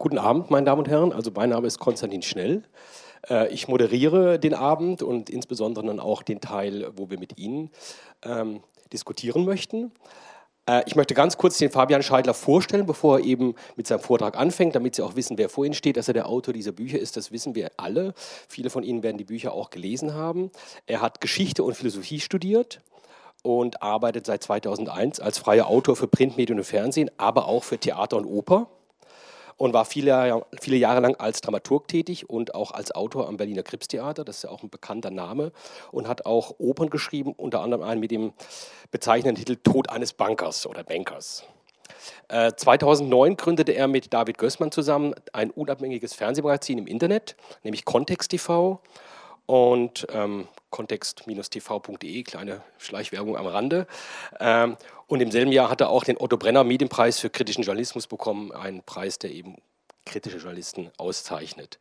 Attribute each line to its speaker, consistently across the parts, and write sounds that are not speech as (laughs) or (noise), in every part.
Speaker 1: guten Abend, meine Damen und Herren. Also mein Name ist Konstantin Schnell. Äh, ich moderiere den Abend und insbesondere dann auch den Teil, wo wir mit Ihnen ähm, diskutieren möchten. Äh, ich möchte ganz kurz den Fabian Scheidler vorstellen, bevor er eben mit seinem Vortrag anfängt, damit Sie auch wissen, wer vor Ihnen steht. Dass er der Autor dieser Bücher ist, das wissen wir alle. Viele von Ihnen werden die Bücher auch gelesen haben. Er hat Geschichte und Philosophie studiert und arbeitet seit 2001 als freier Autor für Printmedien und Fernsehen, aber auch für Theater und Oper und war viele, viele Jahre lang als Dramaturg tätig und auch als Autor am Berliner Kripstheater. Das ist ja auch ein bekannter Name und hat auch Opern geschrieben, unter anderem einen mit dem bezeichnenden Titel Tod eines Bankers oder Bankers. 2009 äh, gründete er mit David Gößmann zusammen ein unabhängiges Fernsehmagazin im Internet, nämlich Kontext TV und ähm, kontext-tv.de, kleine Schleichwerbung am Rande. Ähm, und im selben Jahr hat er auch den Otto Brenner Medienpreis für kritischen Journalismus bekommen, einen Preis, der eben kritische Journalisten auszeichnet.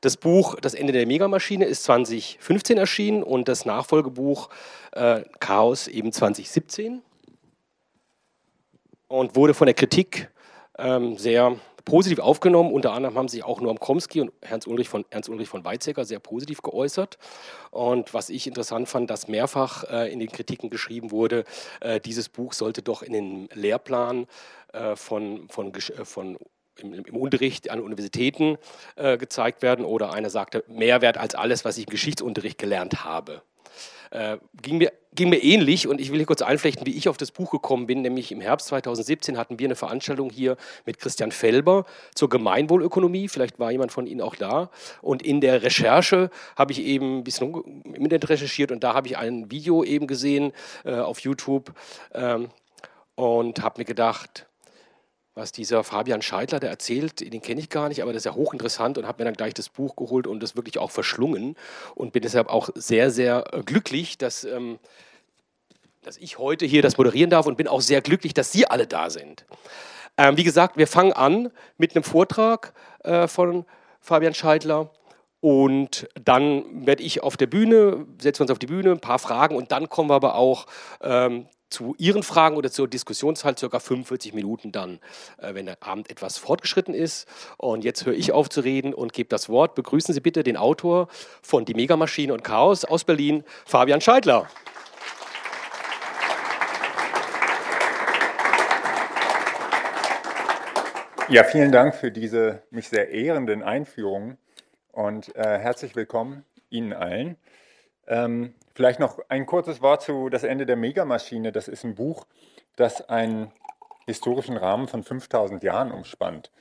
Speaker 1: Das Buch Das Ende der Megamaschine ist 2015 erschienen und das Nachfolgebuch äh, Chaos eben 2017 und wurde von der Kritik ähm, sehr positiv aufgenommen. Unter anderem haben sich auch Norm Komski und Ernst Ulrich von, Ernst Ulrich von Weizsäcker sehr positiv geäußert. Und was ich interessant fand, dass mehrfach äh, in den Kritiken geschrieben wurde, äh, dieses Buch sollte doch in den Lehrplan äh, von, von, äh, von im, im, Unterricht an Universitäten äh, gezeigt werden. Oder einer sagte, Mehrwert als alles, was ich im Geschichtsunterricht gelernt habe. Äh, ging, mir, ging mir ähnlich und ich will hier kurz einflechten, wie ich auf das Buch gekommen bin. Nämlich im Herbst 2017 hatten wir eine Veranstaltung hier mit Christian Felber zur Gemeinwohlökonomie. Vielleicht war jemand von Ihnen auch da. Und in der Recherche habe ich eben ein bisschen im Internet recherchiert und da habe ich ein Video eben gesehen äh, auf YouTube ähm, und habe mir gedacht, was dieser Fabian Scheidler, der erzählt, den kenne ich gar nicht, aber das ist ja hochinteressant und habe mir dann gleich das Buch geholt und das wirklich auch verschlungen und bin deshalb auch sehr, sehr äh, glücklich, dass, ähm, dass ich heute hier das moderieren darf und bin auch sehr glücklich, dass Sie alle da sind. Ähm, wie gesagt, wir fangen an mit einem Vortrag äh, von Fabian Scheidler. Und dann werde ich auf der Bühne, setzen wir uns auf die Bühne, ein paar Fragen und dann kommen wir aber auch ähm, zu Ihren Fragen oder zur Diskussionszeit circa 45 Minuten dann, äh, wenn der Abend etwas fortgeschritten ist. Und jetzt höre ich auf zu reden und gebe das Wort. Begrüßen Sie bitte den Autor von Die Megamaschine und Chaos aus Berlin, Fabian Scheidler.
Speaker 2: Ja, vielen Dank für diese mich sehr ehrenden Einführungen und äh, herzlich willkommen Ihnen allen. Ähm, Vielleicht noch ein kurzes Wort zu Das Ende der Megamaschine. Das ist ein Buch, das einen historischen Rahmen von 5000 Jahren umspannt.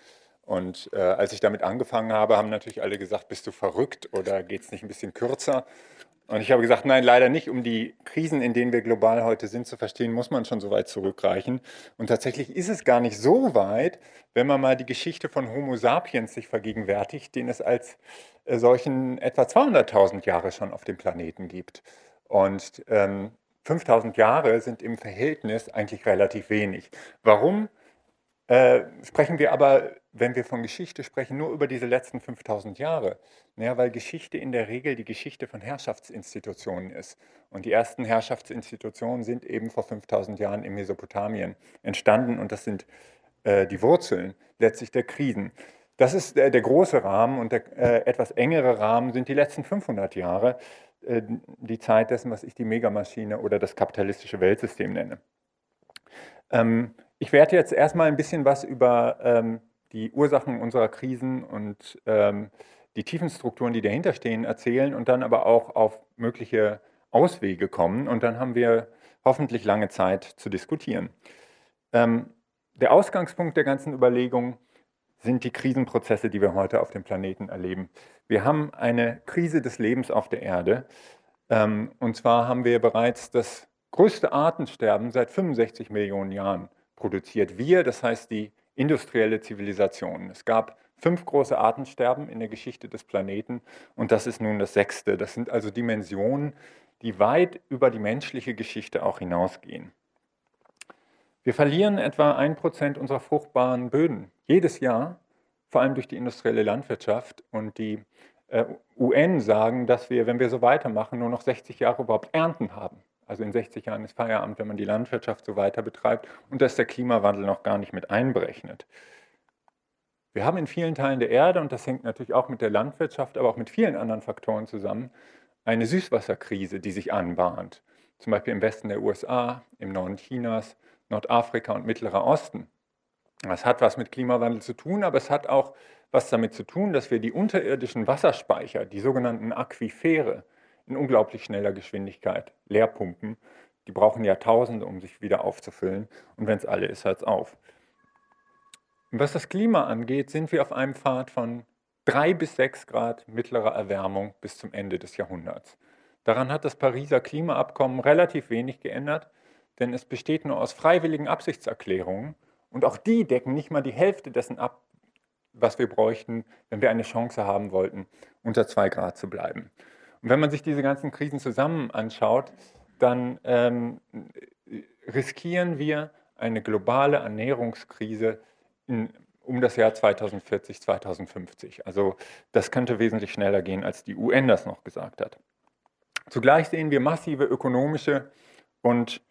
Speaker 2: Und äh, als ich damit angefangen habe, haben natürlich alle gesagt, bist du verrückt oder geht es nicht ein bisschen kürzer? Und ich habe gesagt, nein, leider nicht. Um die Krisen, in denen wir global heute sind, zu verstehen, muss man schon so weit zurückreichen. Und tatsächlich ist es gar nicht so weit, wenn man mal die Geschichte von Homo sapiens sich vergegenwärtigt, den es als äh, solchen etwa 200.000 Jahre schon auf dem Planeten gibt. Und ähm, 5000 Jahre sind im Verhältnis eigentlich relativ wenig. Warum äh, sprechen wir aber, wenn wir von Geschichte sprechen, nur über diese letzten 5000 Jahre? Naja, weil Geschichte in der Regel die Geschichte von Herrschaftsinstitutionen ist. Und die ersten Herrschaftsinstitutionen sind eben vor 5000 Jahren in Mesopotamien entstanden und das sind äh, die Wurzeln letztlich der Krisen. Das ist der, der große Rahmen und der äh, etwas engere Rahmen sind die letzten 500 Jahre, äh, die Zeit dessen, was ich die Megamaschine oder das kapitalistische Weltsystem nenne. Ähm, ich werde jetzt erstmal ein bisschen was über ähm, die Ursachen unserer Krisen und ähm, die tiefen Strukturen, die dahinter stehen, erzählen und dann aber auch auf mögliche Auswege kommen. Und dann haben wir hoffentlich lange Zeit zu diskutieren. der Ausgangspunkt der ganzen Überlegung sind die Krisenprozesse, die wir heute auf dem Planeten erleben. Wir haben eine Krise des Lebens auf der Erde. Ähm, und zwar haben wir bereits das größte Artensterben seit 65 Millionen Jahren produziert. Wir, das heißt die industrielle Zivilisation. Es gab fünf große Artensterben in der Geschichte des Planeten und das ist nun das sechste. Das sind also Dimensionen, die weit über die menschliche Geschichte auch hinausgehen. Wir verlieren etwa ein Prozent unserer fruchtbaren Böden jedes Jahr, vor allem durch die industrielle Landwirtschaft. Und die äh, UN sagen, dass wir, wenn wir so weitermachen, nur noch 60 Jahre überhaupt Ernten haben. Also in 60 Jahren ist Feierabend, wenn man die Landwirtschaft so weiter betreibt und dass der Klimawandel noch gar nicht mit einberechnet. Wir haben in vielen Teilen der Erde, und das hängt natürlich auch mit der Landwirtschaft, aber auch mit vielen anderen Faktoren zusammen, eine Süßwasserkrise, die sich anbahnt. Zum Beispiel im Westen der USA, im Norden Chinas, Nordafrika und Mittlerer Osten. Das hat was mit Klimawandel zu tun, aber es hat auch was damit zu tun, dass wir die unterirdischen Wasserspeicher, die sogenannten Aquifere, in unglaublich schneller Geschwindigkeit leer pumpen. Die brauchen Jahrtausende, um sich wieder aufzufüllen. Und wenn es alle ist, hört es auf. Was das Klima angeht, sind wir auf einem Pfad von drei bis sechs Grad mittlerer Erwärmung bis zum Ende des Jahrhunderts. Daran hat das Pariser Klimaabkommen relativ wenig geändert, denn es besteht nur aus freiwilligen Absichtserklärungen und auch die decken nicht mal die Hälfte dessen ab, was wir bräuchten, wenn wir eine Chance haben wollten, unter zwei Grad zu bleiben. Und wenn man sich diese ganzen Krisen zusammen anschaut, dann ähm, riskieren wir eine globale Ernährungskrise in, um das Jahr 2040, 2050. Also das könnte wesentlich schneller gehen, als die UN das noch gesagt hat. Zugleich sehen wir massive ökonomische und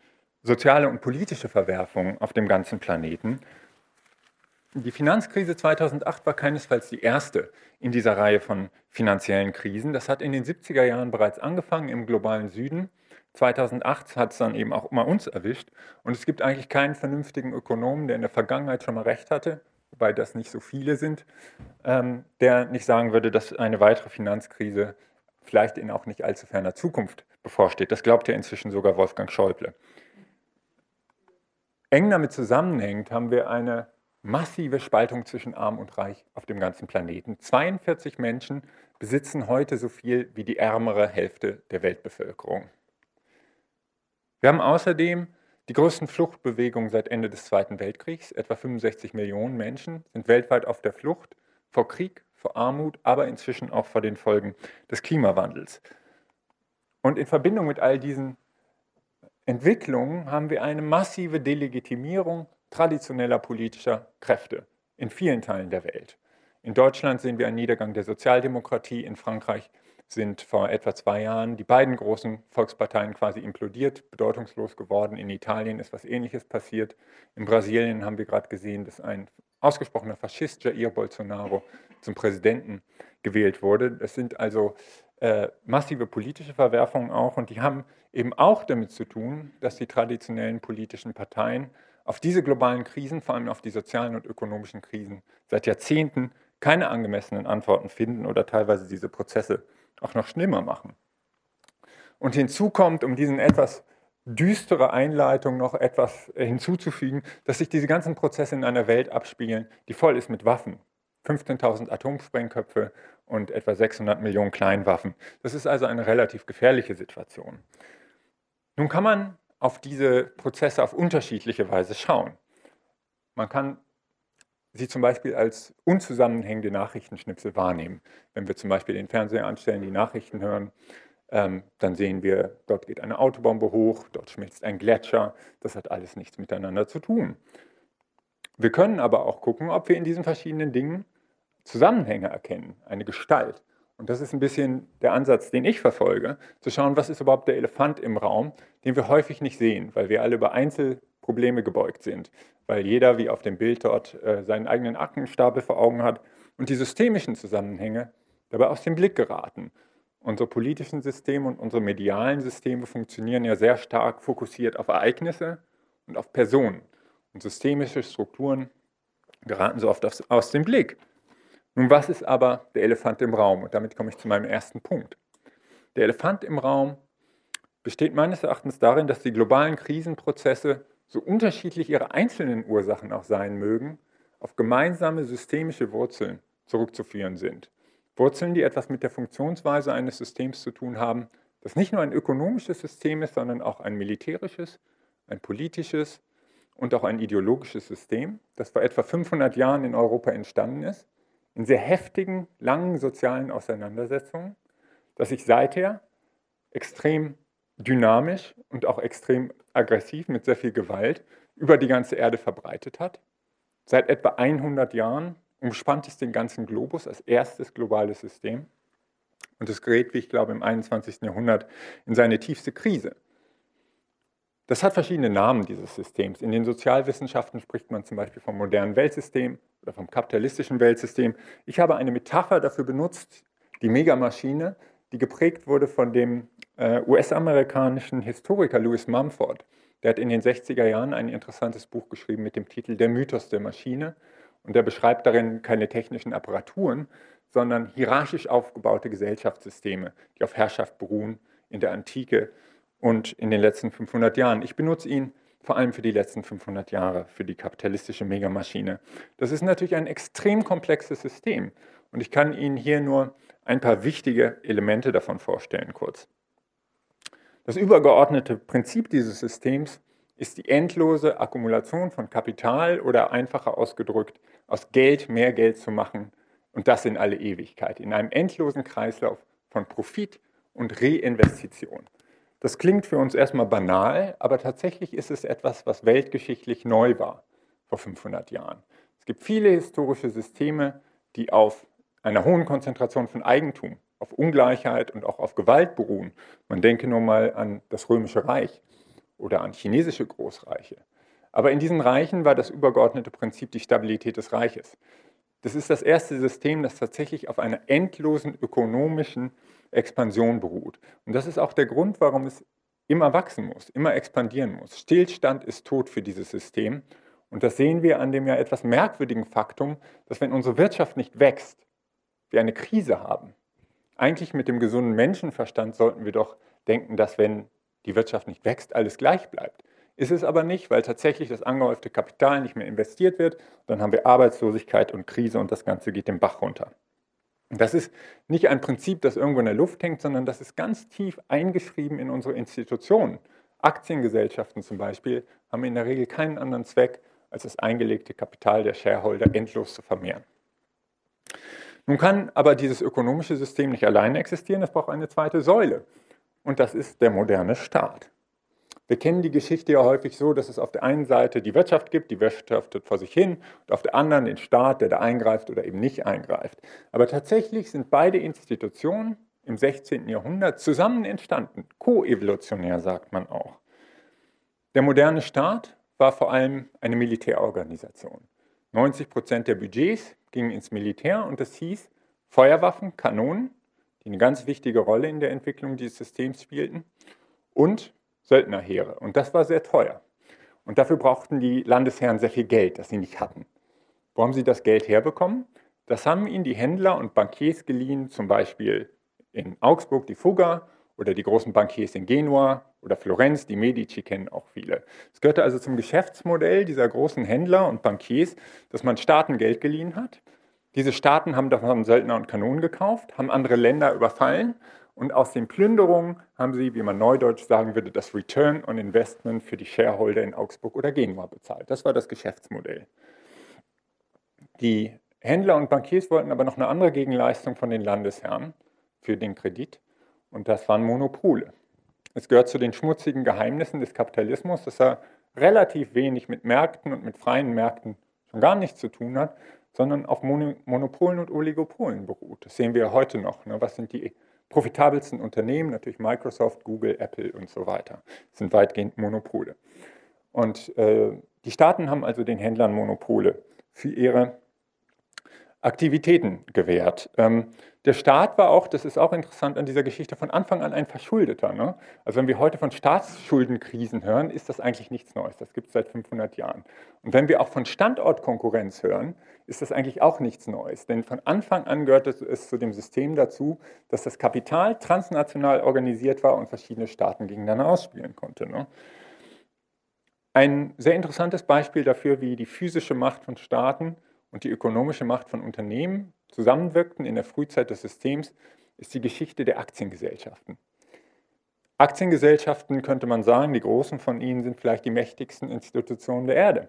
Speaker 2: soziale und politische Verwerfungen auf dem ganzen Planeten. Die Finanzkrise 2008 war keinesfalls die erste in dieser Reihe von finanziellen Krisen. Das hat in den 70er Jahren bereits angefangen im globalen Süden. 2008 hat es dann eben auch mal uns erwischt. Und es gibt eigentlich keinen vernünftigen Ökonomen, der in der Vergangenheit schon mal recht hatte, wobei das nicht so viele sind, ähm, der nicht sagen würde, dass eine weitere Finanzkrise vielleicht in auch nicht allzu ferner Zukunft bevorsteht. Das glaubt ja inzwischen sogar Wolfgang Schäuble. Eng damit zusammenhängend haben wir eine massive Spaltung zwischen Arm und Reich auf dem ganzen Planeten. 42 Menschen besitzen heute so viel wie die ärmere Hälfte der Weltbevölkerung. Wir haben außerdem die größten Fluchtbewegungen seit Ende des Zweiten Weltkriegs. Etwa 65 Millionen Menschen sind weltweit auf der Flucht vor Krieg, vor Armut, aber inzwischen auch vor den Folgen des Klimawandels. Und in Verbindung mit all diesen Entwicklungen haben wir eine massive Delegitimierung traditioneller politischer Kräfte in vielen Teilen der Welt. In Deutschland sehen wir einen Niedergang der Sozialdemokratie, in Frankreich sind vor etwa zwei Jahren die beiden großen Volksparteien quasi implodiert, bedeutungslos geworden. In Italien ist was Ähnliches passiert. In Brasilien haben wir gerade gesehen, dass ein ausgesprochener Faschist, Jair Bolsonaro, zum Präsidenten gewählt wurde. Das sind also äh, massive politische Verwerfungen auch und die haben eben auch damit zu tun, dass die traditionellen politischen Parteien auf diese globalen Krisen, vor allem auf die sozialen und ökonomischen Krisen, seit Jahrzehnten keine angemessenen Antworten finden oder teilweise diese Prozesse auch noch schlimmer machen. Und hinzu kommt, um diesen etwas düstere Einleitung noch etwas hinzuzufügen, dass sich diese ganzen Prozesse in einer Welt abspielen, die voll ist mit Waffen. 15.000 Atomsprengköpfe und etwa 600 Millionen Kleinwaffen. Das ist also eine relativ gefährliche Situation. Nun kann man auf diese Prozesse auf unterschiedliche Weise schauen. Man kann sie zum Beispiel als unzusammenhängende Nachrichtenschnipsel wahrnehmen. Wenn wir zum Beispiel den Fernseher anstellen, die Nachrichten hören, ähm, dann sehen wir, dort geht eine Autobombe hoch, dort schmilzt ein Gletscher. Das hat alles nichts miteinander zu tun. Wir können aber auch gucken, ob wir in diesen verschiedenen Dingen Zusammenhänge erkennen, eine Gestalt. Und das ist ein bisschen der Ansatz, den ich verfolge, zu schauen, was ist überhaupt der Elefant im Raum, den wir häufig nicht sehen, weil wir alle über Einzelprobleme gebeugt sind, weil jeder, wie auf dem Bild dort, äh, seinen eigenen Aktenstapel vor Augen hat und die systemischen Zusammenhänge dabei aus dem Blick geraten. Unsere politischen Systeme und unsere medialen Systeme funktionieren ja sehr stark fokussiert auf Ereignisse und auf Personen. Und systemische Strukturen geraten so oft aus dem Blick. Nun, was ist aber der Elefant im Raum? Und damit komme ich zu meinem ersten Punkt. Der Elefant im Raum besteht meines Erachtens darin, dass die globalen Krisenprozesse, so unterschiedlich ihre einzelnen Ursachen auch sein mögen, auf gemeinsame systemische Wurzeln zurückzuführen sind. Wurzeln, die etwas mit der Funktionsweise eines Systems zu tun haben, das nicht nur ein ökonomisches System ist, sondern auch ein militärisches, ein politisches und auch ein ideologisches System, das vor etwa 500 Jahren in Europa entstanden ist in sehr heftigen, langen sozialen Auseinandersetzungen, das sich seither extrem dynamisch und auch extrem aggressiv mit sehr viel Gewalt über die ganze Erde verbreitet hat. Seit etwa 100 Jahren umspannt es den ganzen Globus als erstes globales System. Und es gerät, wie ich glaube, im 21. Jahrhundert in seine tiefste Krise. Das hat verschiedene Namen, dieses Systems. In den Sozialwissenschaften spricht man zum Beispiel vom modernen Weltsystem oder vom kapitalistischen Weltsystem. Ich habe eine Metapher dafür benutzt, die Megamaschine, die geprägt wurde von dem äh, US-amerikanischen Historiker Louis Mumford. Der hat in den 60er Jahren ein interessantes Buch geschrieben mit dem Titel Der Mythos der Maschine. Und er beschreibt darin keine technischen Apparaturen, sondern hierarchisch aufgebaute Gesellschaftssysteme, die auf Herrschaft beruhen in der Antike und in den letzten 500 Jahren. Ich benutze ihn vor allem für die letzten 500 Jahre, für die kapitalistische Megamaschine. Das ist natürlich ein extrem komplexes System und ich kann Ihnen hier nur ein paar wichtige Elemente davon vorstellen kurz. Das übergeordnete Prinzip dieses Systems ist die endlose Akkumulation von Kapital oder einfacher ausgedrückt, aus Geld mehr Geld zu machen und das in alle Ewigkeit, in einem endlosen Kreislauf von Profit und Reinvestition. Das klingt für uns erstmal banal, aber tatsächlich ist es etwas, was weltgeschichtlich neu war vor 500 Jahren. Es gibt viele historische Systeme, die auf einer hohen Konzentration von Eigentum, auf Ungleichheit und auch auf Gewalt beruhen. Man denke nur mal an das Römische Reich oder an chinesische Großreiche. Aber in diesen Reichen war das übergeordnete Prinzip die Stabilität des Reiches. Das ist das erste System, das tatsächlich auf einer endlosen ökonomischen Expansion beruht. Und das ist auch der Grund, warum es immer wachsen muss, immer expandieren muss. Stillstand ist tot für dieses System. Und das sehen wir an dem ja etwas merkwürdigen Faktum, dass wenn unsere Wirtschaft nicht wächst, wir eine Krise haben. Eigentlich mit dem gesunden Menschenverstand sollten wir doch denken, dass wenn die Wirtschaft nicht wächst, alles gleich bleibt. Ist es aber nicht, weil tatsächlich das angehäufte Kapital nicht mehr investiert wird. Dann haben wir Arbeitslosigkeit und Krise und das Ganze geht den Bach runter. Das ist nicht ein Prinzip, das irgendwo in der Luft hängt, sondern das ist ganz tief eingeschrieben in unsere Institutionen. Aktiengesellschaften zum Beispiel haben in der Regel keinen anderen Zweck, als das eingelegte Kapital der Shareholder endlos zu vermehren. Nun kann aber dieses ökonomische System nicht alleine existieren, es braucht eine zweite Säule. Und das ist der moderne Staat. Wir kennen die Geschichte ja häufig so, dass es auf der einen Seite die Wirtschaft gibt, die wirtschaftet vor sich hin, und auf der anderen den Staat, der da eingreift oder eben nicht eingreift. Aber tatsächlich sind beide Institutionen im 16. Jahrhundert zusammen entstanden, koevolutionär sagt man auch. Der moderne Staat war vor allem eine Militärorganisation. 90 Prozent der Budgets gingen ins Militär und das hieß Feuerwaffen, Kanonen, die eine ganz wichtige Rolle in der Entwicklung dieses Systems spielten, und Söldnerheere. Und das war sehr teuer. Und dafür brauchten die Landesherren sehr viel Geld, das sie nicht hatten. Wo haben sie das Geld herbekommen? Das haben ihnen die Händler und Bankiers geliehen, zum Beispiel in Augsburg die Fugger oder die großen Bankiers in Genua oder Florenz, die Medici kennen auch viele. Es gehörte also zum Geschäftsmodell dieser großen Händler und Bankiers, dass man Staaten Geld geliehen hat. Diese Staaten haben davon Söldner und Kanonen gekauft, haben andere Länder überfallen und aus den Plünderungen haben sie, wie man neudeutsch sagen würde, das Return on Investment für die Shareholder in Augsburg oder Genua bezahlt. Das war das Geschäftsmodell. Die Händler und Bankiers wollten aber noch eine andere Gegenleistung von den Landesherren für den Kredit und das waren Monopole. Es gehört zu den schmutzigen Geheimnissen des Kapitalismus, dass er relativ wenig mit Märkten und mit freien Märkten schon gar nichts zu tun hat, sondern auf Monopolen und Oligopolen beruht. Das sehen wir heute noch. Ne? Was sind die profitabelsten Unternehmen, natürlich Microsoft, Google, Apple und so weiter, sind weitgehend Monopole. Und äh, die Staaten haben also den Händlern Monopole für ihre Aktivitäten gewährt. Ähm, der Staat war auch, das ist auch interessant an dieser Geschichte, von Anfang an ein Verschuldeter. Ne? Also wenn wir heute von Staatsschuldenkrisen hören, ist das eigentlich nichts Neues. Das gibt es seit 500 Jahren. Und wenn wir auch von Standortkonkurrenz hören, ist das eigentlich auch nichts Neues. Denn von Anfang an gehört es zu dem System dazu, dass das Kapital transnational organisiert war und verschiedene Staaten gegeneinander ausspielen konnte. Ne? Ein sehr interessantes Beispiel dafür, wie die physische Macht von Staaten und die ökonomische Macht von Unternehmen zusammenwirkten in der Frühzeit des Systems, ist die Geschichte der Aktiengesellschaften. Aktiengesellschaften könnte man sagen, die großen von ihnen sind vielleicht die mächtigsten Institutionen der Erde.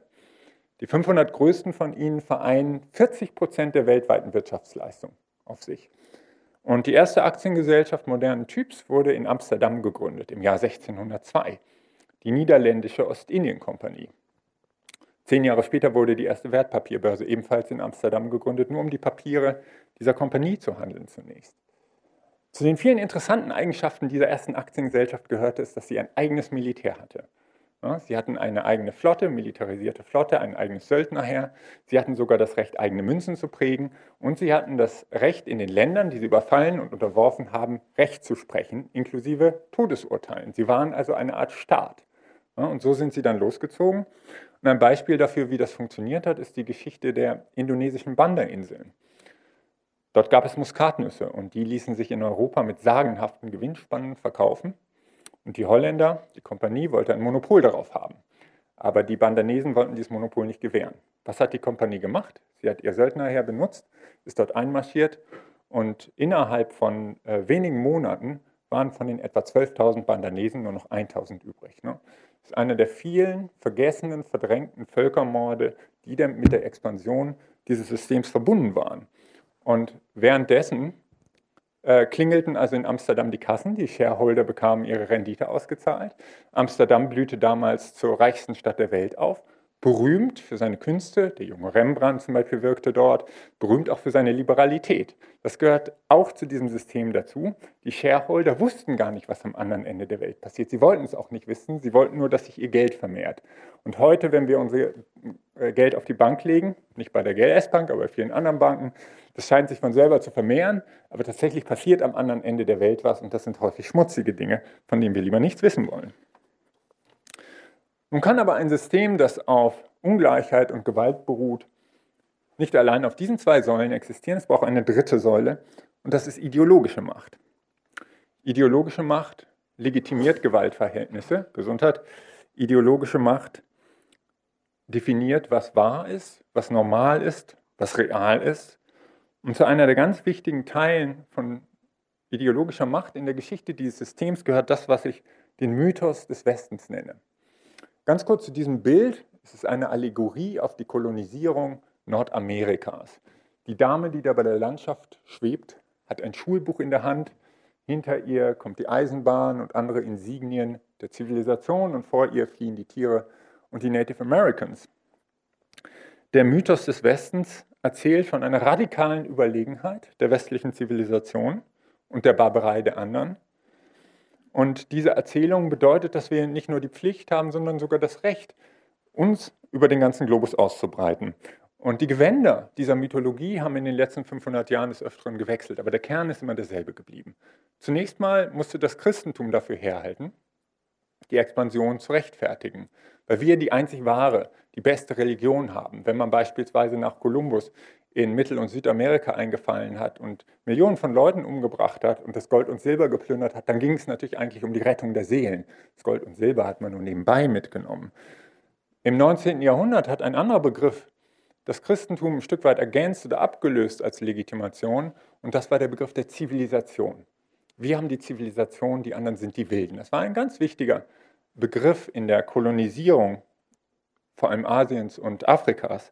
Speaker 2: Die 500 größten von ihnen vereinen 40 Prozent der weltweiten Wirtschaftsleistung auf sich. Und die erste Aktiengesellschaft modernen Typs wurde in Amsterdam gegründet im Jahr 1602, die niederländische Ostindien-Kompanie. Zehn Jahre später wurde die erste Wertpapierbörse ebenfalls in Amsterdam gegründet, nur um die Papiere dieser Kompanie zu handeln zunächst. Zu den vielen interessanten Eigenschaften dieser ersten Aktiengesellschaft gehörte es, dass sie ein eigenes Militär hatte. Sie hatten eine eigene Flotte, militarisierte Flotte, ein eigenes Söldnerheer. Sie hatten sogar das Recht, eigene Münzen zu prägen. Und sie hatten das Recht, in den Ländern, die sie überfallen und unterworfen haben, Recht zu sprechen, inklusive Todesurteilen. Sie waren also eine Art Staat. Und so sind sie dann losgezogen. Und ein Beispiel dafür, wie das funktioniert hat, ist die Geschichte der indonesischen Banda-Inseln. Dort gab es Muskatnüsse und die ließen sich in Europa mit sagenhaften Gewinnspannen verkaufen. Und die Holländer, die Kompanie, wollte ein Monopol darauf haben. Aber die Bandanesen wollten dieses Monopol nicht gewähren. Was hat die Kompanie gemacht? Sie hat ihr Söldnerheer benutzt, ist dort einmarschiert und innerhalb von äh, wenigen Monaten waren von den etwa 12.000 Bandanesen nur noch 1.000 übrig. Ne? Das ist einer der vielen vergessenen, verdrängten Völkermorde, die dann mit der Expansion dieses Systems verbunden waren. Und währenddessen äh, klingelten also in Amsterdam die Kassen, die Shareholder bekamen ihre Rendite ausgezahlt. Amsterdam blühte damals zur reichsten Stadt der Welt auf berühmt für seine Künste, der junge Rembrandt zum Beispiel wirkte dort, berühmt auch für seine Liberalität. Das gehört auch zu diesem System dazu. Die Shareholder wussten gar nicht, was am anderen Ende der Welt passiert. Sie wollten es auch nicht wissen, sie wollten nur, dass sich ihr Geld vermehrt. Und heute, wenn wir unser äh, Geld auf die Bank legen, nicht bei der GLS-Bank, aber bei vielen anderen Banken, das scheint sich von selber zu vermehren, aber tatsächlich passiert am anderen Ende der Welt was und das sind häufig schmutzige Dinge, von denen wir lieber nichts wissen wollen. Nun kann aber ein System, das auf Ungleichheit und Gewalt beruht, nicht allein auf diesen zwei Säulen existieren, es braucht eine dritte Säule und das ist ideologische Macht. Ideologische Macht legitimiert Gewaltverhältnisse, Gesundheit. Ideologische Macht definiert, was wahr ist, was normal ist, was real ist. Und zu einer der ganz wichtigen Teilen von ideologischer Macht in der Geschichte dieses Systems gehört das, was ich den Mythos des Westens nenne. Ganz kurz zu diesem Bild. Es ist eine Allegorie auf die Kolonisierung Nordamerikas. Die Dame, die da bei der Landschaft schwebt, hat ein Schulbuch in der Hand. Hinter ihr kommt die Eisenbahn und andere Insignien der Zivilisation und vor ihr fliehen die Tiere und die Native Americans. Der Mythos des Westens erzählt von einer radikalen Überlegenheit der westlichen Zivilisation und der Barbarei der anderen und diese Erzählung bedeutet, dass wir nicht nur die Pflicht haben, sondern sogar das Recht, uns über den ganzen Globus auszubreiten. Und die Gewänder dieser Mythologie haben in den letzten 500 Jahren des Öfteren gewechselt, aber der Kern ist immer derselbe geblieben. Zunächst mal musste das Christentum dafür herhalten, die Expansion zu rechtfertigen, weil wir die einzig wahre, die beste Religion haben. Wenn man beispielsweise nach Kolumbus in Mittel- und Südamerika eingefallen hat und Millionen von Leuten umgebracht hat und das Gold und Silber geplündert hat, dann ging es natürlich eigentlich um die Rettung der Seelen. Das Gold und Silber hat man nur nebenbei mitgenommen. Im 19. Jahrhundert hat ein anderer Begriff das Christentum ein Stück weit ergänzt oder abgelöst als Legitimation und das war der Begriff der Zivilisation. Wir haben die Zivilisation, die anderen sind die Wilden. Das war ein ganz wichtiger Begriff in der Kolonisierung, vor allem Asiens und Afrikas.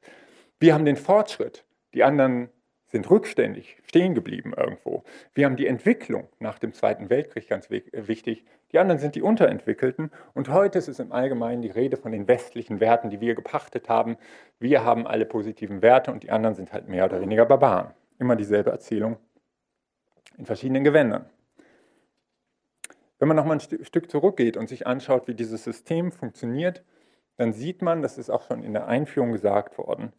Speaker 2: Wir haben den Fortschritt, die anderen sind rückständig, stehen geblieben irgendwo. Wir haben die Entwicklung nach dem Zweiten Weltkrieg ganz wichtig. Die anderen sind die Unterentwickelten. Und heute ist es im Allgemeinen die Rede von den westlichen Werten, die wir gepachtet haben. Wir haben alle positiven Werte und die anderen sind halt mehr oder weniger Barbaren. Immer dieselbe Erzählung in verschiedenen Gewändern. Wenn man noch mal ein Stück zurückgeht und sich anschaut, wie dieses System funktioniert, dann sieht man, das ist auch schon in der Einführung gesagt worden,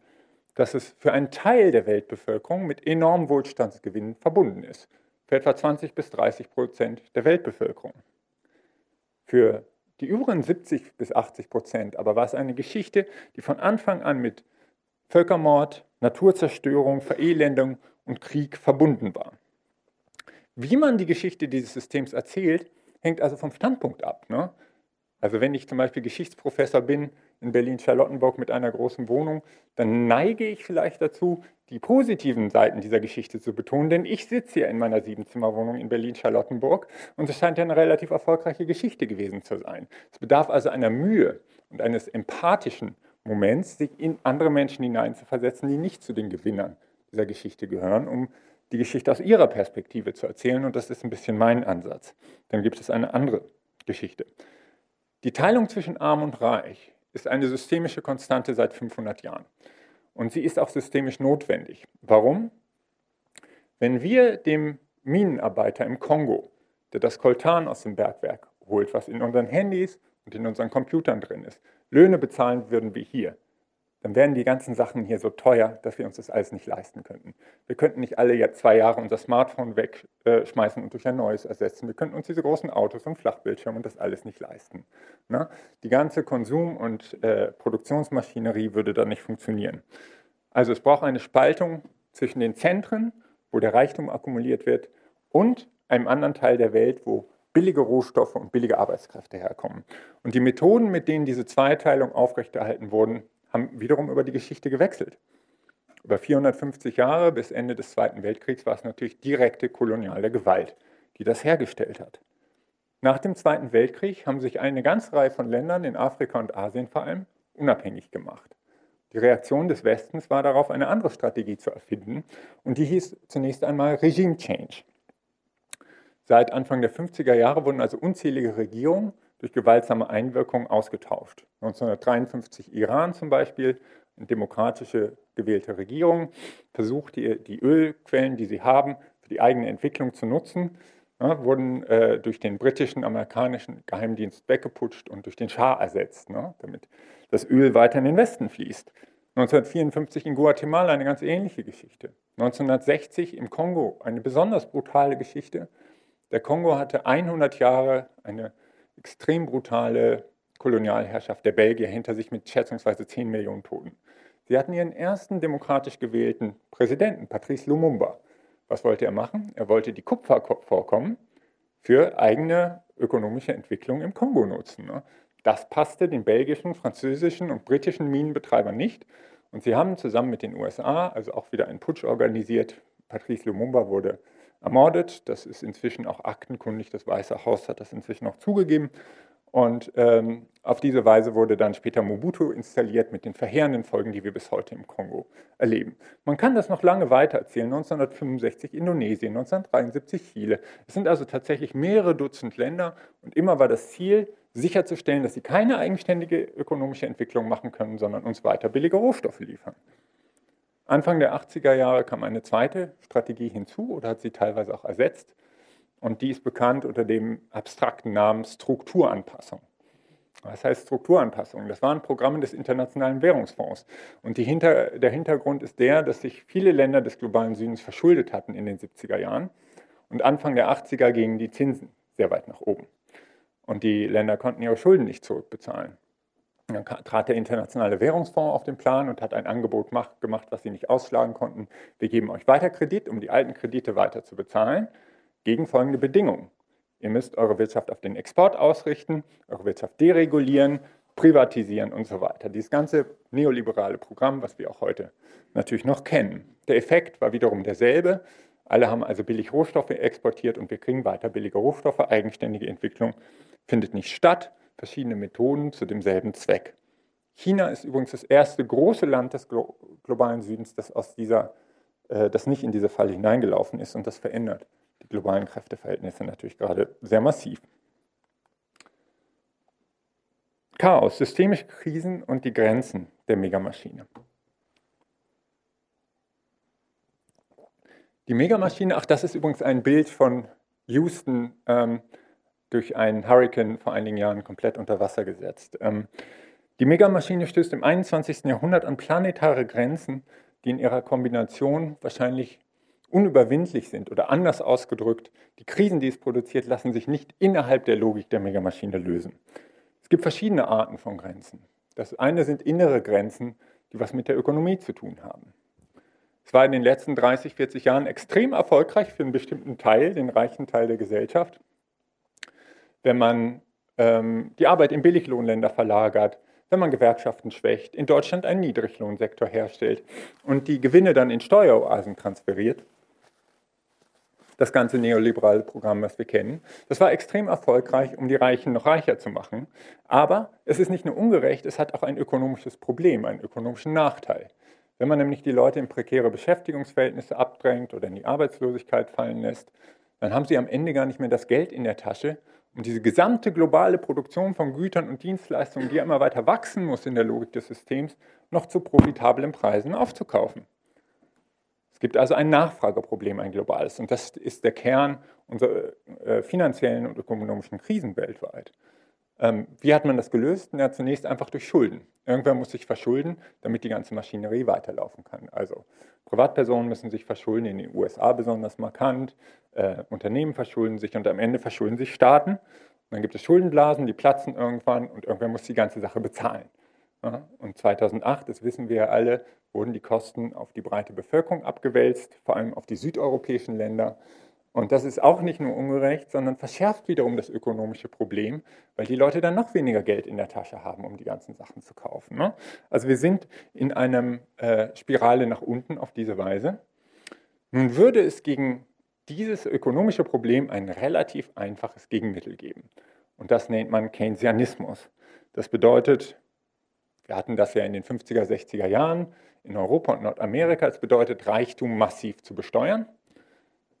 Speaker 2: dass es für einen Teil der Weltbevölkerung mit enormen Wohlstandsgewinnen verbunden ist. Für etwa 20 bis 30 Prozent der Weltbevölkerung. Für die übrigen 70 bis 80 Prozent aber war es eine Geschichte, die von Anfang an mit Völkermord, Naturzerstörung, Verelendung und Krieg verbunden war. Wie man die Geschichte dieses Systems erzählt, hängt also vom Standpunkt ab. Ne? Also wenn ich zum Beispiel Geschichtsprofessor bin in Berlin-Charlottenburg mit einer großen Wohnung, dann neige ich vielleicht dazu, die positiven Seiten dieser Geschichte zu betonen, denn ich sitze hier in meiner Siebenzimmerwohnung in Berlin-Charlottenburg und es scheint ja eine relativ erfolgreiche Geschichte gewesen zu sein. Es bedarf also einer Mühe und eines empathischen Moments, sich in andere Menschen hineinzuversetzen, die nicht zu den Gewinnern dieser Geschichte gehören, um die Geschichte aus ihrer Perspektive zu erzählen. Und das ist ein bisschen mein Ansatz. Dann gibt es eine andere Geschichte. Die Teilung zwischen Arm und Reich ist eine systemische Konstante seit 500 Jahren. Und sie ist auch systemisch notwendig. Warum? Wenn wir dem Minenarbeiter im Kongo, der das Koltan aus dem Bergwerk holt, was in unseren Handys und in unseren Computern drin ist, Löhne bezahlen würden wie hier, dann wären die ganzen Sachen hier so teuer, dass wir uns das alles nicht leisten könnten. Wir könnten nicht alle jetzt zwei Jahre unser Smartphone wegschmeißen und durch ein neues ersetzen. Wir könnten uns diese großen Autos und Flachbildschirme und das alles nicht leisten. Na? Die ganze Konsum- und äh, Produktionsmaschinerie würde dann nicht funktionieren. Also es braucht eine Spaltung zwischen den Zentren, wo der Reichtum akkumuliert wird, und einem anderen Teil der Welt, wo billige Rohstoffe und billige Arbeitskräfte herkommen. Und die Methoden, mit denen diese Zweiteilung aufrechterhalten wurden, haben wiederum über die Geschichte gewechselt. Über 450 Jahre bis Ende des Zweiten Weltkriegs war es natürlich direkte koloniale Gewalt, die das hergestellt hat. Nach dem Zweiten Weltkrieg haben sich eine ganze Reihe von Ländern in Afrika und Asien vor allem unabhängig gemacht. Die Reaktion des Westens war darauf, eine andere Strategie zu erfinden und die hieß zunächst einmal Regime Change. Seit Anfang der 50er Jahre wurden also unzählige Regierungen durch gewaltsame Einwirkung ausgetauscht. 1953 Iran zum Beispiel, eine demokratische gewählte Regierung, versucht die, die Ölquellen, die sie haben, für die eigene Entwicklung zu nutzen, ja, wurden äh, durch den britischen, amerikanischen Geheimdienst weggeputscht und durch den Schah ersetzt, ne, damit das Öl weiter in den Westen fließt. 1954 in Guatemala eine ganz ähnliche Geschichte. 1960 im Kongo eine besonders brutale Geschichte. Der Kongo hatte 100 Jahre eine extrem brutale Kolonialherrschaft der Belgier hinter sich mit schätzungsweise 10 Millionen Toten. Sie hatten ihren ersten demokratisch gewählten Präsidenten, Patrice Lumumba. Was wollte er machen? Er wollte die Kupfervorkommen für eigene ökonomische Entwicklung im Kongo nutzen. Ne? Das passte den belgischen, französischen und britischen Minenbetreibern nicht. Und sie haben zusammen mit den USA also auch wieder einen Putsch organisiert. Patrice Lumumba wurde ermordet. Das ist inzwischen auch aktenkundig. Das Weiße Haus hat das inzwischen auch zugegeben. Und ähm, auf diese Weise wurde dann später Mobutu installiert mit den verheerenden Folgen, die wir bis heute im Kongo erleben. Man kann das noch lange weiter erzählen. 1965 Indonesien, 1973 Chile. Es sind also tatsächlich mehrere Dutzend Länder und immer war das Ziel, sicherzustellen, dass sie keine eigenständige ökonomische Entwicklung machen können, sondern uns weiter billige Rohstoffe liefern. Anfang der 80er Jahre kam eine zweite Strategie hinzu oder hat sie teilweise auch ersetzt. Und die ist bekannt unter dem abstrakten Namen Strukturanpassung. Was heißt Strukturanpassung? Das waren Programme des Internationalen Währungsfonds. Und Hinter-, der Hintergrund ist der, dass sich viele Länder des globalen Südens verschuldet hatten in den 70er Jahren. Und Anfang der 80er gingen die Zinsen sehr weit nach oben. Und die Länder konnten ihre Schulden nicht zurückbezahlen. Dann trat der Internationale Währungsfonds auf den Plan und hat ein Angebot gemacht, was sie nicht ausschlagen konnten. Wir geben euch weiter Kredit, um die alten Kredite weiter zu bezahlen, gegen folgende Bedingungen. Ihr müsst eure Wirtschaft auf den Export ausrichten, eure Wirtschaft deregulieren, privatisieren und so weiter. Dieses ganze neoliberale Programm, was wir auch heute natürlich noch kennen. Der Effekt war wiederum derselbe. Alle haben also billig Rohstoffe exportiert und wir kriegen weiter billige Rohstoffe. Eigenständige Entwicklung findet nicht statt verschiedene Methoden zu demselben Zweck. China ist übrigens das erste große Land des globalen Südens, das, aus dieser, äh, das nicht in diese Falle hineingelaufen ist und das verändert die globalen Kräfteverhältnisse natürlich gerade sehr massiv. Chaos, systemische Krisen und die Grenzen der Megamaschine. Die Megamaschine, ach, das ist übrigens ein Bild von Houston ähm, durch einen Hurricane vor einigen Jahren komplett unter Wasser gesetzt. Ähm, die Megamaschine stößt im 21. Jahrhundert an planetare Grenzen, die in ihrer Kombination wahrscheinlich unüberwindlich sind oder anders ausgedrückt, die Krisen, die es produziert, lassen sich nicht innerhalb der Logik der Megamaschine lösen. Es gibt verschiedene Arten von Grenzen. Das eine sind innere Grenzen, die was mit der Ökonomie zu tun haben. Es war in den letzten 30, 40 Jahren extrem erfolgreich für einen bestimmten Teil, den reichen Teil der Gesellschaft, wenn man ähm, die Arbeit in Billiglohnländer verlagert, wenn man Gewerkschaften schwächt, in Deutschland einen Niedriglohnsektor herstellt und die Gewinne dann in Steueroasen transferiert. Das ganze neoliberale Programm, was wir kennen. Das war extrem erfolgreich, um die Reichen noch reicher zu machen. Aber es ist nicht nur ungerecht, es hat auch ein ökonomisches Problem, einen ökonomischen Nachteil. Wenn man nämlich die Leute in prekäre Beschäftigungsverhältnisse abdrängt oder in die Arbeitslosigkeit fallen lässt, dann haben sie am Ende gar nicht mehr das Geld in der Tasche, und diese gesamte globale Produktion von Gütern und Dienstleistungen, die ja immer weiter wachsen muss in der Logik des Systems, noch zu profitablen Preisen aufzukaufen. Es gibt also ein Nachfrageproblem, ein globales. Und das ist der Kern unserer äh, finanziellen und ökonomischen Krisen weltweit. Ähm, wie hat man das gelöst? Ja, zunächst einfach durch Schulden. Irgendwer muss sich verschulden, damit die ganze Maschinerie weiterlaufen kann. Also Privatpersonen müssen sich verschulden, in den USA besonders markant, äh, Unternehmen verschulden sich und am Ende verschulden sich Staaten. Und dann gibt es Schuldenblasen, die platzen irgendwann und irgendwer muss die ganze Sache bezahlen. Ja, und 2008, das wissen wir ja alle, wurden die Kosten auf die breite Bevölkerung abgewälzt, vor allem auf die südeuropäischen Länder. Und das ist auch nicht nur ungerecht, sondern verschärft wiederum das ökonomische Problem, weil die Leute dann noch weniger Geld in der Tasche haben, um die ganzen Sachen zu kaufen. Ne? Also wir sind in einer äh, Spirale nach unten auf diese Weise. Nun würde es gegen dieses ökonomische Problem ein relativ einfaches Gegenmittel geben. Und das nennt man Keynesianismus. Das bedeutet, wir hatten das ja in den 50er, 60er Jahren in Europa und Nordamerika. Es bedeutet, Reichtum massiv zu besteuern.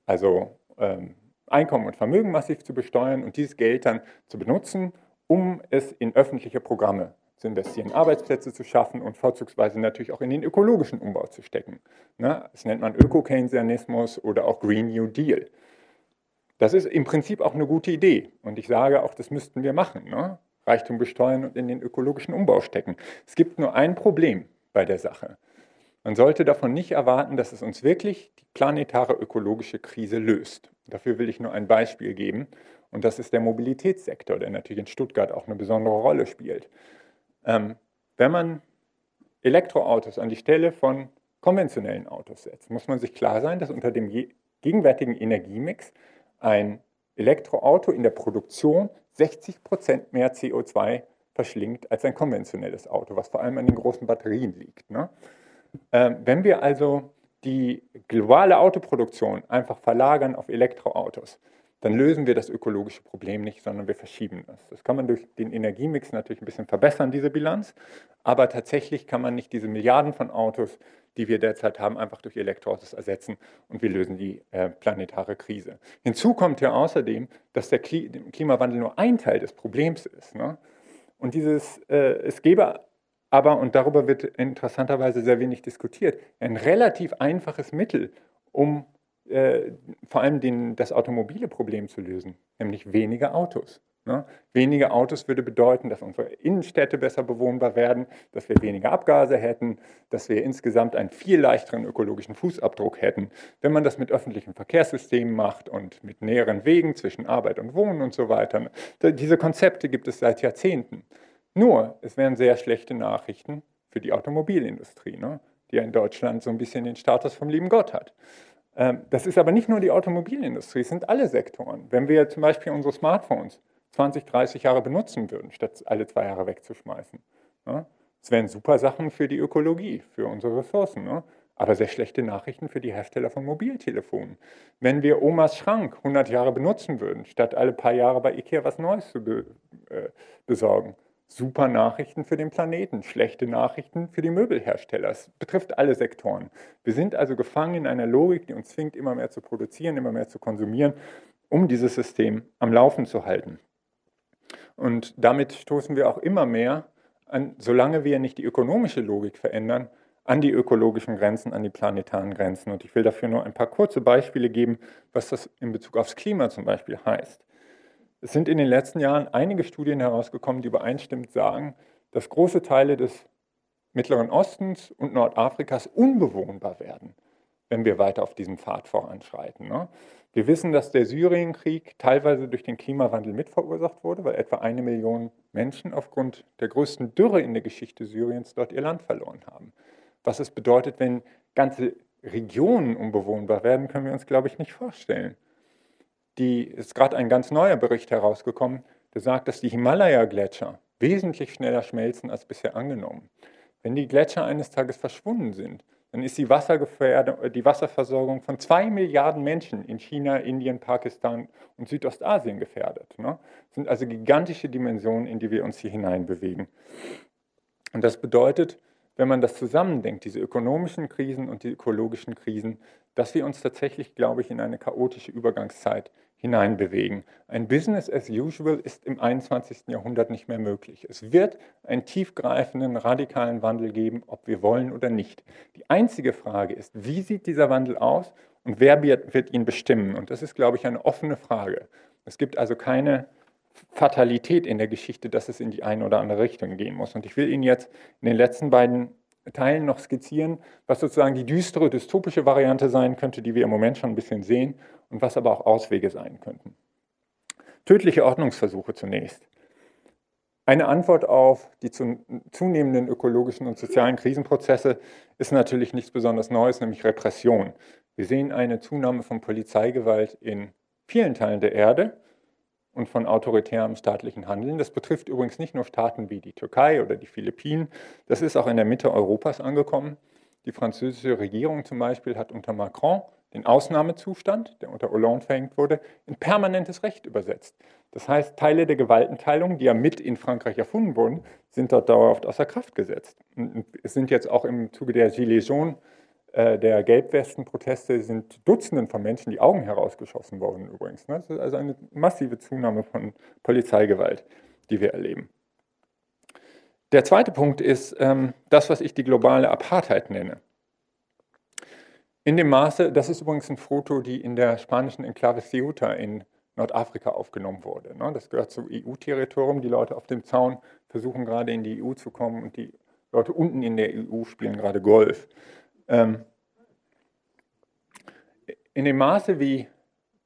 Speaker 2: Also ähm, Einkommen und Vermögen massiv zu besteuern und dieses Geld dann zu benutzen, um es in öffentliche Programme zu investieren, Arbeitsplätze zu schaffen und vorzugsweise natürlich auch in den ökologischen Umbau zu stecken. Ne? Das nennt man Öko-Keynesianismus oder auch Green New Deal. Das ist im Prinzip auch eine gute Idee und ich sage auch, das müssten wir machen. Ne? Reichtum besteuern und in den ökologischen Umbau stecken. Es gibt nur ein Problem bei der Sache. Man sollte davon nicht erwarten, dass es uns wirklich die planetare ökologische Krise löst. Dafür will ich nur ein Beispiel geben. Und das ist der Mobilitätssektor, der natürlich in Stuttgart auch eine besondere Rolle spielt. Ähm, wenn man Elektroautos an die Stelle von konventionellen Autos setzt, muss man sich klar sein, dass unter dem gegenwärtigen Energiemix ein Elektroauto in der Produktion 60 Prozent mehr CO2 verschlingt als ein konventionelles Auto, was vor allem an den großen Batterien liegt. Ne? Ähm, wenn wir also die globale Autoproduktion einfach verlagern auf Elektroautos, dann lösen wir das ökologische Problem nicht, sondern wir verschieben das. Das kann man durch den Energiemix natürlich ein bisschen verbessern, diese Bilanz, aber tatsächlich kann man nicht diese Milliarden von Autos, die wir derzeit haben, einfach durch Elektroautos ersetzen und wir lösen die äh, planetare Krise. Hinzu kommt ja außerdem, dass der Klimawandel nur ein Teil des Problems ist. Ne? Und dieses, äh, es gäbe aber, und darüber wird interessanterweise sehr wenig diskutiert, ein relativ einfaches Mittel, um äh, vor allem den, das automobile Problem zu lösen, nämlich weniger Autos. Ne? Weniger Autos würde bedeuten, dass unsere Innenstädte besser bewohnbar werden, dass wir weniger Abgase hätten, dass wir insgesamt einen viel leichteren ökologischen Fußabdruck hätten. Wenn man das mit öffentlichen Verkehrssystemen macht und mit näheren Wegen zwischen Arbeit und Wohnen und so weiter. Ne? Diese Konzepte gibt es seit Jahrzehnten. Nur, es wären sehr schlechte Nachrichten für die Automobilindustrie, ne? die ja in Deutschland so ein bisschen den Status vom lieben Gott hat. Ähm, das ist aber nicht nur die Automobilindustrie, es sind alle Sektoren. Wenn wir zum Beispiel unsere Smartphones 20, 30 Jahre benutzen würden, statt alle zwei Jahre wegzuschmeißen, ne? das wären super Sachen für die Ökologie, für unsere Ressourcen. Ne? aber sehr schlechte Nachrichten für die Hersteller von Mobiltelefonen. Wenn wir Omas Schrank 100 Jahre benutzen würden, statt alle paar Jahre bei Ikea was Neues zu be äh, besorgen, super Nachrichten für den Planeten, schlechte Nachrichten für die Möbelhersteller. Es betrifft alle Sektoren. Wir sind also gefangen in einer Logik, die uns zwingt, immer mehr zu produzieren, immer mehr zu konsumieren, um dieses System am Laufen zu halten. Und damit stoßen wir auch immer mehr an, solange wir nicht die ökonomische Logik verändern, an die ökologischen Grenzen, an die planetaren Grenzen. Und ich will dafür nur ein paar kurze Beispiele geben, was das in Bezug aufs Klima zum Beispiel heißt. Es sind in den letzten Jahren einige Studien herausgekommen, die übereinstimmend sagen, dass große Teile des Mittleren Ostens und Nordafrikas unbewohnbar werden, wenn wir weiter auf diesem Pfad voranschreiten. Ne? Wir wissen, dass der Syrienkrieg teilweise durch den Klimawandel mitverursacht wurde, weil etwa eine Million Menschen aufgrund der größten Dürre in der Geschichte Syriens dort ihr Land verloren haben. Was es bedeutet, wenn ganze Regionen unbewohnbar werden, können wir uns, glaube ich, nicht vorstellen die ist gerade ein ganz neuer Bericht herausgekommen, der sagt, dass die Himalaya-Gletscher wesentlich schneller schmelzen als bisher angenommen. Wenn die Gletscher eines Tages verschwunden sind, dann ist die, die Wasserversorgung von zwei Milliarden Menschen in China, Indien, Pakistan und Südostasien gefährdet. Ne? Das sind also gigantische Dimensionen, in die wir uns hier hineinbewegen. Und das bedeutet, wenn man das zusammendenkt, diese ökonomischen Krisen und die ökologischen Krisen, dass wir uns tatsächlich, glaube ich, in eine chaotische Übergangszeit hineinbewegen. Ein Business as usual ist im 21. Jahrhundert nicht mehr möglich. Es wird einen tiefgreifenden, radikalen Wandel geben, ob wir wollen oder nicht. Die einzige Frage ist, wie sieht dieser Wandel aus und wer wird ihn bestimmen? Und das ist, glaube ich, eine offene Frage. Es gibt also keine Fatalität in der Geschichte, dass es in die eine oder andere Richtung gehen muss. Und ich will Ihnen jetzt in den letzten beiden Teilen noch skizzieren, was sozusagen die düstere, dystopische Variante sein könnte, die wir im Moment schon ein bisschen sehen und was aber auch Auswege sein könnten. Tödliche Ordnungsversuche zunächst. Eine Antwort auf die zunehmenden ökologischen und sozialen Krisenprozesse ist natürlich nichts besonders Neues, nämlich Repression. Wir sehen eine Zunahme von Polizeigewalt in vielen Teilen der Erde und von autoritärem staatlichen Handeln. Das betrifft übrigens nicht nur Staaten wie die Türkei oder die Philippinen, das ist auch in der Mitte Europas angekommen. Die französische Regierung zum Beispiel hat unter Macron den Ausnahmezustand, der unter Hollande verhängt wurde, in permanentes Recht übersetzt. Das heißt, Teile der Gewaltenteilung, die ja mit in Frankreich erfunden wurden, sind dort dauerhaft außer Kraft gesetzt. Es sind jetzt auch im Zuge der Gilets jaunes, äh, der Gelbwesten-Proteste, sind Dutzenden von Menschen die Augen herausgeschossen worden übrigens. Ne? Das ist also eine massive Zunahme von Polizeigewalt, die wir erleben. Der zweite Punkt ist ähm, das, was ich die globale Apartheid nenne. In dem Maße, das ist übrigens ein Foto, die in der spanischen Enklave Ceuta in Nordafrika aufgenommen wurde. Ne? Das gehört zum EU-Territorium. Die Leute auf dem Zaun versuchen gerade in die EU zu kommen und die Leute unten in der EU spielen gerade Golf. Ähm, in dem Maße, wie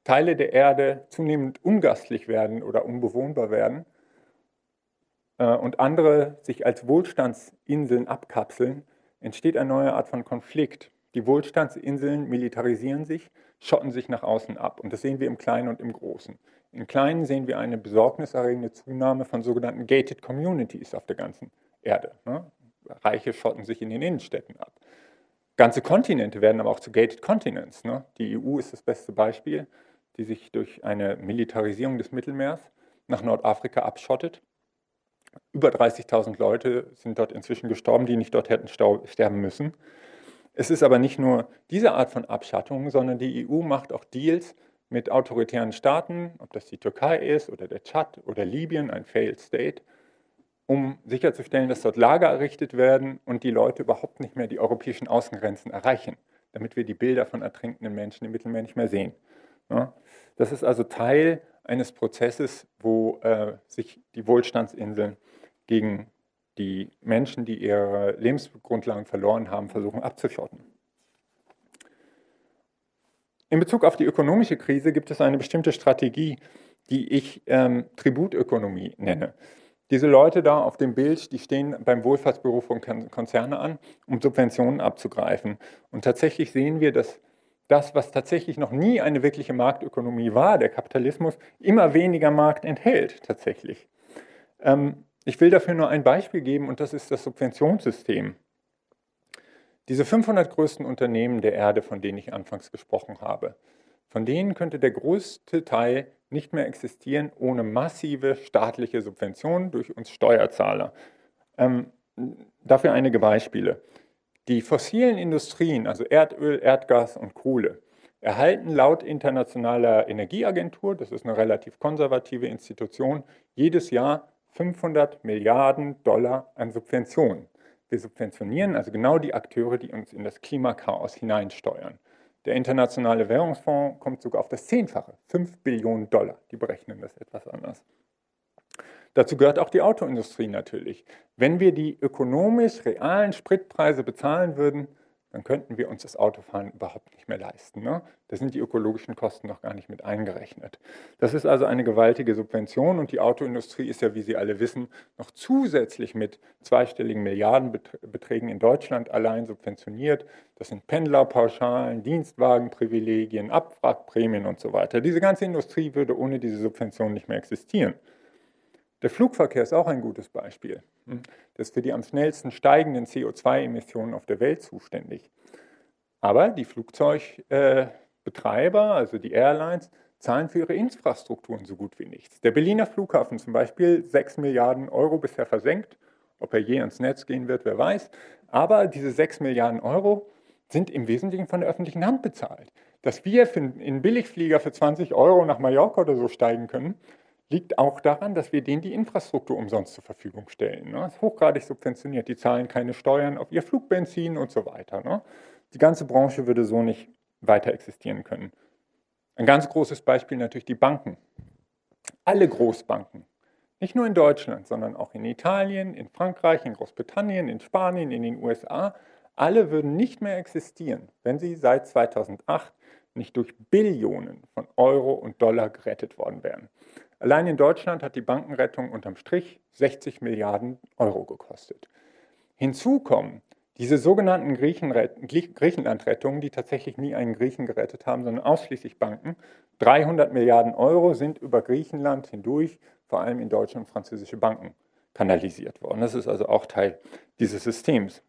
Speaker 2: Teile der Erde zunehmend ungastlich werden oder unbewohnbar werden äh, und andere sich als Wohlstandsinseln abkapseln, entsteht eine neue Art von Konflikt. Die Wohlstandsinseln militarisieren sich, schotten sich nach außen ab. Und das sehen wir im Kleinen und im Großen. Im Kleinen sehen wir eine besorgniserregende Zunahme von sogenannten Gated Communities auf der ganzen Erde. Ne? Reiche schotten sich in den Innenstädten ab. Ganze Kontinente werden aber auch zu Gated Continents. Ne? Die EU ist das beste Beispiel, die sich durch eine Militarisierung des Mittelmeers nach Nordafrika abschottet. Über 30.000 Leute sind dort inzwischen gestorben, die nicht dort hätten sterben müssen. Es ist aber nicht nur diese Art von Abschattung, sondern die EU macht auch Deals mit autoritären Staaten, ob das die Türkei ist oder der Tschad oder Libyen, ein Failed State, um sicherzustellen, dass dort Lager errichtet werden und die Leute überhaupt nicht mehr die europäischen Außengrenzen erreichen, damit wir die Bilder von ertrinkenden Menschen im Mittelmeer nicht mehr sehen. Das ist also Teil eines Prozesses, wo äh, sich die Wohlstandsinseln gegen die Menschen, die ihre Lebensgrundlagen verloren haben, versuchen abzuschotten. In Bezug auf die ökonomische Krise gibt es eine bestimmte Strategie, die ich ähm, Tributökonomie nenne. Diese Leute da auf dem Bild, die stehen beim Wohlfahrtsbüro von Konzerne an, um Subventionen abzugreifen. Und tatsächlich sehen wir, dass das, was tatsächlich noch nie eine wirkliche Marktökonomie war, der Kapitalismus, immer weniger Markt enthält tatsächlich. Ähm, ich will dafür nur ein Beispiel geben und das ist das Subventionssystem. Diese 500 größten Unternehmen der Erde, von denen ich anfangs gesprochen habe, von denen könnte der größte Teil nicht mehr existieren ohne massive staatliche Subventionen durch uns Steuerzahler. Ähm, dafür einige Beispiele. Die fossilen Industrien, also Erdöl, Erdgas und Kohle, erhalten laut Internationaler Energieagentur, das ist eine relativ konservative Institution, jedes Jahr 500 Milliarden Dollar an Subventionen. Wir subventionieren also genau die Akteure, die uns in das Klimakaos hineinsteuern. Der Internationale Währungsfonds kommt sogar auf das Zehnfache, 5 Billionen Dollar. Die berechnen das etwas anders. Dazu gehört auch die Autoindustrie natürlich. Wenn wir die ökonomisch realen Spritpreise bezahlen würden, dann könnten wir uns das Autofahren überhaupt nicht mehr leisten. Ne? Da sind die ökologischen Kosten noch gar nicht mit eingerechnet. Das ist also eine gewaltige Subvention und die Autoindustrie ist ja, wie Sie alle wissen, noch zusätzlich mit zweistelligen Milliardenbeträgen in Deutschland allein subventioniert. Das sind Pendlerpauschalen, Dienstwagenprivilegien, Abwrackprämien und so weiter. Diese ganze Industrie würde ohne diese Subvention nicht mehr existieren. Der Flugverkehr ist auch ein gutes Beispiel. Hm. Das ist für die am schnellsten steigenden CO2-Emissionen auf der Welt zuständig. Aber die Flugzeugbetreiber, also die Airlines, zahlen für ihre Infrastrukturen so gut wie nichts. Der Berliner Flughafen zum Beispiel, 6 Milliarden Euro bisher versenkt. Ob er je ans Netz gehen wird, wer weiß. Aber diese 6 Milliarden Euro sind im Wesentlichen von der öffentlichen Hand bezahlt. Dass wir in Billigflieger für 20 Euro nach Mallorca oder so steigen können, liegt auch daran, dass wir denen die Infrastruktur umsonst zur Verfügung stellen. Ne? Das ist hochgradig subventioniert. Die zahlen keine Steuern auf ihr Flugbenzin und so weiter. Ne? Die ganze Branche würde so nicht weiter existieren können. Ein ganz großes Beispiel natürlich die Banken. alle Großbanken, nicht nur in Deutschland, sondern auch in Italien, in Frankreich, in Großbritannien, in Spanien, in den USA, alle würden nicht mehr existieren, wenn sie seit 2008 nicht durch Billionen von Euro und Dollar gerettet worden wären. Allein in Deutschland hat die Bankenrettung unterm Strich 60 Milliarden Euro gekostet. Hinzu kommen diese sogenannten Griechenlandrettungen, die tatsächlich nie einen Griechen gerettet haben, sondern ausschließlich Banken. 300 Milliarden Euro sind über Griechenland hindurch, vor allem in deutsche und französische Banken, kanalisiert worden. Das ist also auch Teil dieses Systems.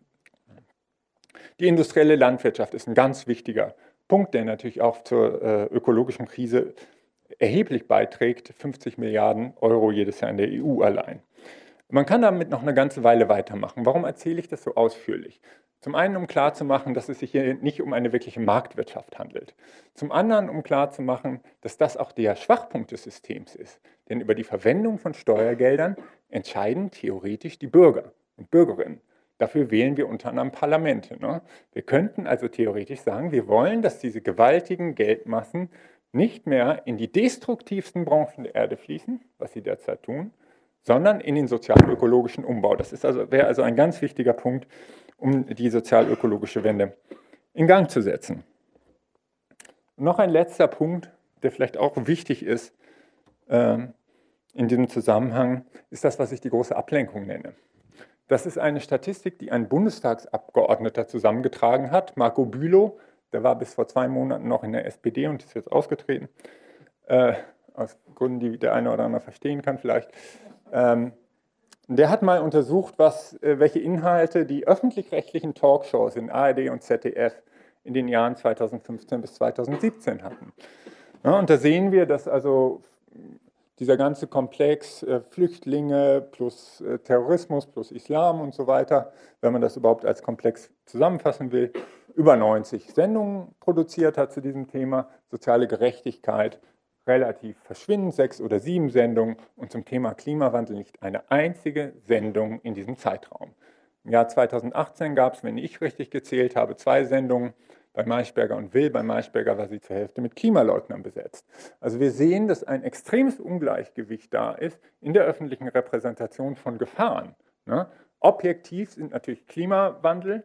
Speaker 2: Die industrielle Landwirtschaft ist ein ganz wichtiger Punkt, der natürlich auch zur äh, ökologischen Krise erheblich beiträgt. 50 Milliarden Euro jedes Jahr in der EU allein. Man kann damit noch eine ganze Weile weitermachen. Warum erzähle ich das so ausführlich? Zum einen, um klarzumachen, dass es sich hier nicht um eine wirkliche Marktwirtschaft handelt. Zum anderen, um klarzumachen, dass das auch der Schwachpunkt des Systems ist. Denn über die Verwendung von Steuergeldern entscheiden theoretisch die Bürger und Bürgerinnen. Dafür wählen wir unter anderem Parlamente. Ne? Wir könnten also theoretisch sagen, wir wollen, dass diese gewaltigen Geldmassen nicht mehr in die destruktivsten Branchen der Erde fließen, was sie derzeit tun, sondern in den sozialökologischen Umbau. Das also, wäre also ein ganz wichtiger Punkt, um die sozialökologische Wende in Gang zu setzen. Und noch ein letzter Punkt, der vielleicht auch wichtig ist äh, in diesem Zusammenhang, ist das, was ich die große Ablenkung nenne. Das ist eine Statistik, die ein Bundestagsabgeordneter zusammengetragen hat, Marco Bülow. Der war bis vor zwei Monaten noch in der SPD und ist jetzt ausgetreten. Äh, aus Gründen, die der eine oder andere verstehen kann vielleicht. Ähm, der hat mal untersucht, was, äh, welche Inhalte die öffentlich-rechtlichen Talkshows in ARD und ZDF in den Jahren 2015 bis 2017 hatten. Ja, und da sehen wir, dass also dieser ganze Komplex äh, Flüchtlinge plus äh, Terrorismus plus Islam und so weiter, wenn man das überhaupt als Komplex zusammenfassen will, über 90 Sendungen produziert hat zu diesem Thema. Soziale Gerechtigkeit relativ verschwindend, sechs oder sieben Sendungen und zum Thema Klimawandel nicht eine einzige Sendung in diesem Zeitraum. Im Jahr 2018 gab es, wenn ich richtig gezählt habe, zwei Sendungen bei Maischberger und Will. Bei Maischberger war sie zur Hälfte mit Klimaleugnern besetzt. Also wir sehen, dass ein extremes Ungleichgewicht da ist in der öffentlichen Repräsentation von Gefahren. Ne? Objektiv sind natürlich Klimawandel,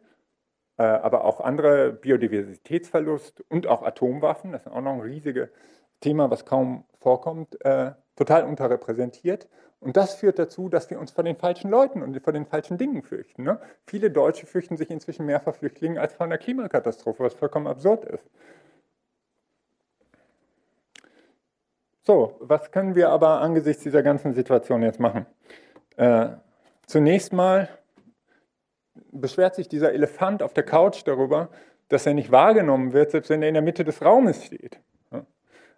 Speaker 2: äh, aber auch andere Biodiversitätsverlust und auch Atomwaffen. Das ist auch noch ein riesiges Thema, was kaum vorkommt, äh, total unterrepräsentiert. Und das führt dazu, dass wir uns vor den falschen Leuten und vor den falschen Dingen fürchten. Ne? Viele Deutsche fürchten sich inzwischen mehr vor Flüchtlingen als vor einer Klimakatastrophe, was vollkommen absurd ist. So, was können wir aber angesichts dieser ganzen Situation jetzt machen? Äh, zunächst mal beschwert sich dieser Elefant auf der Couch darüber, dass er nicht wahrgenommen wird, selbst wenn er in der Mitte des Raumes steht.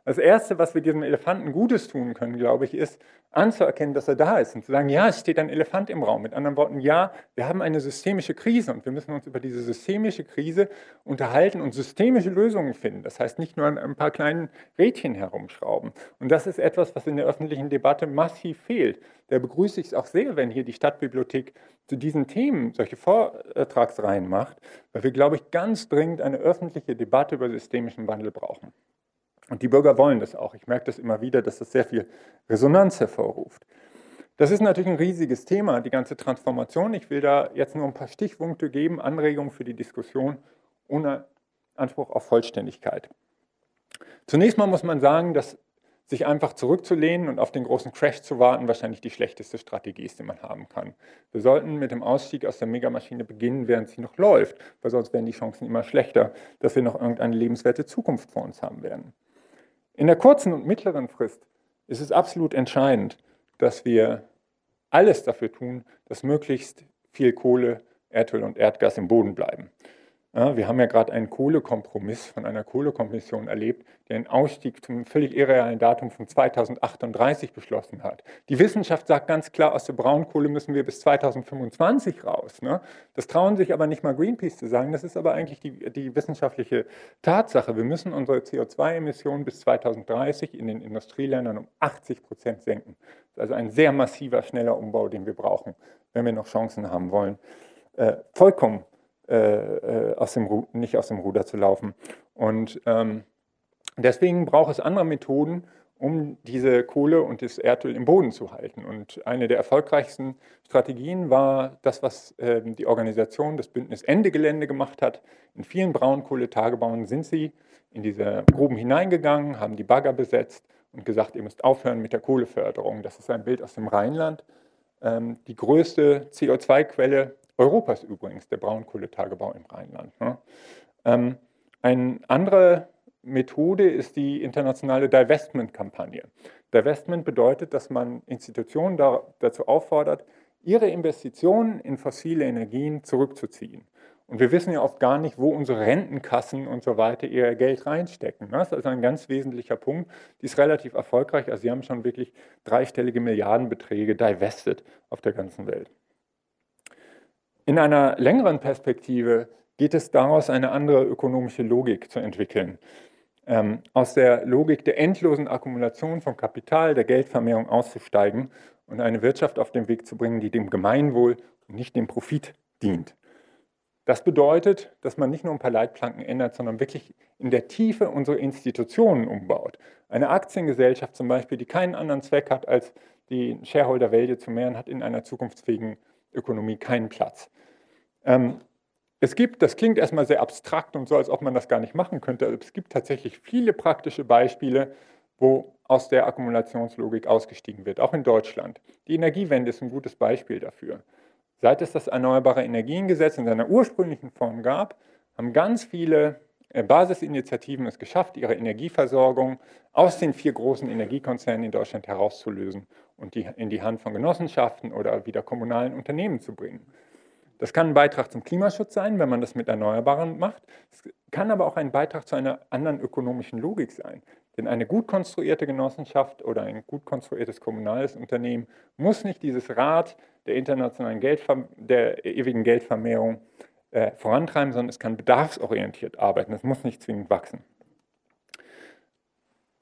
Speaker 2: Das Erste, was wir diesem Elefanten Gutes tun können, glaube ich, ist anzuerkennen, dass er da ist und zu sagen, ja, es steht ein Elefant im Raum. Mit anderen Worten, ja, wir haben eine systemische Krise und wir müssen uns über diese systemische Krise unterhalten und systemische Lösungen finden. Das heißt, nicht nur an ein paar kleinen Rädchen herumschrauben. Und das ist etwas, was in der öffentlichen Debatte massiv fehlt. Da begrüße ich es auch sehr, wenn hier die Stadtbibliothek zu diesen Themen solche Vortragsreihen macht, weil wir, glaube ich, ganz dringend eine öffentliche Debatte über systemischen Wandel brauchen. Und die Bürger wollen das auch. Ich merke das immer wieder, dass das sehr viel Resonanz hervorruft. Das ist natürlich ein riesiges Thema, die ganze Transformation. Ich will da jetzt nur ein paar Stichpunkte geben, Anregungen für die Diskussion ohne Anspruch auf Vollständigkeit. Zunächst mal muss man sagen, dass sich einfach zurückzulehnen und auf den großen Crash zu warten, wahrscheinlich die schlechteste Strategie ist, die man haben kann. Wir sollten mit dem Ausstieg aus der Megamaschine beginnen, während sie noch läuft, weil sonst werden die Chancen immer schlechter, dass wir noch irgendeine lebenswerte Zukunft vor uns haben werden. In der kurzen und mittleren Frist ist es absolut entscheidend, dass wir alles dafür tun, dass möglichst viel Kohle, Erdöl und Erdgas im Boden bleiben. Ja, wir haben ja gerade einen Kohlekompromiss von einer Kohlekommission erlebt, der einen Ausstieg zum völlig irrealen Datum von 2038 beschlossen hat. Die Wissenschaft sagt ganz klar, aus der Braunkohle müssen wir bis 2025 raus. Ne? Das trauen sich aber nicht mal Greenpeace zu sagen. Das ist aber eigentlich die, die wissenschaftliche Tatsache. Wir müssen unsere CO2-Emissionen bis 2030 in den Industrieländern um 80 Prozent senken. Das ist also ein sehr massiver, schneller Umbau, den wir brauchen, wenn wir noch Chancen haben wollen. Äh, vollkommen äh, äh, aus dem, nicht aus dem Ruder zu laufen. Und ähm, deswegen braucht es andere Methoden, um diese Kohle und das Erdöl im Boden zu halten. Und eine der erfolgreichsten Strategien war das, was äh, die Organisation des Bündnis Ende Gelände gemacht hat. In vielen Braunkohletagebauen sind sie in diese Gruben hineingegangen, haben die Bagger besetzt und gesagt, ihr müsst aufhören mit der Kohleförderung. Das ist ein Bild aus dem Rheinland. Ähm, die größte CO2-Quelle Europas übrigens, der Braunkohletagebau im Rheinland. Ne? Ähm, eine andere Methode ist die internationale Divestment-Kampagne. Divestment bedeutet, dass man Institutionen dazu auffordert, ihre Investitionen in fossile Energien zurückzuziehen. Und wir wissen ja oft gar nicht, wo unsere Rentenkassen und so weiter ihr Geld reinstecken. Das ist also ein ganz wesentlicher Punkt. Die ist relativ erfolgreich. Also sie haben schon wirklich dreistellige Milliardenbeträge divested auf der ganzen Welt. In einer längeren Perspektive geht es daraus, eine andere ökonomische Logik zu entwickeln. Ähm, aus der Logik der endlosen Akkumulation von Kapital, der Geldvermehrung auszusteigen und eine Wirtschaft auf den Weg zu bringen, die dem Gemeinwohl und nicht dem Profit dient. Das bedeutet, dass man nicht nur ein paar Leitplanken ändert, sondern wirklich in der Tiefe unsere Institutionen umbaut. Eine Aktiengesellschaft zum Beispiel, die keinen anderen Zweck hat, als die Shareholder Value zu mehren, hat in einer zukunftsfähigen Ökonomie keinen Platz. Ähm, es gibt, das klingt erstmal sehr abstrakt und so, als ob man das gar nicht machen könnte, aber es gibt tatsächlich viele praktische Beispiele, wo aus der Akkumulationslogik ausgestiegen wird, auch in Deutschland. Die Energiewende ist ein gutes Beispiel dafür. Seit es das Erneuerbare Energiengesetz in seiner ursprünglichen Form gab, haben ganz viele äh, Basisinitiativen es geschafft, ihre Energieversorgung aus den vier großen Energiekonzernen in Deutschland herauszulösen und die in die Hand von Genossenschaften oder wieder kommunalen Unternehmen zu bringen. Das kann ein Beitrag zum Klimaschutz sein, wenn man das mit Erneuerbaren macht. Es kann aber auch ein Beitrag zu einer anderen ökonomischen Logik sein. Denn eine gut konstruierte Genossenschaft oder ein gut konstruiertes kommunales Unternehmen muss nicht dieses Rad der internationalen Geldver der ewigen Geldvermehrung äh, vorantreiben, sondern es kann bedarfsorientiert arbeiten. Es muss nicht zwingend wachsen.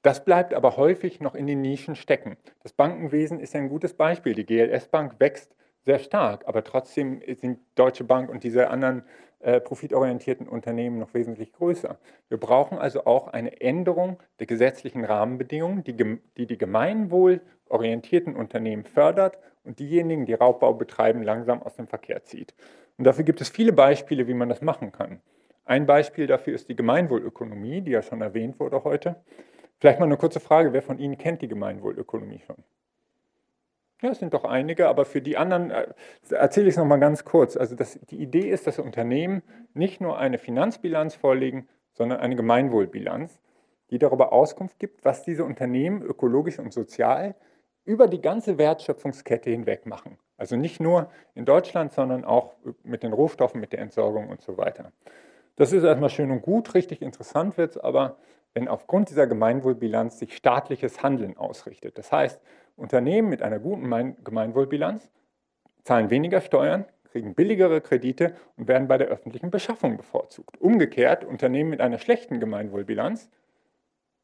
Speaker 2: Das bleibt aber häufig noch in den Nischen stecken. Das Bankenwesen ist ein gutes Beispiel. Die GLS Bank wächst sehr stark, aber trotzdem sind Deutsche Bank und diese anderen äh, profitorientierten Unternehmen noch wesentlich größer. Wir brauchen also auch eine Änderung der gesetzlichen Rahmenbedingungen, die die, die gemeinwohlorientierten Unternehmen fördert und diejenigen, die Raubbau betreiben, langsam aus dem Verkehr zieht. Und dafür gibt es viele Beispiele, wie man das machen kann. Ein Beispiel dafür ist die Gemeinwohlökonomie, die ja schon erwähnt wurde heute. Vielleicht mal eine kurze Frage, wer von Ihnen kennt die Gemeinwohlökonomie schon? Ja, es sind doch einige, aber für die anderen äh, erzähle ich es nochmal ganz kurz. Also das, die Idee ist, dass Unternehmen nicht nur eine Finanzbilanz vorlegen, sondern eine Gemeinwohlbilanz, die darüber Auskunft gibt, was diese Unternehmen ökologisch und sozial über die ganze Wertschöpfungskette hinweg machen. Also nicht nur in Deutschland, sondern auch mit den Rohstoffen, mit der Entsorgung und so weiter. Das ist erstmal schön und gut, richtig interessant wird es aber, wenn aufgrund dieser Gemeinwohlbilanz sich staatliches Handeln ausrichtet. Das heißt, Unternehmen mit einer guten Gemeinwohlbilanz zahlen weniger Steuern, kriegen billigere Kredite und werden bei der öffentlichen Beschaffung bevorzugt. Umgekehrt, Unternehmen mit einer schlechten Gemeinwohlbilanz,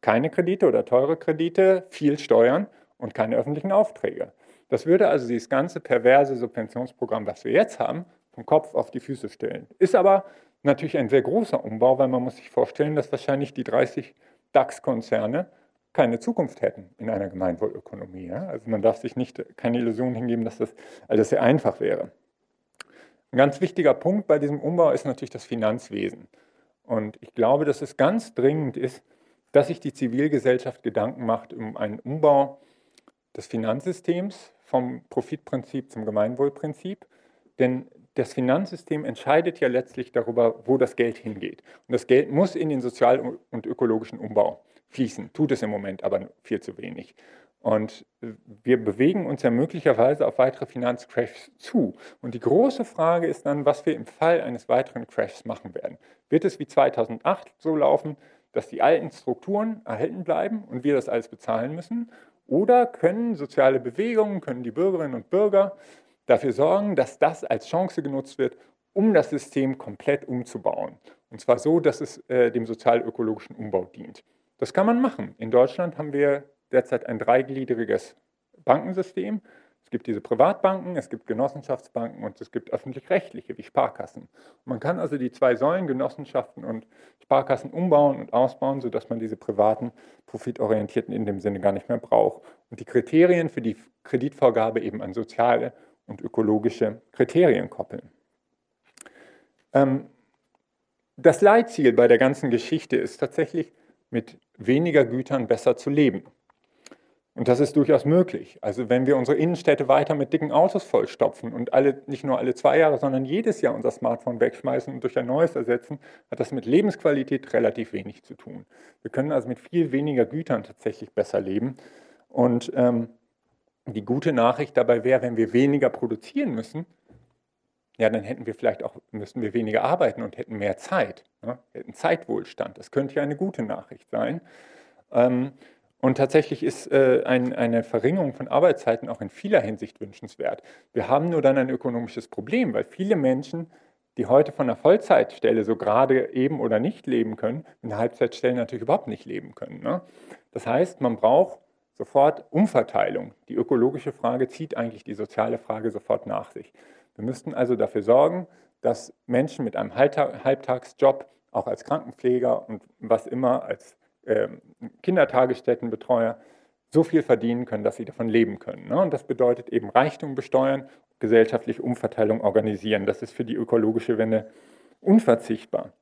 Speaker 2: keine Kredite oder teure Kredite, viel Steuern und keine öffentlichen Aufträge. Das würde also dieses ganze perverse Subventionsprogramm, was wir jetzt haben, vom Kopf auf die Füße stellen. Ist aber natürlich ein sehr großer Umbau, weil man muss sich vorstellen, dass wahrscheinlich die 30 DAX-Konzerne keine Zukunft hätten in einer Gemeinwohlökonomie. Ja? Also man darf sich nicht keine Illusion hingeben, dass das alles sehr einfach wäre. Ein ganz wichtiger Punkt bei diesem Umbau ist natürlich das Finanzwesen. Und ich glaube, dass es ganz dringend ist, dass sich die Zivilgesellschaft Gedanken macht um einen Umbau des Finanzsystems vom Profitprinzip zum Gemeinwohlprinzip. Denn das Finanzsystem entscheidet ja letztlich darüber, wo das Geld hingeht. Und das Geld muss in den sozial- und ökologischen Umbau fließen, tut es im Moment aber viel zu wenig. Und wir bewegen uns ja möglicherweise auf weitere Finanzcrashs zu. Und die große Frage ist dann, was wir im Fall eines weiteren Crashs machen werden. Wird es wie 2008 so laufen, dass die alten Strukturen erhalten bleiben und wir das alles bezahlen müssen? Oder können soziale Bewegungen, können die Bürgerinnen und Bürger dafür sorgen, dass das als Chance genutzt wird, um das System komplett umzubauen? Und zwar so, dass es äh, dem sozial-ökologischen Umbau dient. Das kann man machen. In Deutschland haben wir derzeit ein dreigliedriges Bankensystem. Es gibt diese Privatbanken, es gibt Genossenschaftsbanken und es gibt öffentlich-rechtliche wie Sparkassen. Man kann also die zwei Säulen, Genossenschaften und Sparkassen, umbauen und ausbauen, sodass man diese privaten, profitorientierten in dem Sinne gar nicht mehr braucht. Und die Kriterien für die Kreditvorgabe eben an soziale und ökologische Kriterien koppeln. Ähm, das Leitziel bei der ganzen Geschichte ist tatsächlich, mit weniger Gütern besser zu leben. Und das ist durchaus möglich. Also wenn wir unsere Innenstädte weiter mit dicken Autos vollstopfen und alle, nicht nur alle zwei Jahre, sondern jedes Jahr unser Smartphone wegschmeißen und durch ein neues ersetzen, hat das mit Lebensqualität relativ wenig zu tun. Wir können also mit viel weniger Gütern tatsächlich besser leben. Und ähm, die gute Nachricht dabei wäre, wenn wir weniger produzieren müssen, ja, dann hätten wir vielleicht auch, müssten wir weniger arbeiten und hätten mehr Zeit, ne? hätten Zeitwohlstand. Das könnte ja eine gute Nachricht sein. Ähm, und tatsächlich ist äh, ein, eine Verringerung von Arbeitszeiten auch in vieler Hinsicht wünschenswert. Wir haben nur dann ein ökonomisches Problem, weil viele Menschen, die heute von einer Vollzeitstelle so gerade eben oder nicht leben können, in Halbzeitstellen natürlich überhaupt nicht leben können. Ne? Das heißt, man braucht sofort Umverteilung. Die ökologische Frage zieht eigentlich die soziale Frage sofort nach sich. Wir müssten also dafür sorgen, dass Menschen mit einem Halbtagsjob, auch als Krankenpfleger und was immer, als äh, Kindertagesstättenbetreuer, so viel verdienen können, dass sie davon leben können. Ne? Und das bedeutet eben Reichtum besteuern, gesellschaftliche Umverteilung organisieren. Das ist für die ökologische Wende unverzichtbar.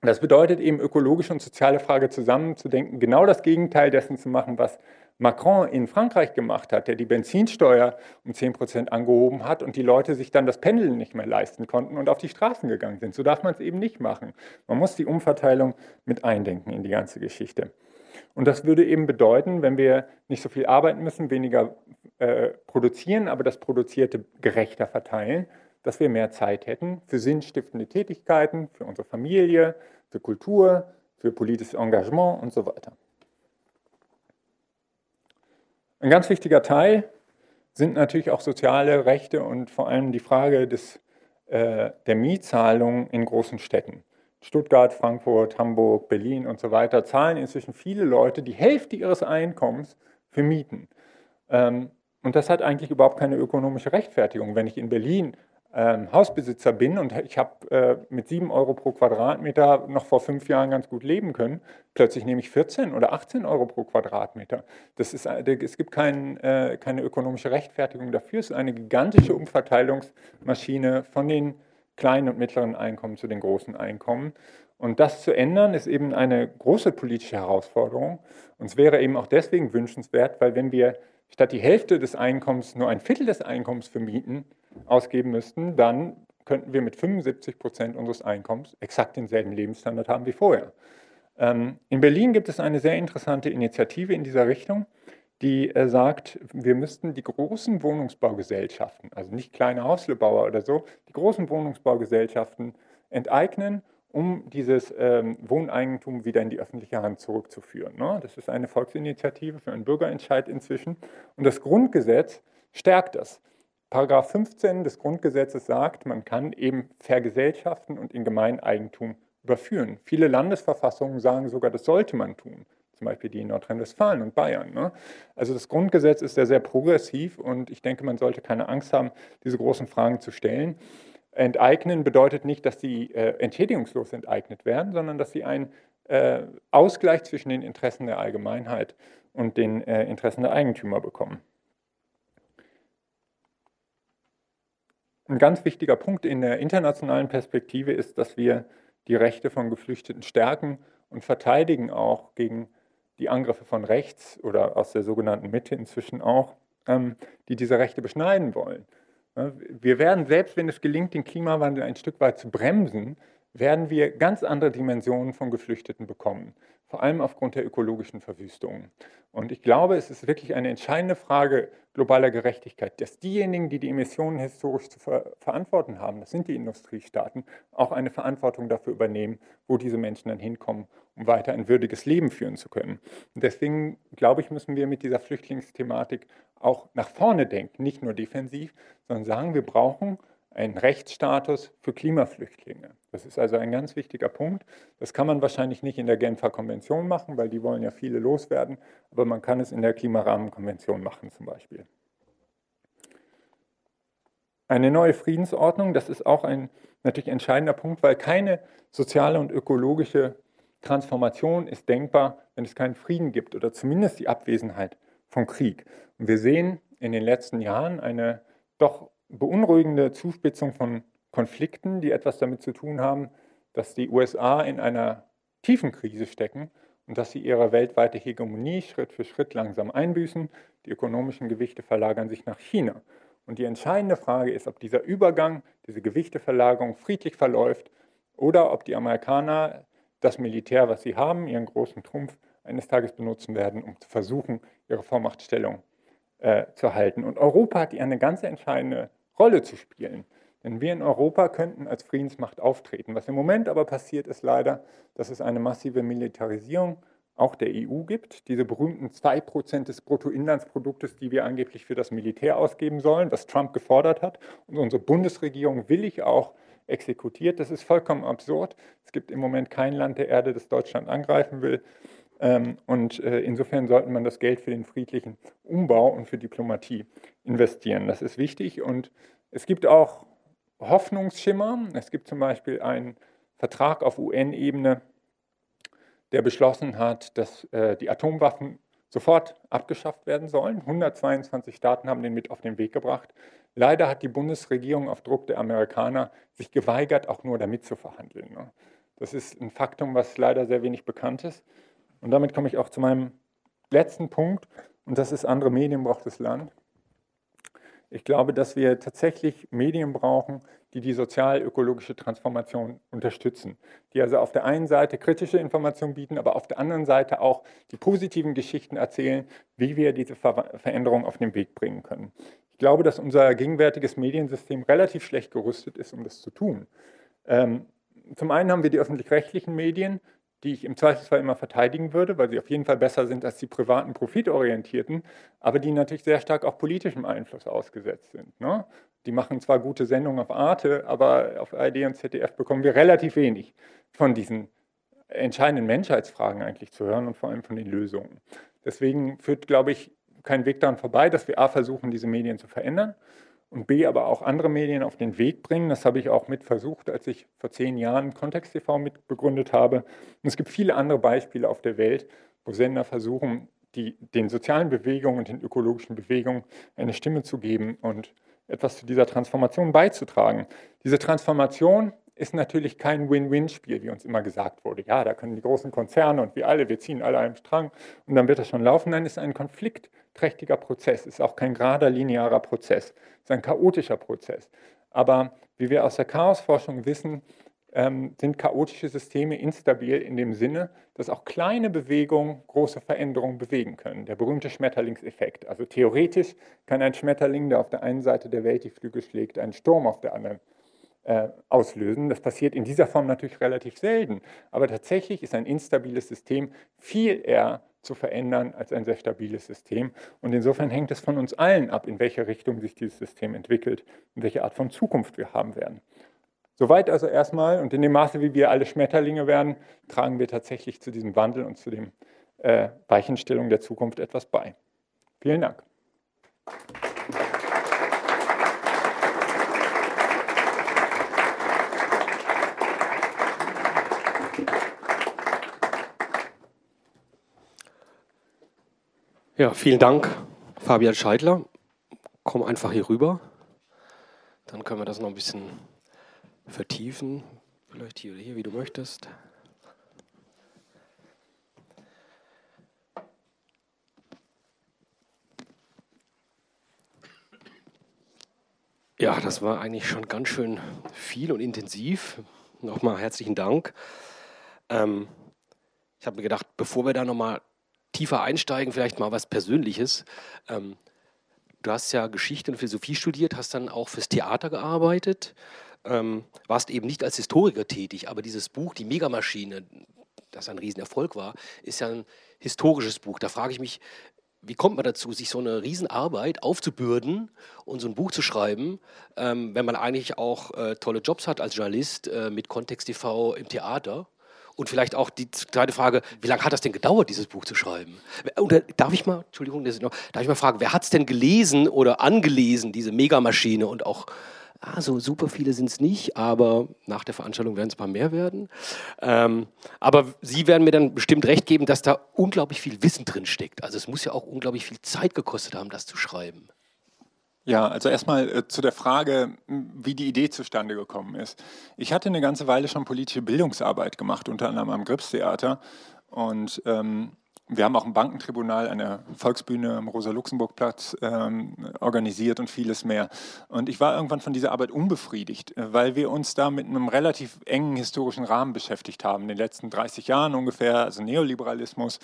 Speaker 2: Das bedeutet eben ökologische und soziale Frage zusammenzudenken, genau das Gegenteil dessen zu machen, was Macron in Frankreich gemacht hat, der die Benzinsteuer um 10 Prozent angehoben hat und die Leute sich dann das Pendeln nicht mehr leisten konnten und auf die Straßen gegangen sind. So darf man es eben nicht machen. Man muss die Umverteilung mit eindenken in die ganze Geschichte. Und das würde eben bedeuten, wenn wir nicht so viel arbeiten müssen, weniger äh, produzieren, aber das Produzierte gerechter verteilen, dass wir mehr Zeit hätten für sinnstiftende Tätigkeiten, für unsere Familie, für Kultur, für politisches Engagement und so weiter. Ein ganz wichtiger Teil sind natürlich auch soziale Rechte und vor allem die Frage des, äh, der Mietzahlung in großen Städten. Stuttgart, Frankfurt, Hamburg, Berlin und so weiter zahlen inzwischen viele Leute die Hälfte ihres Einkommens für Mieten. Ähm, und das hat eigentlich überhaupt keine ökonomische Rechtfertigung. Wenn ich in Berlin ähm, Hausbesitzer bin und ich habe äh, mit 7 Euro pro Quadratmeter noch vor fünf Jahren ganz gut leben können, plötzlich nehme ich 14 oder 18 Euro pro Quadratmeter. Das ist, äh, es gibt kein, äh, keine ökonomische Rechtfertigung dafür. Es ist eine gigantische Umverteilungsmaschine von den kleinen und mittleren Einkommen zu den großen Einkommen. Und das zu ändern, ist eben eine große politische Herausforderung. Und es wäre eben auch deswegen wünschenswert, weil wenn wir statt die Hälfte des Einkommens nur ein Viertel des Einkommens für Mieten ausgeben müssten, dann könnten wir mit 75 Prozent unseres Einkommens exakt denselben Lebensstandard haben wie vorher. Ähm, in Berlin gibt es eine sehr interessante Initiative in dieser Richtung, die äh, sagt, wir müssten die großen Wohnungsbaugesellschaften, also nicht kleine Hauslebauer oder so, die großen Wohnungsbaugesellschaften enteignen, um dieses ähm, Wohneigentum wieder in die öffentliche Hand zurückzuführen. Ne? Das ist eine Volksinitiative für einen Bürgerentscheid inzwischen. Und das Grundgesetz stärkt das. Paragraph 15 des Grundgesetzes sagt, man kann eben vergesellschaften und in Gemeineigentum überführen. Viele Landesverfassungen sagen sogar, das sollte man tun, zum Beispiel die in Nordrhein-Westfalen und Bayern. Ne? Also das Grundgesetz ist sehr, sehr progressiv und ich denke, man sollte keine Angst haben, diese großen Fragen zu stellen. Enteignen bedeutet nicht, dass sie äh, entschädigungslos enteignet werden, sondern dass sie einen äh, Ausgleich zwischen den Interessen der Allgemeinheit und den äh, Interessen der Eigentümer bekommen. Ein ganz wichtiger Punkt in der internationalen Perspektive ist, dass wir die Rechte von Geflüchteten stärken und verteidigen auch gegen die Angriffe von rechts oder aus der sogenannten Mitte inzwischen auch, ähm, die diese Rechte beschneiden wollen. Wir werden, selbst wenn es gelingt, den Klimawandel ein Stück weit zu bremsen, werden wir ganz andere Dimensionen von Geflüchteten bekommen vor allem aufgrund der ökologischen Verwüstungen. Und ich glaube, es ist wirklich eine entscheidende Frage globaler Gerechtigkeit, dass diejenigen, die die Emissionen historisch zu ver verantworten haben, das sind die Industriestaaten, auch eine Verantwortung dafür übernehmen, wo diese Menschen dann hinkommen, um weiter ein würdiges Leben führen zu können. Und deswegen, glaube ich, müssen wir mit dieser Flüchtlingsthematik auch nach vorne denken, nicht nur defensiv, sondern sagen, wir brauchen einen Rechtsstatus für Klimaflüchtlinge. Das ist also ein ganz wichtiger Punkt. Das kann man wahrscheinlich nicht in der Genfer Konvention machen, weil die wollen ja viele loswerden, aber man kann es in der Klimarahmenkonvention machen zum Beispiel. Eine neue Friedensordnung, das ist auch ein natürlich entscheidender Punkt, weil keine soziale und ökologische Transformation ist denkbar, wenn es keinen Frieden gibt oder zumindest die Abwesenheit von Krieg. Und wir sehen in den letzten Jahren eine doch beunruhigende Zuspitzung von Konflikten, die etwas damit zu tun haben, dass die USA in einer tiefen Krise stecken und dass sie ihre weltweite Hegemonie Schritt für Schritt langsam einbüßen. Die ökonomischen Gewichte verlagern sich nach China. Und die entscheidende Frage ist, ob dieser Übergang, diese Gewichteverlagerung friedlich verläuft oder ob die Amerikaner das Militär, was sie haben, ihren großen Trumpf, eines Tages benutzen werden, um zu versuchen, ihre Vormachtstellung äh, zu halten. Und Europa hat hier eine ganz entscheidende Rolle zu spielen. Denn wir in Europa könnten als Friedensmacht auftreten. Was im Moment aber passiert, ist leider, dass es eine massive Militarisierung auch der EU gibt. Diese berühmten 2% des Bruttoinlandsproduktes, die wir angeblich für das Militär ausgeben sollen, was Trump gefordert hat. Und unsere Bundesregierung willig auch exekutiert. Das ist vollkommen absurd. Es gibt im Moment kein Land der Erde, das Deutschland angreifen will. Ähm, und äh, insofern sollte man das Geld für den friedlichen Umbau und für Diplomatie investieren. Das ist wichtig. Und es gibt auch Hoffnungsschimmer. Es gibt zum Beispiel einen Vertrag auf UN-Ebene, der beschlossen hat, dass äh, die Atomwaffen sofort abgeschafft werden sollen. 122 Staaten haben den mit auf den Weg gebracht. Leider hat die Bundesregierung auf Druck der Amerikaner sich geweigert, auch nur damit zu verhandeln. Ne? Das ist ein Faktum, was leider sehr wenig bekannt ist. Und damit komme ich auch zu meinem letzten Punkt, und das ist, andere Medien braucht das Land. Ich glaube, dass wir tatsächlich Medien brauchen, die die sozial-ökologische Transformation unterstützen, die also auf der einen Seite kritische Informationen bieten, aber auf der anderen Seite auch die positiven Geschichten erzählen, wie wir diese Ver Veränderung auf den Weg bringen können. Ich glaube, dass unser gegenwärtiges Mediensystem relativ schlecht gerüstet ist, um das zu tun. Ähm, zum einen haben wir die öffentlich-rechtlichen Medien, die ich im Zweifelsfall immer verteidigen würde, weil sie auf jeden Fall besser sind als die privaten profitorientierten, aber die natürlich sehr stark auch politischem Einfluss ausgesetzt sind. Ne? Die machen zwar gute Sendungen auf Arte, aber auf ARD und ZDF bekommen wir relativ wenig von diesen entscheidenden Menschheitsfragen eigentlich zu hören und vor allem von den Lösungen. Deswegen führt, glaube ich, kein Weg daran vorbei, dass wir A versuchen, diese Medien zu verändern und B aber auch andere Medien auf den Weg bringen. Das habe ich auch mit versucht, als ich vor zehn Jahren Kontext TV mit begründet habe. Und es gibt viele andere Beispiele auf der Welt, wo Sender versuchen, die, den sozialen Bewegungen und den ökologischen Bewegungen eine Stimme zu geben und etwas zu dieser Transformation beizutragen. Diese Transformation ist natürlich kein Win-Win-Spiel, wie uns immer gesagt wurde. Ja, da können die großen Konzerne und wir alle, wir ziehen alle einen Strang und dann wird das schon laufen. Nein, es ist ein konfliktträchtiger Prozess, es ist auch kein gerader, linearer Prozess, es ist ein chaotischer Prozess. Aber wie wir aus der Chaosforschung wissen, ähm, sind chaotische Systeme instabil in dem Sinne, dass auch kleine Bewegungen große Veränderungen bewegen können. Der berühmte Schmetterlingseffekt. Also theoretisch kann ein Schmetterling, der auf der einen Seite der Welt die Flügel schlägt, einen Sturm auf der anderen äh, auslösen. Das passiert in dieser Form natürlich relativ selten. Aber tatsächlich ist ein instabiles System viel eher zu verändern als ein sehr stabiles System. Und insofern hängt es von uns allen ab, in welche Richtung sich dieses System entwickelt und welche Art von Zukunft wir haben werden. Soweit also erstmal und in dem Maße, wie wir alle Schmetterlinge werden, tragen wir tatsächlich zu diesem Wandel und zu dem äh, Weichenstellung der Zukunft etwas bei. Vielen Dank.
Speaker 1: Ja, vielen Dank, Fabian Scheidler. Komm einfach hier rüber. Dann können wir das noch ein bisschen vertiefen. Vielleicht hier oder hier, wie du möchtest. Ja, das war eigentlich schon ganz schön viel und intensiv. Nochmal herzlichen Dank. Ähm, ich habe mir gedacht, bevor wir da nochmal tiefer einsteigen, vielleicht mal was Persönliches. Ähm, du hast ja Geschichte und Philosophie studiert, hast dann auch fürs Theater gearbeitet, ähm, warst eben nicht als Historiker tätig, aber dieses Buch, Die Megamaschine, das ein Riesenerfolg war, ist ja ein historisches Buch. Da frage ich mich, wie kommt man dazu, sich so eine Riesenarbeit aufzubürden und so ein Buch zu schreiben, ähm, wenn man eigentlich auch äh, tolle Jobs hat als Journalist äh, mit Kontext TV im Theater? Und vielleicht auch die zweite Frage, wie lange hat das denn gedauert, dieses Buch zu schreiben? Und darf ich mal, Entschuldigung, darf ich mal fragen, wer hat es denn gelesen oder angelesen, diese Megamaschine und auch ah, so super viele sind es nicht, aber nach der Veranstaltung werden es ein paar mehr werden. Ähm, aber Sie werden mir dann bestimmt recht geben, dass da unglaublich viel Wissen drin steckt. Also es muss ja auch unglaublich viel Zeit gekostet haben, das zu schreiben.
Speaker 2: Ja, also erstmal äh, zu der Frage, wie die Idee zustande gekommen ist. Ich hatte eine ganze Weile schon politische Bildungsarbeit gemacht, unter anderem am Gripstheater. Und ähm, wir haben auch ein Bankentribunal, eine Volksbühne am Rosa-Luxemburg-Platz ähm, organisiert und vieles mehr. Und ich war irgendwann von dieser Arbeit unbefriedigt, äh, weil wir uns da mit einem relativ engen historischen Rahmen beschäftigt haben, in den letzten 30 Jahren ungefähr, also Neoliberalismus.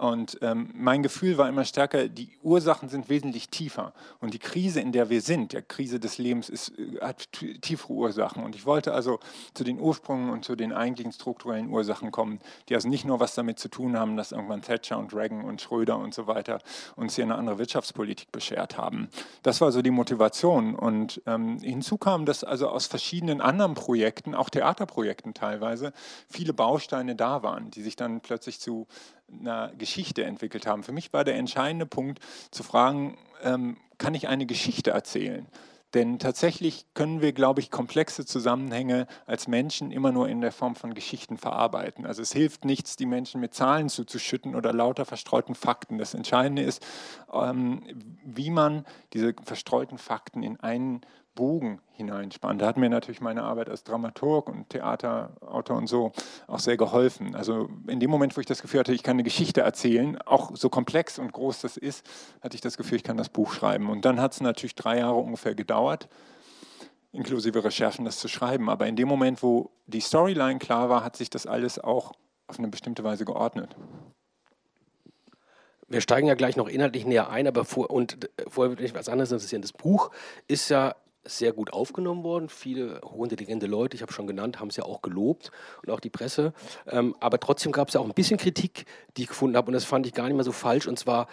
Speaker 2: Und ähm, mein Gefühl war immer stärker, die Ursachen sind wesentlich tiefer. Und die Krise, in der wir sind, die Krise des Lebens, ist, äh, hat tiefere Ursachen. Und ich wollte also zu den Ursprüngen und zu den eigentlichen strukturellen Ursachen kommen, die also nicht nur was damit zu tun haben, dass irgendwann Thatcher und Reagan und Schröder und so weiter uns hier eine andere Wirtschaftspolitik beschert haben. Das war so die Motivation. Und ähm, hinzu kam, dass also aus verschiedenen anderen Projekten, auch Theaterprojekten teilweise, viele Bausteine da waren, die sich dann plötzlich zu einer Geschichte entwickelt haben. Für mich war der entscheidende Punkt zu fragen, ähm, kann ich eine Geschichte erzählen? Denn tatsächlich können wir, glaube ich, komplexe Zusammenhänge als Menschen immer nur in der Form von Geschichten verarbeiten. Also es hilft nichts, die Menschen mit Zahlen zuzuschütten oder lauter verstreuten Fakten. Das Entscheidende ist, ähm, wie man diese verstreuten Fakten in einen Bogen hineinspannen. Da hat mir natürlich meine Arbeit als Dramaturg und Theaterautor und so auch sehr geholfen. Also in dem Moment, wo ich das Gefühl hatte, ich kann eine Geschichte erzählen, auch so komplex und groß das ist, hatte ich das Gefühl, ich kann das Buch schreiben. Und dann hat es natürlich drei Jahre ungefähr gedauert, inklusive Recherchen, das zu schreiben. Aber in dem Moment, wo die Storyline klar war, hat sich das alles auch auf eine bestimmte Weise geordnet.
Speaker 1: Wir steigen ja gleich noch inhaltlich näher ein, aber vor, und äh, vorher würde mich was anderes interessieren. Das Buch ist ja sehr gut aufgenommen worden. Viele hochintelligente Leute, ich habe schon genannt, haben es ja auch gelobt und auch die Presse. Ähm, aber trotzdem gab es ja auch ein bisschen Kritik, die ich gefunden habe und das fand ich gar nicht mehr so falsch. Und zwar,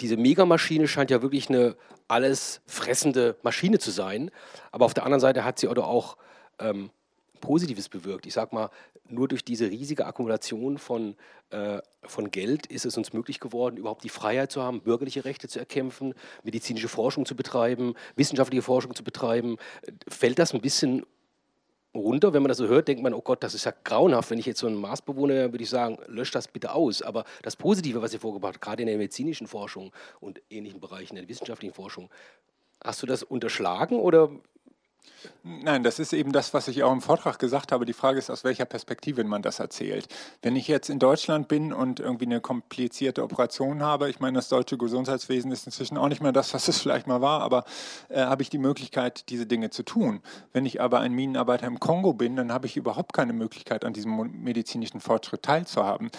Speaker 1: diese Megamaschine scheint ja wirklich eine alles fressende Maschine zu sein. Aber auf der anderen Seite hat sie auch ähm, Positives bewirkt. Ich sage mal, nur durch diese riesige Akkumulation von, äh, von Geld ist es uns möglich geworden, überhaupt die Freiheit zu haben, bürgerliche Rechte zu erkämpfen, medizinische Forschung zu betreiben, wissenschaftliche Forschung zu betreiben. Fällt das ein bisschen runter. Wenn man das so hört, denkt man, oh Gott, das ist ja grauenhaft. Wenn ich jetzt so ein Marsbewohner wäre, würde ich sagen, löscht das bitte aus. Aber das Positive, was ihr vorgebracht habt, gerade in der medizinischen Forschung und ähnlichen Bereichen, in der wissenschaftlichen Forschung, hast du das unterschlagen oder
Speaker 2: Nein, das ist eben das, was ich auch im Vortrag gesagt habe. Die Frage ist, aus welcher Perspektive man das erzählt. Wenn ich jetzt in Deutschland bin und irgendwie eine komplizierte Operation habe, ich meine, das deutsche Gesundheitswesen ist inzwischen auch nicht mehr das, was es vielleicht mal war, aber äh, habe ich die Möglichkeit, diese Dinge zu tun. Wenn ich aber ein Minenarbeiter im Kongo bin, dann habe ich überhaupt keine Möglichkeit, an diesem medizinischen Fortschritt teilzuhaben.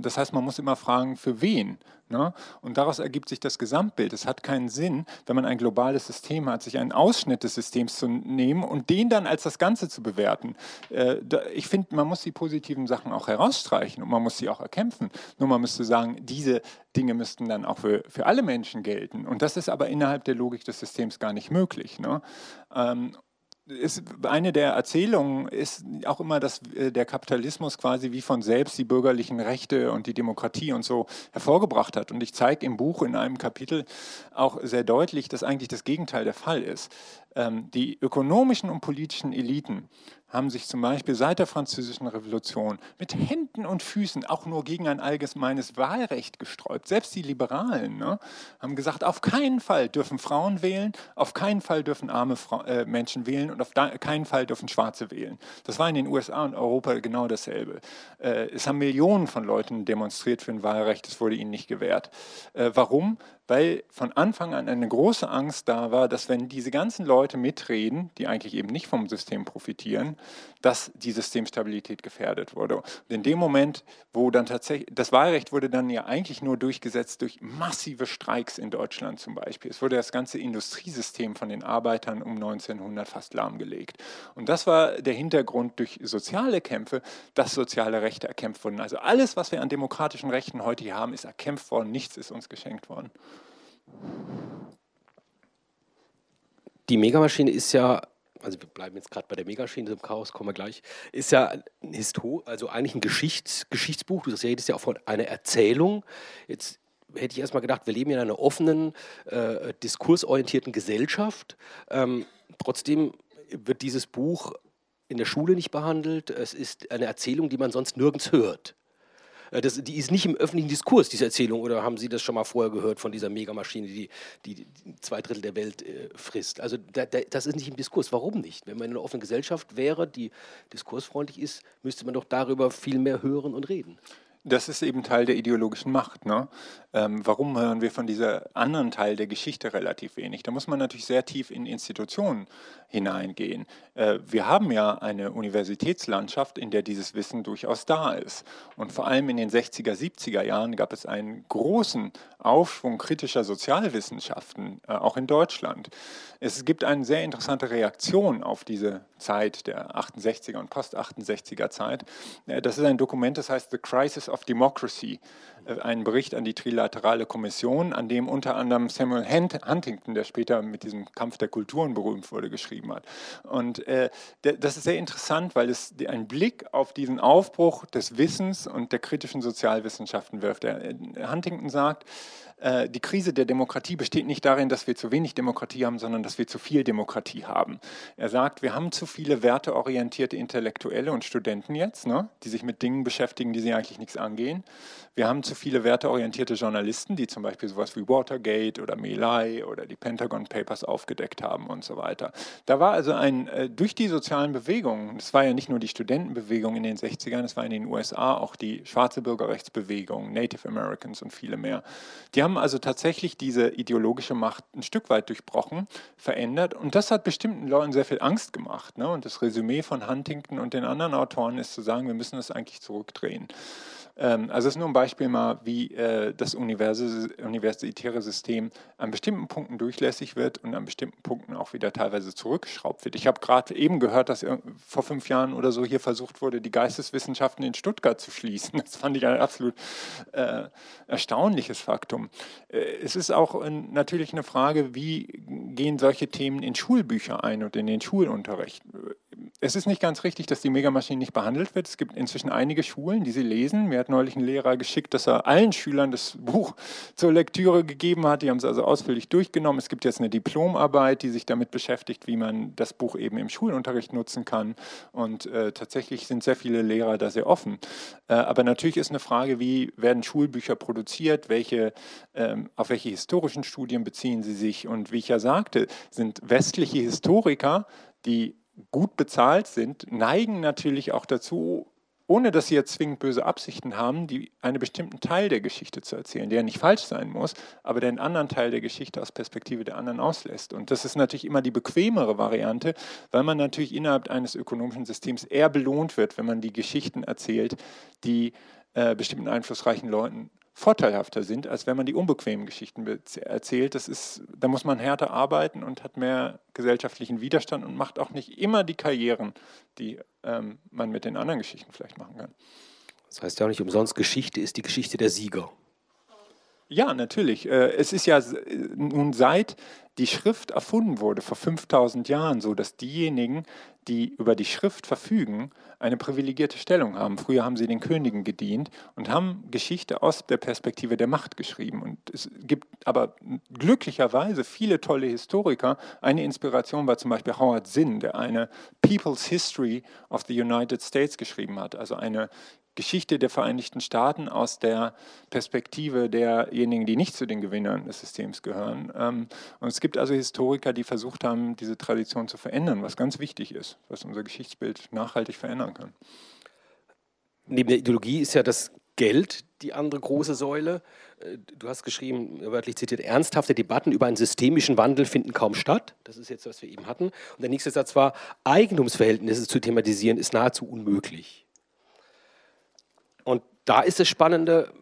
Speaker 2: Das heißt, man muss immer fragen, für wen? Ne? Und daraus ergibt sich das Gesamtbild. Es hat keinen Sinn, wenn man ein globales System hat, sich einen Ausschnitt des Systems zu nehmen und den dann als das Ganze zu bewerten. Äh, ich finde, man muss die positiven Sachen auch herausstreichen und man muss sie auch erkämpfen. Nur man müsste sagen, diese Dinge müssten dann auch für, für alle Menschen gelten. Und das ist aber innerhalb der Logik des Systems gar nicht möglich. Ne? Ähm, ist, eine der Erzählungen ist auch immer, dass äh, der Kapitalismus quasi wie von selbst die bürgerlichen Rechte und die Demokratie und so hervorgebracht hat. Und ich zeige im Buch in einem Kapitel auch sehr deutlich, dass eigentlich das Gegenteil der Fall ist. Ähm, die ökonomischen und politischen Eliten haben sich zum Beispiel seit der Französischen Revolution mit Händen und Füßen auch nur gegen ein allgemeines Wahlrecht gesträubt. Selbst die Liberalen ne, haben gesagt, auf keinen Fall dürfen Frauen wählen, auf keinen Fall dürfen arme Fra äh, Menschen wählen und auf keinen Fall dürfen Schwarze wählen. Das war in den USA und Europa genau dasselbe. Äh, es haben Millionen von Leuten demonstriert für ein Wahlrecht, es wurde ihnen nicht gewährt. Äh, warum? weil von Anfang an eine große Angst da war, dass wenn diese ganzen Leute mitreden, die eigentlich eben nicht vom System profitieren, dass die Systemstabilität gefährdet wurde. Und in dem Moment, wo dann tatsächlich, das Wahlrecht wurde dann ja eigentlich nur durchgesetzt durch massive Streiks in Deutschland zum Beispiel. Es wurde das ganze Industriesystem von den Arbeitern um 1900 fast lahmgelegt. Und das war der Hintergrund durch soziale Kämpfe, dass soziale Rechte erkämpft wurden. Also alles, was wir an demokratischen Rechten heute hier haben, ist erkämpft worden, nichts ist uns geschenkt worden.
Speaker 1: Die Megamaschine ist ja, also wir bleiben jetzt gerade bei der Megamaschine im Chaos, kommen wir gleich, ist ja ein Histo also eigentlich ein Geschichts Geschichtsbuch. Du redest ja auch von einer Erzählung. Jetzt hätte ich erstmal gedacht, wir leben in einer offenen, äh, diskursorientierten Gesellschaft. Ähm, trotzdem wird dieses Buch in der Schule nicht behandelt. Es ist eine Erzählung, die man sonst nirgends hört. Äh, das, die ist nicht im öffentlichen Diskurs, diese Erzählung, oder haben Sie das schon mal vorher gehört von dieser Megamaschine, die, die, zwei Drittel der Welt äh, frisst? Also da, da, das ist nicht im Diskurs. Warum nicht? Wenn man in einer offenen Gesellschaft wäre, die diskursfreundlich ist, müsste man doch darüber viel mehr hören und reden.
Speaker 2: Das ist eben Teil der ideologischen Macht. Ne? Ähm, warum hören wir von dieser anderen Teil der Geschichte relativ wenig? Da muss man natürlich sehr tief in Institutionen hineingehen. Äh, wir haben ja eine Universitätslandschaft, in der dieses Wissen durchaus da ist. Und vor allem in den 60er, 70er Jahren gab es einen großen Aufschwung kritischer Sozialwissenschaften, äh, auch in Deutschland. Es gibt eine sehr interessante Reaktion auf diese Zeit der 68er und Post-68er Zeit. Äh, das ist ein Dokument, das heißt The Crisis of Democracy, äh, ein Bericht an die Trilaterale Kommission, an dem unter anderem Samuel Huntington, der später mit diesem Kampf der Kulturen berühmt wurde, geschrieben hat. Und äh, das ist sehr interessant, weil es einen Blick auf diesen Aufbruch des Wissens und der kritischen Sozialwissenschaften wirft. Äh, Huntington sagt, die Krise der Demokratie besteht nicht darin, dass wir zu wenig Demokratie haben, sondern dass wir zu viel Demokratie haben. Er sagt, wir haben zu viele werteorientierte Intellektuelle und Studenten jetzt, ne, die sich mit Dingen beschäftigen, die sie eigentlich nichts angehen. Wir haben zu viele werteorientierte Journalisten, die zum Beispiel sowas wie Watergate oder Melai oder die Pentagon Papers aufgedeckt haben und so weiter. Da war also ein, äh, durch die sozialen Bewegungen, das war ja nicht nur die Studentenbewegung in den 60ern, es war in den USA auch die schwarze Bürgerrechtsbewegung, Native Americans und viele mehr. Die haben haben also tatsächlich diese ideologische Macht ein Stück weit durchbrochen, verändert und das hat bestimmten Leuten sehr viel Angst gemacht. Ne? Und das Resümee von Huntington und den anderen Autoren ist zu sagen, wir müssen das eigentlich zurückdrehen. Ähm, also es ist nur ein Beispiel mal, wie äh, das universitäre System an bestimmten Punkten durchlässig wird und an bestimmten Punkten auch wieder teilweise zurückgeschraubt wird. Ich habe gerade eben gehört, dass vor fünf Jahren oder so hier versucht wurde, die Geisteswissenschaften in Stuttgart zu schließen. Das fand ich ein absolut äh, erstaunliches Faktum. Äh, es ist auch natürlich eine Frage, wie gehen solche Themen in Schulbücher ein und in den Schulunterricht es ist nicht ganz richtig, dass die Megamaschine nicht behandelt wird. Es gibt inzwischen einige Schulen, die sie lesen. Mir hat neulich ein Lehrer geschickt, dass er allen Schülern das Buch (laughs) zur Lektüre gegeben hat. Die haben es also ausführlich durchgenommen. Es gibt jetzt eine Diplomarbeit, die sich damit beschäftigt, wie man das Buch eben im Schulunterricht nutzen kann. Und äh, tatsächlich sind sehr viele Lehrer da sehr offen. Äh, aber natürlich ist eine Frage, wie werden Schulbücher produziert, welche, ähm, auf welche historischen Studien beziehen sie sich. Und wie ich ja sagte, sind westliche Historiker, die gut bezahlt sind, neigen natürlich auch dazu, ohne dass sie jetzt zwingend böse Absichten haben, die einen bestimmten Teil der Geschichte zu erzählen, der nicht falsch sein muss, aber den anderen Teil der Geschichte aus Perspektive der anderen auslässt. Und das ist natürlich immer die bequemere Variante, weil man natürlich innerhalb eines ökonomischen Systems eher belohnt wird, wenn man die Geschichten erzählt, die äh, bestimmten einflussreichen Leuten vorteilhafter sind, als wenn man die unbequemen Geschichten erzählt. Das ist, da muss man härter arbeiten und hat mehr gesellschaftlichen Widerstand und macht auch nicht immer die Karrieren, die ähm, man mit den anderen Geschichten vielleicht machen kann.
Speaker 1: Das heißt ja auch nicht umsonst, Geschichte ist die Geschichte der Sieger.
Speaker 2: Ja, natürlich. Äh, es ist ja nun seit die Schrift erfunden wurde, vor 5000 Jahren, so dass diejenigen, die über die Schrift verfügen, eine privilegierte Stellung haben. Früher haben sie den Königen gedient und haben Geschichte aus der Perspektive der Macht geschrieben. Und es gibt aber glücklicherweise viele tolle Historiker. Eine Inspiration war zum Beispiel Howard Zinn, der eine People's History of the United States geschrieben hat, also eine Geschichte der Vereinigten Staaten aus der Perspektive derjenigen, die nicht zu den Gewinnern des Systems gehören. Ähm, und es gibt also Historiker, die versucht haben, diese Tradition zu verändern, was ganz wichtig ist, was unser Geschichtsbild nachhaltig verändern kann.
Speaker 1: Neben der Ideologie ist ja das Geld die andere große Säule. Äh, du hast geschrieben, wörtlich zitiert, ernsthafte Debatten über einen systemischen Wandel finden kaum statt. Das ist jetzt, was wir eben hatten. Und der nächste Satz war, Eigentumsverhältnisse zu thematisieren ist nahezu unmöglich. Und da ist das Spannende,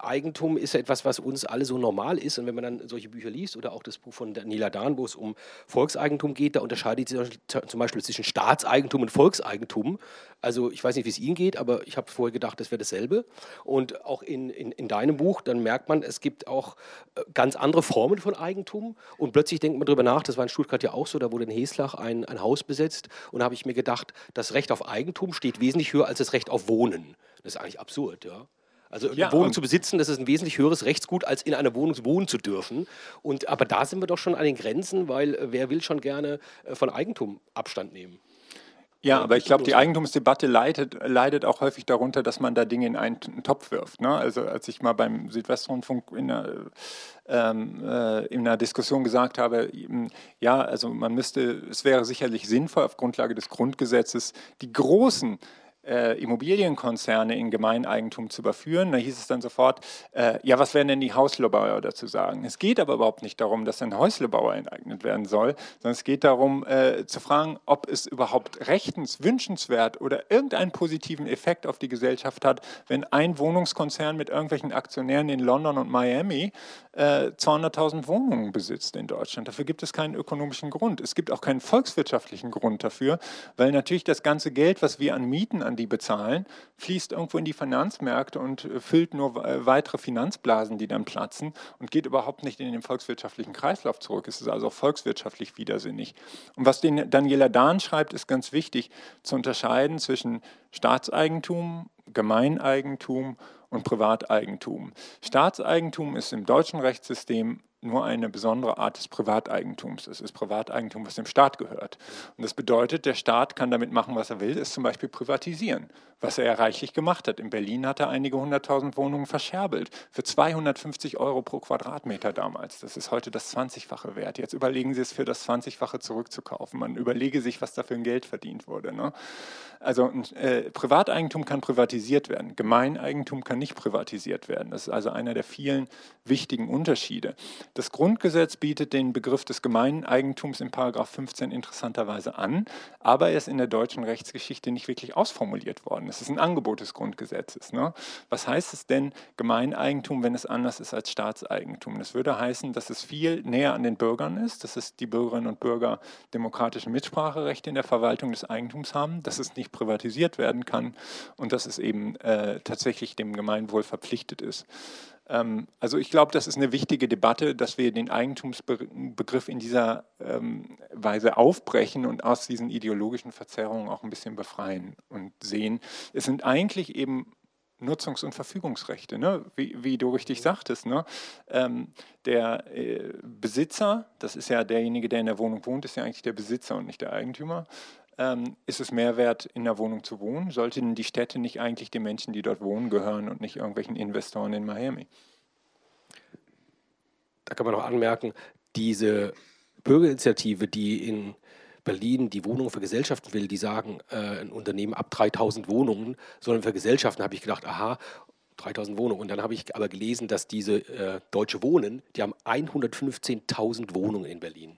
Speaker 1: Eigentum ist etwas, was uns alle so normal ist. Und wenn man dann solche Bücher liest oder auch das Buch von Daniela Dahn, wo es um Volkseigentum geht, da unterscheidet sich zum Beispiel zwischen Staatseigentum und Volkseigentum. Also ich weiß nicht, wie es Ihnen geht, aber ich habe vorher gedacht, das wäre dasselbe. Und auch in, in, in deinem Buch, dann merkt man, es gibt auch äh, ganz andere Formen von Eigentum. Und plötzlich denkt man darüber nach, das war in Stuttgart ja auch so, da wurde in Heslach ein, ein Haus besetzt. Und da habe ich mir gedacht, das Recht auf Eigentum steht wesentlich höher als das Recht auf Wohnen. Das ist eigentlich absurd, ja. Also eine ja, Wohnung zu besitzen, das ist ein wesentlich höheres Rechtsgut, als in einer Wohnung wohnen zu dürfen. Und, aber da sind wir doch schon an den Grenzen, weil äh, wer will schon gerne äh, von Eigentum Abstand nehmen?
Speaker 2: Ja, aber ich glaube, die Eigentumsdebatte leidet, leidet auch häufig darunter, dass man da Dinge in einen Topf wirft. Ne? Also als ich mal beim Südwestrundfunk in einer, ähm, äh, in einer Diskussion gesagt habe, ja, also man müsste, es wäre sicherlich sinnvoll auf Grundlage des Grundgesetzes, die großen äh, Immobilienkonzerne in Gemeineigentum zu überführen. Da hieß es dann sofort, äh, ja, was werden denn die Häuslebauer dazu sagen? Es geht aber überhaupt nicht darum, dass ein Häuslebauer enteignet werden soll, sondern es geht darum äh, zu fragen, ob es überhaupt rechtens, wünschenswert oder irgendeinen positiven Effekt auf die Gesellschaft hat, wenn ein Wohnungskonzern mit irgendwelchen Aktionären in London und Miami 200.000 äh, Wohnungen besitzt in Deutschland. Dafür gibt es keinen ökonomischen Grund. Es gibt auch keinen volkswirtschaftlichen Grund dafür, weil natürlich das ganze Geld, was wir an Mieten an die bezahlen, fließt irgendwo in die Finanzmärkte und äh, füllt nur äh, weitere Finanzblasen, die dann platzen und geht überhaupt nicht in den volkswirtschaftlichen Kreislauf zurück. Es ist also volkswirtschaftlich widersinnig. Und was den Daniela Dahn schreibt, ist ganz wichtig zu unterscheiden zwischen Staatseigentum, Gemeineigentum und Privateigentum. Staatseigentum ist im deutschen Rechtssystem nur eine besondere Art des Privateigentums. Es ist Privateigentum, was dem Staat gehört. Und das bedeutet, der Staat kann damit machen, was er will, es zum Beispiel privatisieren, was er ja reichlich gemacht hat. In Berlin hat er einige hunderttausend Wohnungen verscherbelt für 250 Euro pro Quadratmeter damals. Das ist heute das 20-fache wert. Jetzt überlegen Sie es für das 20-fache zurückzukaufen. Man überlege sich, was dafür ein Geld verdient wurde. Ne? Also äh, Privateigentum kann privatisiert werden, Gemeineigentum kann nicht privatisiert werden. Das ist also einer der vielen wichtigen Unterschiede. Das Grundgesetz bietet den Begriff des Gemeineigentums in Paragraph 15 interessanterweise an, aber er ist in der deutschen Rechtsgeschichte nicht wirklich ausformuliert worden. Es ist ein Angebot des Grundgesetzes. Ne? Was heißt es denn Gemeineigentum, wenn es anders ist als Staatseigentum? Das würde heißen, dass es viel näher an den Bürgern ist, dass es die Bürgerinnen und Bürger demokratische Mitspracherechte in der Verwaltung des Eigentums haben, dass es nicht privatisiert werden kann und dass es eben äh, tatsächlich dem Gemeinwohl verpflichtet ist. Ähm, also ich glaube, das ist eine wichtige Debatte, dass wir den Eigentumsbegriff in dieser ähm, Weise aufbrechen und aus diesen ideologischen Verzerrungen auch ein bisschen befreien und sehen, es sind eigentlich eben Nutzungs- und Verfügungsrechte, ne? wie, wie, du richtig sagtest. Ne? Ähm, der äh, Besitzer, das ist ja derjenige, der in der Wohnung wohnt, ist ja eigentlich der Besitzer und nicht der Eigentümer. Ähm, ist es mehr wert, in der Wohnung zu wohnen? Sollten die Städte nicht eigentlich den Menschen, die dort wohnen, gehören und nicht irgendwelchen Investoren in Miami?
Speaker 1: Da kann man noch anmerken, diese Bürgerinitiative, die in Berlin die Wohnungen vergesellschaften will, die sagen, äh, ein Unternehmen ab 3000 Wohnungen sollen vergesellschaften, habe ich gedacht, aha, 3000 Wohnungen. Und dann habe ich aber gelesen, dass diese äh, Deutsche Wohnen, die haben 115.000 Wohnungen in Berlin.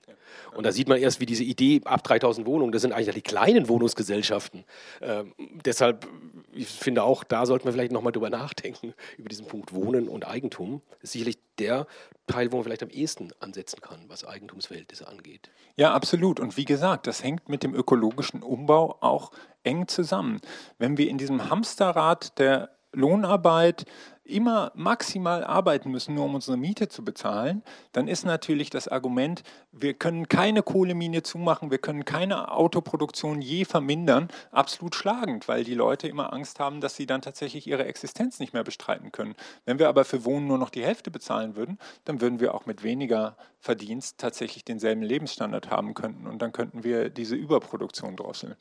Speaker 1: Und da sieht man erst, wie diese Idee ab 3000 Wohnungen, das sind eigentlich die kleinen Wohnungsgesellschaften. Ähm, deshalb, ich finde auch, da sollten wir vielleicht nochmal drüber nachdenken, über diesen Punkt Wohnen und Eigentum. Das ist sicherlich der Teil, wo man vielleicht am ehesten ansetzen kann, was Eigentumsverhältnisse angeht.
Speaker 2: Ja, absolut. Und wie gesagt, das hängt mit dem ökologischen Umbau auch eng zusammen. Wenn wir in diesem Hamsterrad der Lohnarbeit immer maximal arbeiten müssen, nur um unsere Miete zu bezahlen, dann ist natürlich das Argument, wir können keine Kohlemine zumachen, wir können keine Autoproduktion je vermindern, absolut schlagend, weil die Leute immer Angst haben, dass sie dann tatsächlich ihre Existenz nicht mehr bestreiten können. Wenn wir aber für Wohnen nur noch die Hälfte bezahlen würden, dann würden wir auch mit weniger Verdienst tatsächlich denselben Lebensstandard haben könnten und dann könnten wir diese Überproduktion drosseln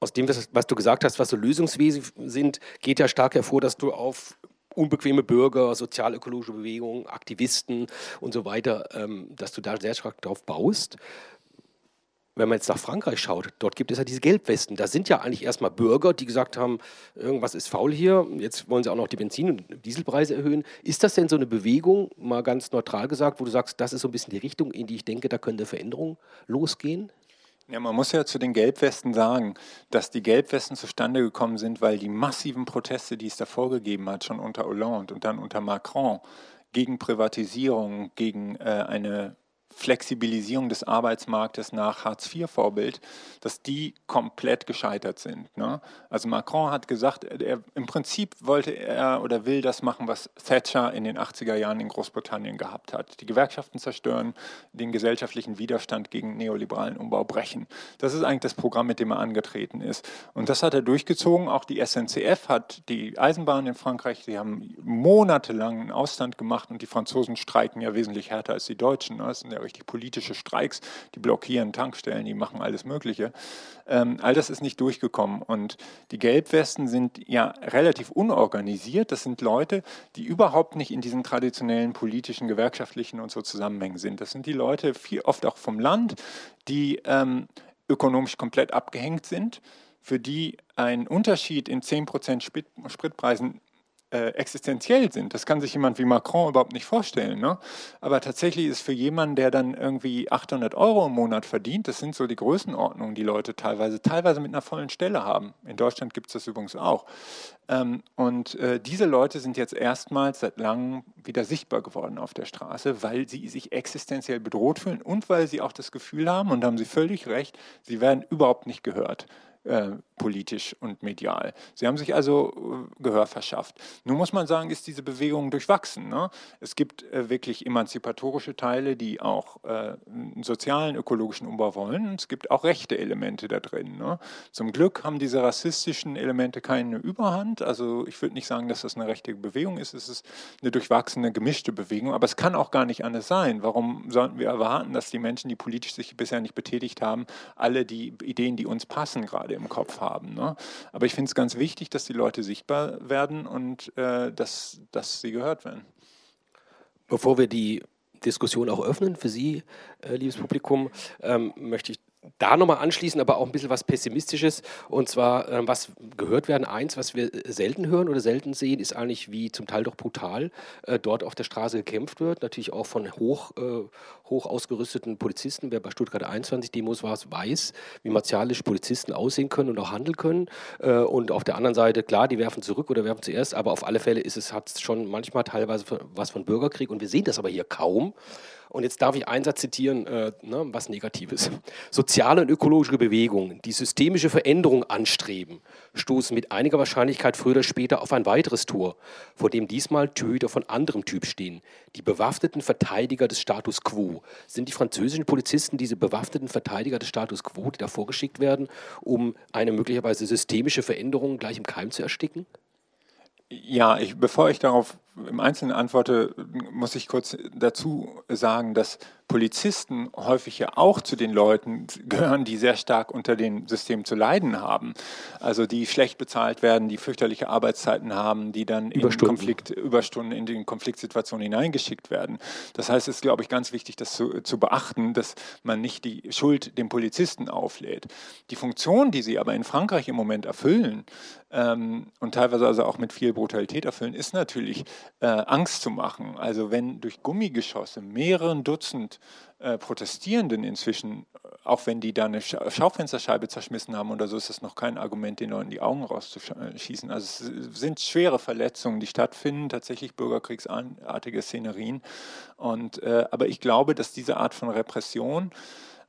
Speaker 1: aus dem, was, du gesagt hast, was so Lösungswesen sind, geht ja stark hervor, dass du auf unbequeme Bürger, sozialökologische Bewegungen, Aktivisten und so weiter, ähm, dass du da sehr stark drauf baust. Wenn man jetzt nach Frankreich schaut, dort gibt es ja diese Gelbwesten. Da sind ja eigentlich erstmal Bürger, die gesagt haben, irgendwas ist faul hier, jetzt wollen sie auch noch die Benzin- und Dieselpreise erhöhen. Ist das denn so eine Bewegung, mal ganz neutral gesagt, wo du sagst, das ist so ein bisschen die Richtung, in die ich denke, da könnte Veränderung losgehen?
Speaker 2: Ja, man muss ja zu den Gelbwesten sagen, dass die Gelbwesten zustande gekommen sind, weil die massiven Proteste, die es davor gegeben hat, schon unter Hollande und dann unter Macron, gegen Privatisierung, gegen äh, eine Flexibilisierung des Arbeitsmarktes nach Hartz-IV-Vorbild, dass die komplett gescheitert sind. Ne? Also Macron hat gesagt, er, im Prinzip wollte er oder will das machen, was Thatcher in den 80er Jahren in Großbritannien gehabt hat. Die Gewerkschaften zerstören, den gesellschaftlichen Widerstand gegen neoliberalen Umbau brechen. Das ist eigentlich das Programm, mit dem er angetreten ist. Und das hat er durchgezogen. Auch die SNCF hat die Eisenbahn in Frankreich, die haben monatelang einen Ausstand gemacht und die Franzosen streiken ja wesentlich härter als die Deutschen. Ne? Das sind ja richtig politische Streiks, die blockieren Tankstellen, die machen alles Mögliche. Ähm, all das ist nicht durchgekommen. Und die Gelbwesten sind ja relativ unorganisiert. Das sind Leute, die überhaupt nicht in diesen traditionellen politischen, gewerkschaftlichen und so Zusammenhängen sind. Das sind die Leute, viel, oft auch vom Land, die ähm, ökonomisch komplett abgehängt sind für die ein Unterschied in 10% Spritpreisen äh, existenziell sind. Das kann sich jemand wie Macron überhaupt nicht vorstellen. Ne? Aber tatsächlich ist für jemanden, der dann irgendwie 800 Euro im Monat verdient, das sind so die Größenordnungen, die Leute teilweise, teilweise mit einer vollen Stelle haben. In Deutschland gibt es das übrigens auch. Ähm, und äh, diese Leute sind jetzt erstmals seit langem wieder sichtbar geworden auf der Straße, weil sie sich existenziell bedroht fühlen und weil sie auch das Gefühl haben, und da haben sie völlig recht, sie werden überhaupt nicht gehört. Äh, politisch und medial. Sie haben sich also äh, Gehör verschafft. Nun muss man sagen, ist diese Bewegung durchwachsen. Ne? Es gibt äh, wirklich emanzipatorische Teile, die auch äh, einen sozialen, ökologischen Umbau wollen. Es gibt auch rechte Elemente da drin. Ne? Zum Glück haben diese rassistischen Elemente keine Überhand. Also ich würde nicht sagen, dass das eine rechte Bewegung ist. Es ist eine durchwachsene, gemischte Bewegung. Aber es kann auch gar nicht anders sein. Warum sollten wir erwarten, dass die Menschen, die politisch sich bisher nicht betätigt haben, alle die Ideen, die uns passen, gerade im Kopf haben. Ne? Aber ich finde es ganz wichtig, dass die Leute sichtbar werden und äh, dass, dass sie gehört werden.
Speaker 1: Bevor wir die Diskussion auch öffnen für Sie, äh, liebes Publikum, ähm, möchte ich da nochmal anschließen, aber auch ein bisschen was Pessimistisches. Und zwar, äh, was gehört werden, eins, was wir selten hören oder selten sehen, ist eigentlich, wie zum Teil doch brutal äh, dort auf der Straße gekämpft wird. Natürlich auch von hoch, äh, hoch ausgerüsteten Polizisten. Wer bei Stuttgart 21 Demos war, weiß, wie martialisch Polizisten aussehen können und auch handeln können. Äh, und auf der anderen Seite, klar, die werfen zurück oder werfen zuerst, aber auf alle Fälle ist es, hat es schon manchmal teilweise was von Bürgerkrieg und wir sehen das aber hier kaum. Und jetzt darf ich einen Satz zitieren, äh, ne, was Negatives. Soziale und ökologische Bewegungen, die systemische Veränderung anstreben, stoßen mit einiger Wahrscheinlichkeit früher oder später auf ein weiteres Tor, vor dem diesmal Töter von anderem Typ stehen. Die bewaffneten Verteidiger des Status quo. Sind die französischen Polizisten diese bewaffneten Verteidiger des Status quo, die da vorgeschickt werden, um eine möglicherweise systemische Veränderung gleich im Keim zu ersticken?
Speaker 2: Ja, ich, bevor ich darauf im Einzelnen antworte, muss ich kurz dazu sagen, dass Polizisten häufig ja auch zu den Leuten gehören, die sehr stark unter dem System zu leiden haben. Also die schlecht bezahlt werden, die fürchterliche Arbeitszeiten haben, die dann in Konflikt, Überstunden in den Konfliktsituationen hineingeschickt werden. Das heißt, es ist, glaube ich, ganz wichtig, das zu, zu beachten, dass man nicht die Schuld dem Polizisten auflädt. Die Funktion, die sie aber in Frankreich im Moment erfüllen ähm, und teilweise also auch mit viel Brutalität erfüllen, ist natürlich äh, Angst zu machen. Also wenn durch Gummigeschosse mehreren Dutzend äh, Protestierenden inzwischen, äh, auch wenn die da eine Schaufensterscheibe zerschmissen haben oder so, ist das noch kein Argument, den Leuten die Augen rauszuschießen. Also es sind schwere Verletzungen, die stattfinden, tatsächlich bürgerkriegsartige Szenerien. Und, äh, aber ich glaube, dass diese Art von Repression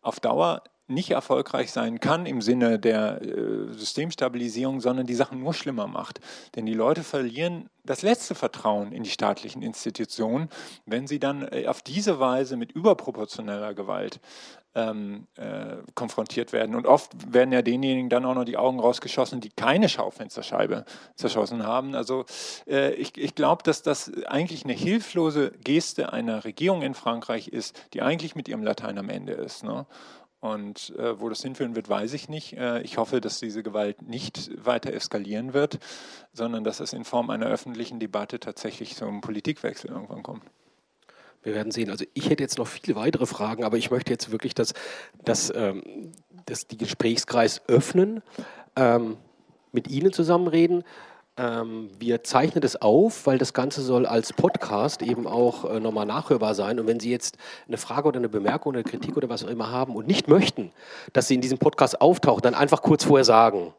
Speaker 2: auf Dauer nicht erfolgreich sein kann im Sinne der äh, Systemstabilisierung, sondern die Sachen nur schlimmer macht. Denn die Leute verlieren das letzte Vertrauen in die staatlichen Institutionen, wenn sie dann äh, auf diese Weise mit überproportioneller Gewalt ähm, äh, konfrontiert werden. Und oft werden ja denjenigen dann auch noch die Augen rausgeschossen, die keine Schaufensterscheibe zerschossen haben. Also äh, ich, ich glaube, dass das eigentlich eine hilflose Geste einer Regierung in Frankreich ist, die eigentlich mit ihrem Latein am Ende ist. Ne? Und äh, wo das hinführen wird, weiß ich nicht. Äh, ich hoffe, dass diese Gewalt nicht weiter eskalieren wird, sondern dass es in Form einer öffentlichen Debatte tatsächlich zum Politikwechsel irgendwann kommt.
Speaker 1: Wir werden sehen. Also ich hätte jetzt noch viele weitere Fragen, aber ich möchte jetzt wirklich das, das, ähm, das die Gesprächskreis öffnen, ähm, mit Ihnen zusammenreden. Ähm, wir zeichnen das auf, weil das Ganze soll als Podcast eben auch äh, nochmal nachhörbar sein. Und wenn Sie jetzt eine Frage oder eine Bemerkung oder eine Kritik oder was auch immer haben und nicht möchten, dass sie in diesem Podcast auftauchen, dann einfach kurz vorher sagen.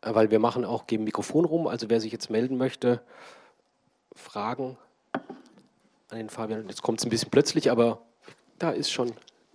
Speaker 1: Äh, weil wir machen auch, geben Mikrofon rum. Also wer sich jetzt melden möchte, Fragen an den Fabian. Jetzt kommt es ein bisschen plötzlich, aber da ist schon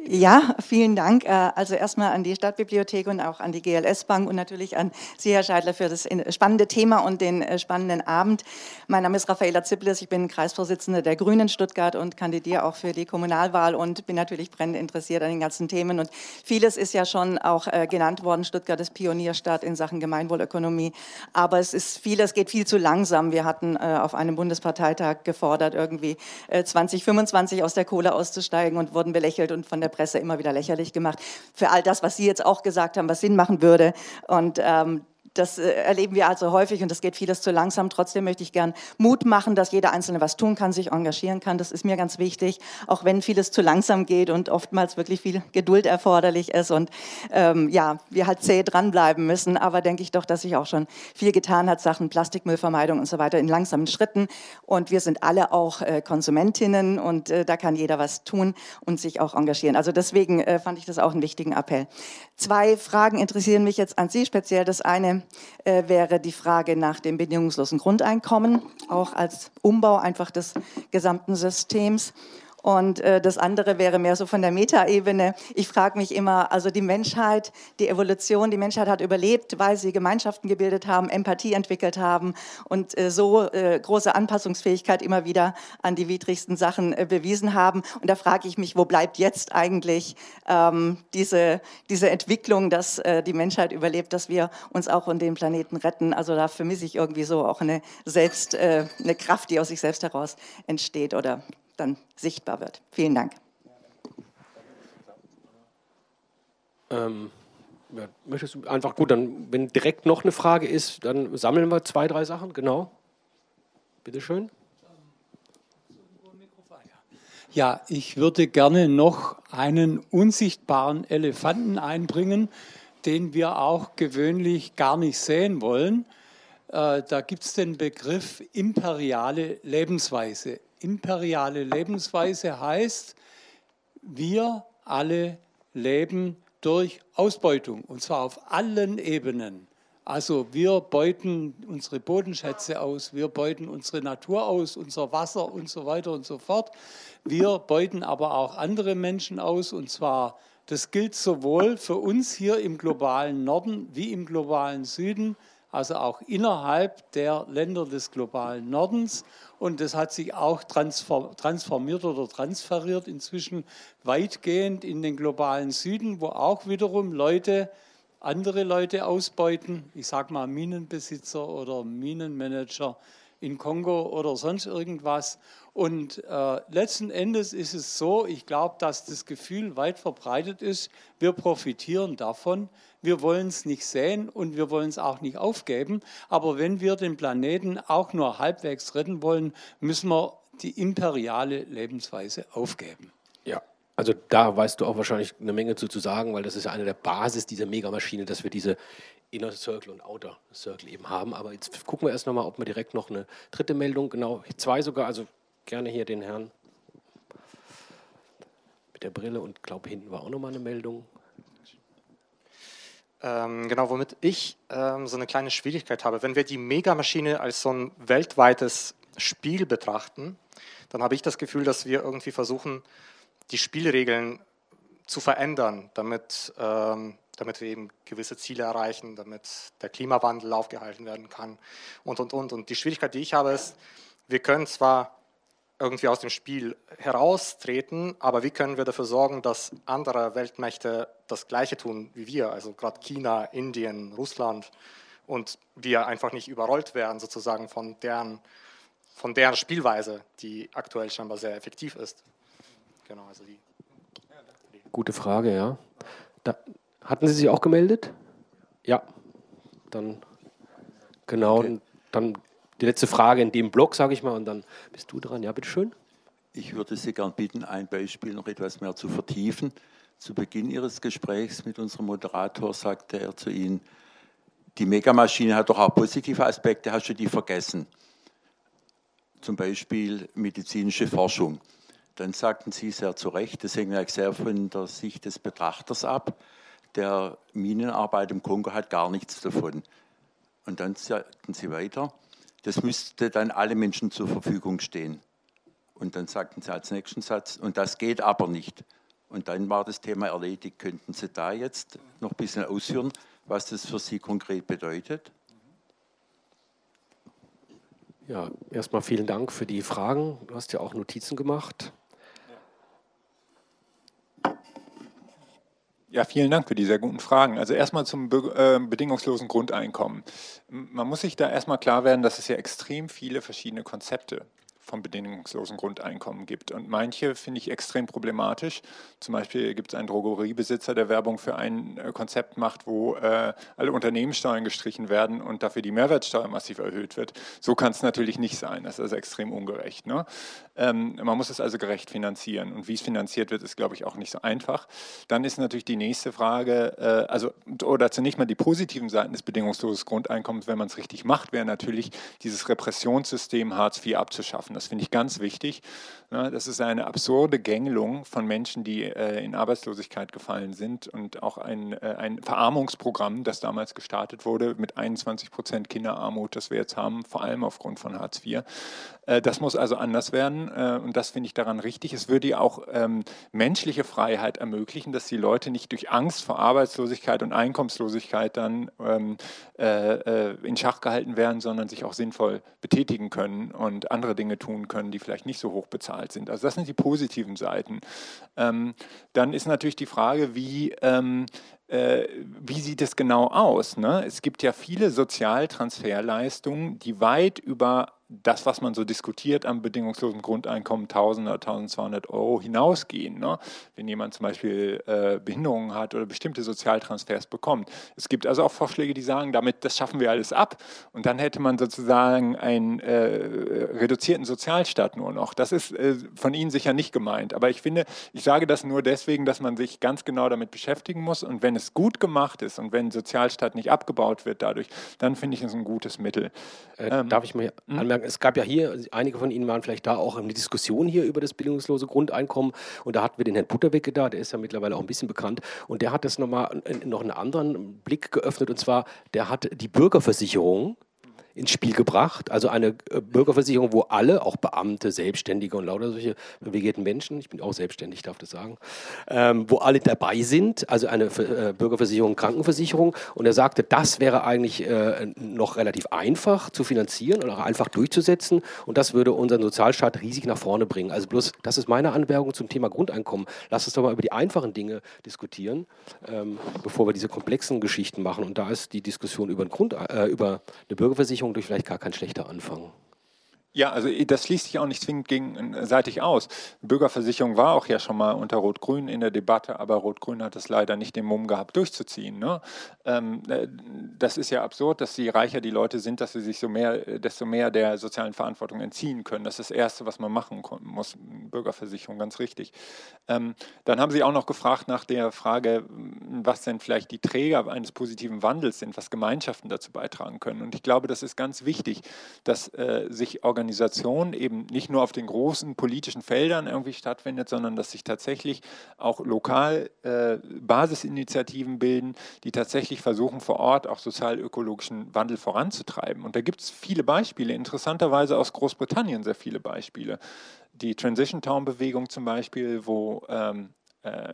Speaker 3: ja, vielen Dank. Äh, also erstmal an die Stadtbibliothek und auch an die GLS Bank und natürlich an Sie, Herr Scheidler, für das spannende Thema und den äh, spannenden Abend. Mein Name ist Raffaela Ziplis, ich bin Kreisvorsitzende der Grünen Stuttgart und kandidiere auch für die Kommunalwahl und bin natürlich brennend interessiert an den ganzen Themen. Und vieles ist ja schon auch äh, genannt worden. Stuttgart ist Pionierstadt in Sachen Gemeinwohlökonomie. Aber es ist vieles geht viel zu langsam. Wir hatten auf einem Bundesparteitag gefordert, irgendwie 2025 aus der Kohle auszusteigen und wurden belächelt und von der Presse immer wieder lächerlich gemacht für all das, was Sie jetzt auch gesagt haben, was Sinn machen würde. Und ähm, das äh, erleben wir also häufig und das geht vieles zu langsam. Trotzdem möchte ich gern Mut machen, dass jeder Einzelne was tun kann, sich engagieren kann. Das ist mir ganz wichtig, auch wenn vieles zu langsam geht und oftmals wirklich viel Geduld erforderlich ist und ähm, ja, wir halt zäh dranbleiben müssen. Aber denke ich doch, dass sich auch schon viel getan hat, Sachen Plastikmüllvermeidung und so weiter in langsamen Schritten. Und wir sind alle auch äh, Konsumentinnen und äh, da kann jeder was tun und sich auch engagieren. Also deswegen äh, fand ich das auch einen wichtigen Appell. Zwei Fragen interessieren mich jetzt an Sie speziell. Das eine äh, wäre die Frage nach dem bedingungslosen Grundeinkommen, auch als Umbau einfach des gesamten Systems. Und äh, das andere wäre mehr so von der Metaebene. Ich frage mich immer, also die Menschheit, die Evolution, die Menschheit hat überlebt, weil sie Gemeinschaften gebildet haben, Empathie entwickelt haben und äh, so äh, große Anpassungsfähigkeit immer wieder an die widrigsten Sachen äh, bewiesen haben. Und da frage ich mich, wo bleibt jetzt eigentlich ähm, diese, diese Entwicklung, dass äh, die Menschheit überlebt, dass wir uns auch und den Planeten retten. Also da vermisse ich irgendwie so auch eine selbst, äh, eine Kraft, die aus sich selbst heraus entsteht oder dann sichtbar wird. Vielen Dank.
Speaker 1: Ähm, ja, möchtest du einfach gut, dann, wenn direkt noch eine Frage ist, dann sammeln wir zwei, drei Sachen, genau. Bitte schön.
Speaker 4: Ja, ich würde gerne noch einen unsichtbaren Elefanten einbringen, den wir auch gewöhnlich gar nicht sehen wollen. Äh, da gibt es den Begriff imperiale Lebensweise imperiale Lebensweise heißt, wir alle leben durch Ausbeutung und zwar auf allen Ebenen. Also wir beuten unsere Bodenschätze aus, wir beuten unsere Natur aus, unser Wasser und so weiter und so fort. Wir beuten aber auch andere Menschen aus und zwar, das gilt sowohl für uns hier im globalen Norden wie im globalen Süden, also auch innerhalb der Länder des globalen Nordens. Und das hat sich auch transformiert oder transferiert inzwischen weitgehend in den globalen Süden, wo auch wiederum Leute andere Leute ausbeuten. Ich sage mal Minenbesitzer oder Minenmanager in Kongo oder sonst irgendwas. Und äh, letzten Endes ist es so, ich glaube, dass das Gefühl weit verbreitet ist, wir profitieren davon, wir wollen es nicht sehen und wir wollen es auch nicht aufgeben. Aber wenn wir den Planeten auch nur halbwegs retten wollen, müssen wir die imperiale Lebensweise aufgeben.
Speaker 1: Ja, also da weißt du auch wahrscheinlich eine Menge zu, zu sagen, weil das ist ja eine der Basis dieser Megamaschine, dass wir diese Inner Circle und Outer Circle eben haben. Aber jetzt gucken wir erst nochmal, ob wir direkt noch eine dritte Meldung, genau, zwei sogar, also gerne hier den Herrn mit der Brille und glaube hinten war auch nochmal eine Meldung.
Speaker 5: Ähm, genau, womit ich ähm, so eine kleine Schwierigkeit habe. Wenn wir die Megamaschine als so ein weltweites Spiel betrachten, dann habe ich das Gefühl, dass wir irgendwie versuchen, die Spielregeln zu verändern, damit, ähm, damit wir eben gewisse Ziele erreichen, damit der Klimawandel aufgehalten werden kann und, und, und. Und die Schwierigkeit, die ich habe, ist, wir können zwar irgendwie aus dem Spiel heraustreten, aber wie können wir dafür sorgen, dass andere Weltmächte das Gleiche tun wie wir, also gerade China, Indien, Russland und wir einfach nicht überrollt werden sozusagen von deren, von deren Spielweise, die aktuell scheinbar sehr effektiv ist.
Speaker 1: Genau, also die. Gute Frage, ja. Da, hatten Sie sich auch gemeldet? Ja, dann genau, okay. dann die letzte Frage in dem Blog, sage ich mal, und dann bist du dran. Ja, bitteschön.
Speaker 6: Ich würde Sie gern bitten, ein Beispiel noch etwas mehr zu vertiefen. Zu Beginn Ihres Gesprächs mit unserem Moderator sagte er zu Ihnen, die Megamaschine hat doch auch positive Aspekte, hast du die vergessen? Zum Beispiel medizinische Forschung. Dann sagten Sie sehr zu Recht, das hängt sehr von der Sicht des Betrachters ab. Der Minenarbeit im Kongo hat gar nichts davon. Und dann sagten Sie weiter, das müsste dann alle Menschen zur Verfügung stehen. Und dann sagten sie als nächsten Satz, und das geht aber nicht. Und dann war das Thema erledigt. Könnten Sie da jetzt noch ein bisschen ausführen, was das für Sie konkret bedeutet?
Speaker 1: Ja, erstmal vielen Dank für die Fragen. Du hast ja auch Notizen gemacht.
Speaker 2: Ja, vielen Dank für die sehr guten Fragen. Also erstmal zum be äh, bedingungslosen Grundeinkommen. Man muss sich da erstmal klar werden, dass es ja extrem viele verschiedene Konzepte vom bedingungslosen Grundeinkommen gibt. Und manche finde ich extrem problematisch. Zum Beispiel gibt es einen Drogeriebesitzer, der Werbung für ein äh, Konzept macht, wo äh, alle Unternehmenssteuern gestrichen werden und dafür die Mehrwertsteuer massiv erhöht wird. So kann es natürlich nicht sein. Das ist also extrem ungerecht. Ne? Ähm, man muss es also gerecht finanzieren. Und wie es finanziert wird, ist, glaube ich, auch nicht so einfach. Dann ist natürlich die nächste Frage, äh, also, oder zunächst mal die positiven Seiten des bedingungslosen Grundeinkommens, wenn man es richtig macht, wäre natürlich dieses Repressionssystem Hartz IV abzuschaffen. Das finde ich ganz wichtig. Das ist eine absurde Gängelung von Menschen, die äh, in Arbeitslosigkeit gefallen sind und auch ein, äh, ein Verarmungsprogramm, das damals gestartet wurde mit 21 Prozent Kinderarmut, das wir jetzt haben, vor allem aufgrund von Hartz IV. Äh, das muss also anders werden und das finde ich daran richtig. Es würde ja auch ähm, menschliche Freiheit ermöglichen, dass die Leute nicht durch Angst vor Arbeitslosigkeit und Einkommenslosigkeit dann ähm, äh, in Schach gehalten werden, sondern sich auch sinnvoll betätigen können und andere Dinge tun tun können, die vielleicht nicht so hoch bezahlt sind. Also das sind die positiven Seiten. Ähm, dann ist natürlich die Frage, wie, ähm, äh, wie sieht es genau aus? Ne? Es gibt ja viele Sozialtransferleistungen, die weit über das, was man so diskutiert am bedingungslosen Grundeinkommen, 1000 oder 1200 Euro hinausgehen. Ne? Wenn jemand zum Beispiel äh, Behinderungen hat oder bestimmte Sozialtransfers bekommt. Es gibt also auch Vorschläge, die sagen, damit das schaffen wir alles ab und dann hätte man sozusagen einen äh, reduzierten Sozialstaat nur noch. Das ist äh, von Ihnen sicher nicht gemeint, aber ich finde, ich sage das nur deswegen, dass man sich ganz genau damit beschäftigen muss und wenn es gut gemacht ist und wenn Sozialstaat nicht abgebaut wird dadurch, dann finde ich es ein gutes Mittel.
Speaker 1: Äh, ähm, darf ich mal hm? anmerken? Sagen, es gab ja hier, einige von Ihnen waren vielleicht da auch eine Diskussion hier über das bildungslose Grundeinkommen. Und da hatten wir den Herrn Butterwecke da, der ist ja mittlerweile auch ein bisschen bekannt. Und der hat das nochmal noch einen anderen Blick geöffnet. Und zwar, der hat die Bürgerversicherung ins Spiel gebracht. Also eine äh, Bürgerversicherung, wo alle, auch Beamte, Selbstständige und lauter solche bewegten Menschen, ich bin auch selbstständig, darf das sagen, ähm, wo alle dabei sind, also eine äh, Bürgerversicherung, Krankenversicherung. Und er sagte, das wäre eigentlich äh, noch relativ einfach zu finanzieren und auch einfach durchzusetzen. Und das würde unseren Sozialstaat riesig nach vorne bringen. Also bloß, das ist meine Anmerkung zum Thema Grundeinkommen. Lass uns doch mal über die einfachen Dinge diskutieren, ähm, bevor wir diese komplexen Geschichten machen. Und da ist die Diskussion über, ein Grund, äh, über eine Bürgerversicherung Versicherung durch vielleicht gar kein schlechter Anfang.
Speaker 2: Ja, also das schließt sich auch nicht zwingend gegenseitig aus. Bürgerversicherung war auch ja schon mal unter Rot-Grün in der Debatte, aber Rot-Grün hat es leider nicht den Mumm gehabt, durchzuziehen. Ne? Ähm, äh, das ist ja absurd, dass je reicher die Leute sind, dass sie sich so mehr, desto mehr der sozialen Verantwortung entziehen können. Das ist das Erste, was man machen muss. Bürgerversicherung, ganz richtig. Ähm, dann haben Sie auch noch gefragt nach der Frage, was denn vielleicht die Träger eines positiven Wandels sind, was Gemeinschaften dazu beitragen können. Und ich glaube, das ist ganz wichtig, dass äh, sich Organisationen Organisation eben nicht nur auf den großen politischen Feldern irgendwie stattfindet, sondern dass sich tatsächlich auch lokal äh, Basisinitiativen bilden, die tatsächlich versuchen, vor Ort auch sozial-ökologischen Wandel voranzutreiben. Und da gibt es viele Beispiele, interessanterweise aus Großbritannien sehr viele Beispiele. Die Transition Town Bewegung zum Beispiel, wo ähm, äh,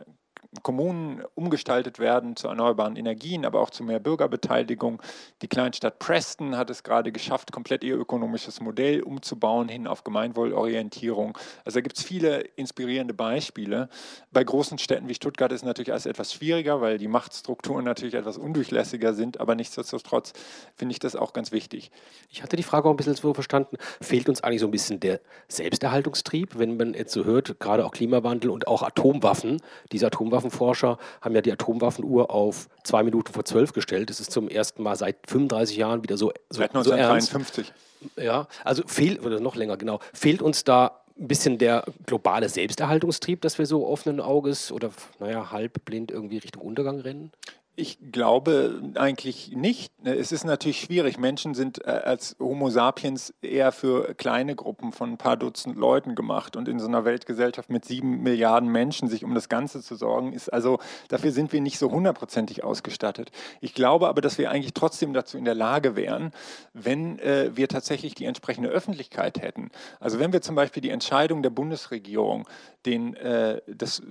Speaker 2: Kommunen umgestaltet werden zu erneuerbaren Energien, aber auch zu mehr Bürgerbeteiligung. Die Kleinstadt Preston hat es gerade geschafft, komplett ihr ökonomisches Modell umzubauen hin auf Gemeinwohlorientierung. Also da gibt es viele inspirierende Beispiele. Bei großen Städten wie Stuttgart ist natürlich alles etwas schwieriger, weil die Machtstrukturen natürlich etwas undurchlässiger sind, aber nichtsdestotrotz finde ich das auch ganz wichtig.
Speaker 1: Ich hatte die Frage auch ein bisschen so verstanden, fehlt uns eigentlich so ein bisschen der Selbsterhaltungstrieb, wenn man jetzt so hört, gerade auch Klimawandel und auch Atomwaffen, diese Atomwaffen Atomwaffenforscher haben ja die Atomwaffenuhr auf zwei Minuten vor zwölf gestellt. Das ist zum ersten Mal seit 35 Jahren wieder so, so,
Speaker 2: seit 1953.
Speaker 1: So ja, also fehlt, oder noch länger, genau, fehlt uns da ein bisschen der globale Selbsterhaltungstrieb, dass wir so offenen Auges oder, naja, halb blind irgendwie Richtung Untergang rennen?
Speaker 2: Ich glaube eigentlich nicht. Es ist natürlich schwierig. Menschen sind äh, als Homo sapiens eher für kleine Gruppen von ein paar Dutzend Leuten gemacht. Und in so einer Weltgesellschaft mit sieben Milliarden Menschen sich um das Ganze zu sorgen, ist also, dafür sind wir nicht so hundertprozentig ausgestattet. Ich glaube aber, dass wir eigentlich trotzdem dazu in der Lage wären, wenn äh, wir tatsächlich die entsprechende Öffentlichkeit hätten. Also wenn wir zum Beispiel die Entscheidung der Bundesregierung, den, äh, das,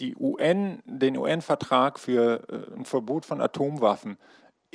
Speaker 2: die UN, den UN-Vertrag für äh, ein Verbot von Atomwaffen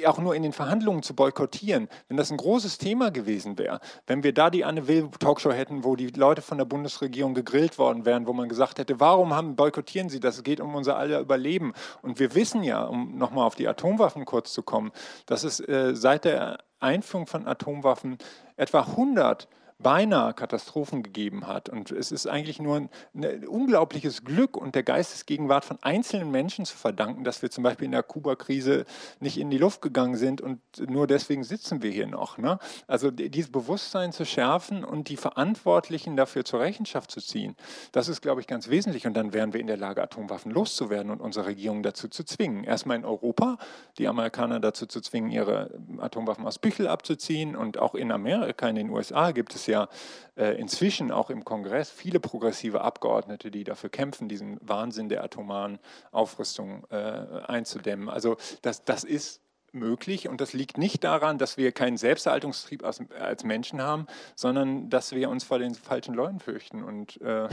Speaker 2: auch nur in den Verhandlungen zu boykottieren, wenn das ein großes Thema gewesen wäre, wenn wir da die Anne Will Talkshow hätten, wo die Leute von der Bundesregierung gegrillt worden wären, wo man gesagt hätte, warum haben, boykottieren sie das? Es geht um unser aller Überleben. Und wir wissen ja, um nochmal auf die Atomwaffen kurz zu kommen, dass es äh, seit der Einführung von Atomwaffen etwa 100 beinahe Katastrophen gegeben hat. Und es ist eigentlich nur ein, ein, unglaubliches Glück und der Geistesgegenwart von einzelnen Menschen zu verdanken, dass wir zum Beispiel in der Kuba-Krise nicht in die Luft gegangen sind und nur deswegen sitzen wir hier noch. Ne? Also dieses Bewusstsein zu schärfen und die Verantwortlichen dafür zur Rechenschaft zu ziehen, das ist, glaube ich, ganz wesentlich. Und dann wären wir in der Lage, Atomwaffen loszuwerden und unsere Regierung dazu zu zwingen. Erstmal in Europa, die Amerikaner dazu zu zwingen, ihre Atomwaffen aus Büchel abzuziehen. Und auch in Amerika, in den USA gibt es ja äh, inzwischen auch im Kongress viele progressive Abgeordnete, die dafür kämpfen, diesen Wahnsinn der atomaren Aufrüstung äh, einzudämmen. Also das, das ist möglich und das liegt nicht daran, dass wir keinen Selbsterhaltungstrieb als, als Menschen haben, sondern dass wir uns vor den falschen Leuten fürchten und äh,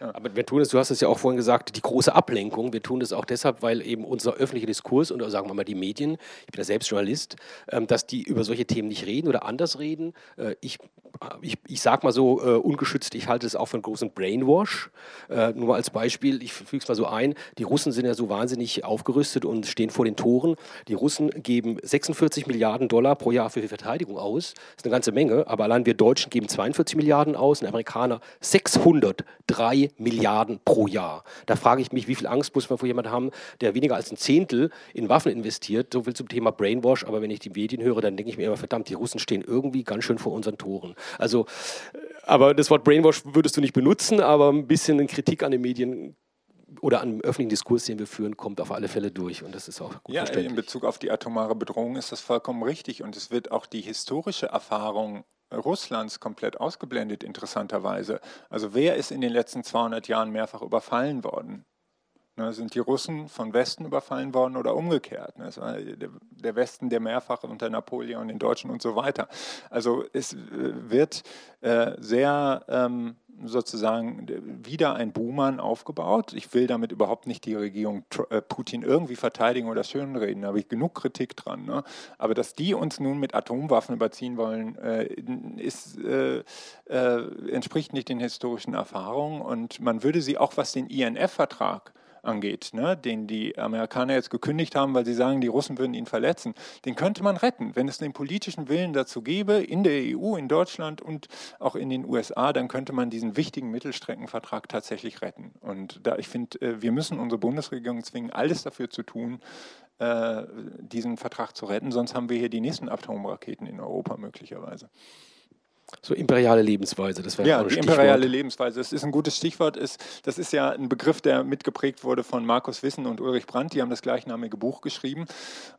Speaker 1: ja. Aber wir tun es, du hast es ja auch vorhin gesagt, die große Ablenkung. Wir tun das auch deshalb, weil eben unser öffentlicher Diskurs und sagen wir mal die Medien, ich bin ja selbst Journalist, ähm, dass die über solche Themen nicht reden oder anders reden. Äh, ich, ich, ich sage mal so äh, ungeschützt, ich halte es auch für einen großen Brainwash. Äh, nur mal als Beispiel, ich füge es mal so ein, die Russen sind ja so wahnsinnig aufgerüstet und stehen vor den Toren. Die Russen geben 46 Milliarden Dollar pro Jahr für die Verteidigung aus. Das ist eine ganze Menge, aber allein wir Deutschen geben 42 Milliarden aus, ein Amerikaner 603 Milliarden pro Jahr. Da frage ich mich, wie viel Angst muss man vor jemandem haben, der weniger als ein Zehntel in Waffen investiert. So viel zum Thema Brainwash. Aber wenn ich die Medien höre, dann denke ich mir immer, verdammt, die Russen stehen irgendwie ganz schön vor unseren Toren. Also, äh, aber das Wort Brainwash würdest du nicht benutzen, aber ein bisschen eine Kritik an den Medien oder an dem öffentlichen Diskurs, den wir führen, kommt auf alle Fälle durch. Und das ist auch gut
Speaker 2: Ja, in Bezug auf die atomare Bedrohung ist das vollkommen richtig. Und es wird auch die historische Erfahrung Russlands komplett ausgeblendet, interessanterweise. Also wer ist in den letzten 200 Jahren mehrfach überfallen worden? Ne, sind die Russen von Westen überfallen worden oder umgekehrt? Ne, der Westen, der mehrfach unter Napoleon, den Deutschen und so weiter. Also es äh, wird äh, sehr ähm, sozusagen wieder ein Buhmann aufgebaut. Ich will damit überhaupt nicht die Regierung äh, Putin irgendwie verteidigen oder schönreden, da habe ich genug Kritik dran. Ne? Aber dass die uns nun mit Atomwaffen überziehen wollen, äh, ist, äh, äh, entspricht nicht den historischen Erfahrungen und man würde sie auch, was den INF-Vertrag angeht, ne, den die Amerikaner jetzt gekündigt haben, weil sie sagen, die Russen würden ihn verletzen, den könnte man retten. Wenn es den politischen Willen dazu gäbe, in der EU, in Deutschland und auch in den USA, dann könnte man diesen wichtigen Mittelstreckenvertrag tatsächlich retten. Und da ich finde, äh, wir müssen unsere Bundesregierung zwingen, alles dafür zu tun, äh, diesen Vertrag zu retten, sonst haben wir hier die nächsten Atomraketen in Europa möglicherweise.
Speaker 1: So imperiale Lebensweise, das wäre
Speaker 2: Ja, die imperiale Lebensweise, das ist ein gutes Stichwort. das ist ja ein Begriff, der mitgeprägt wurde von Markus Wissen und Ulrich Brandt. Die haben das gleichnamige Buch geschrieben.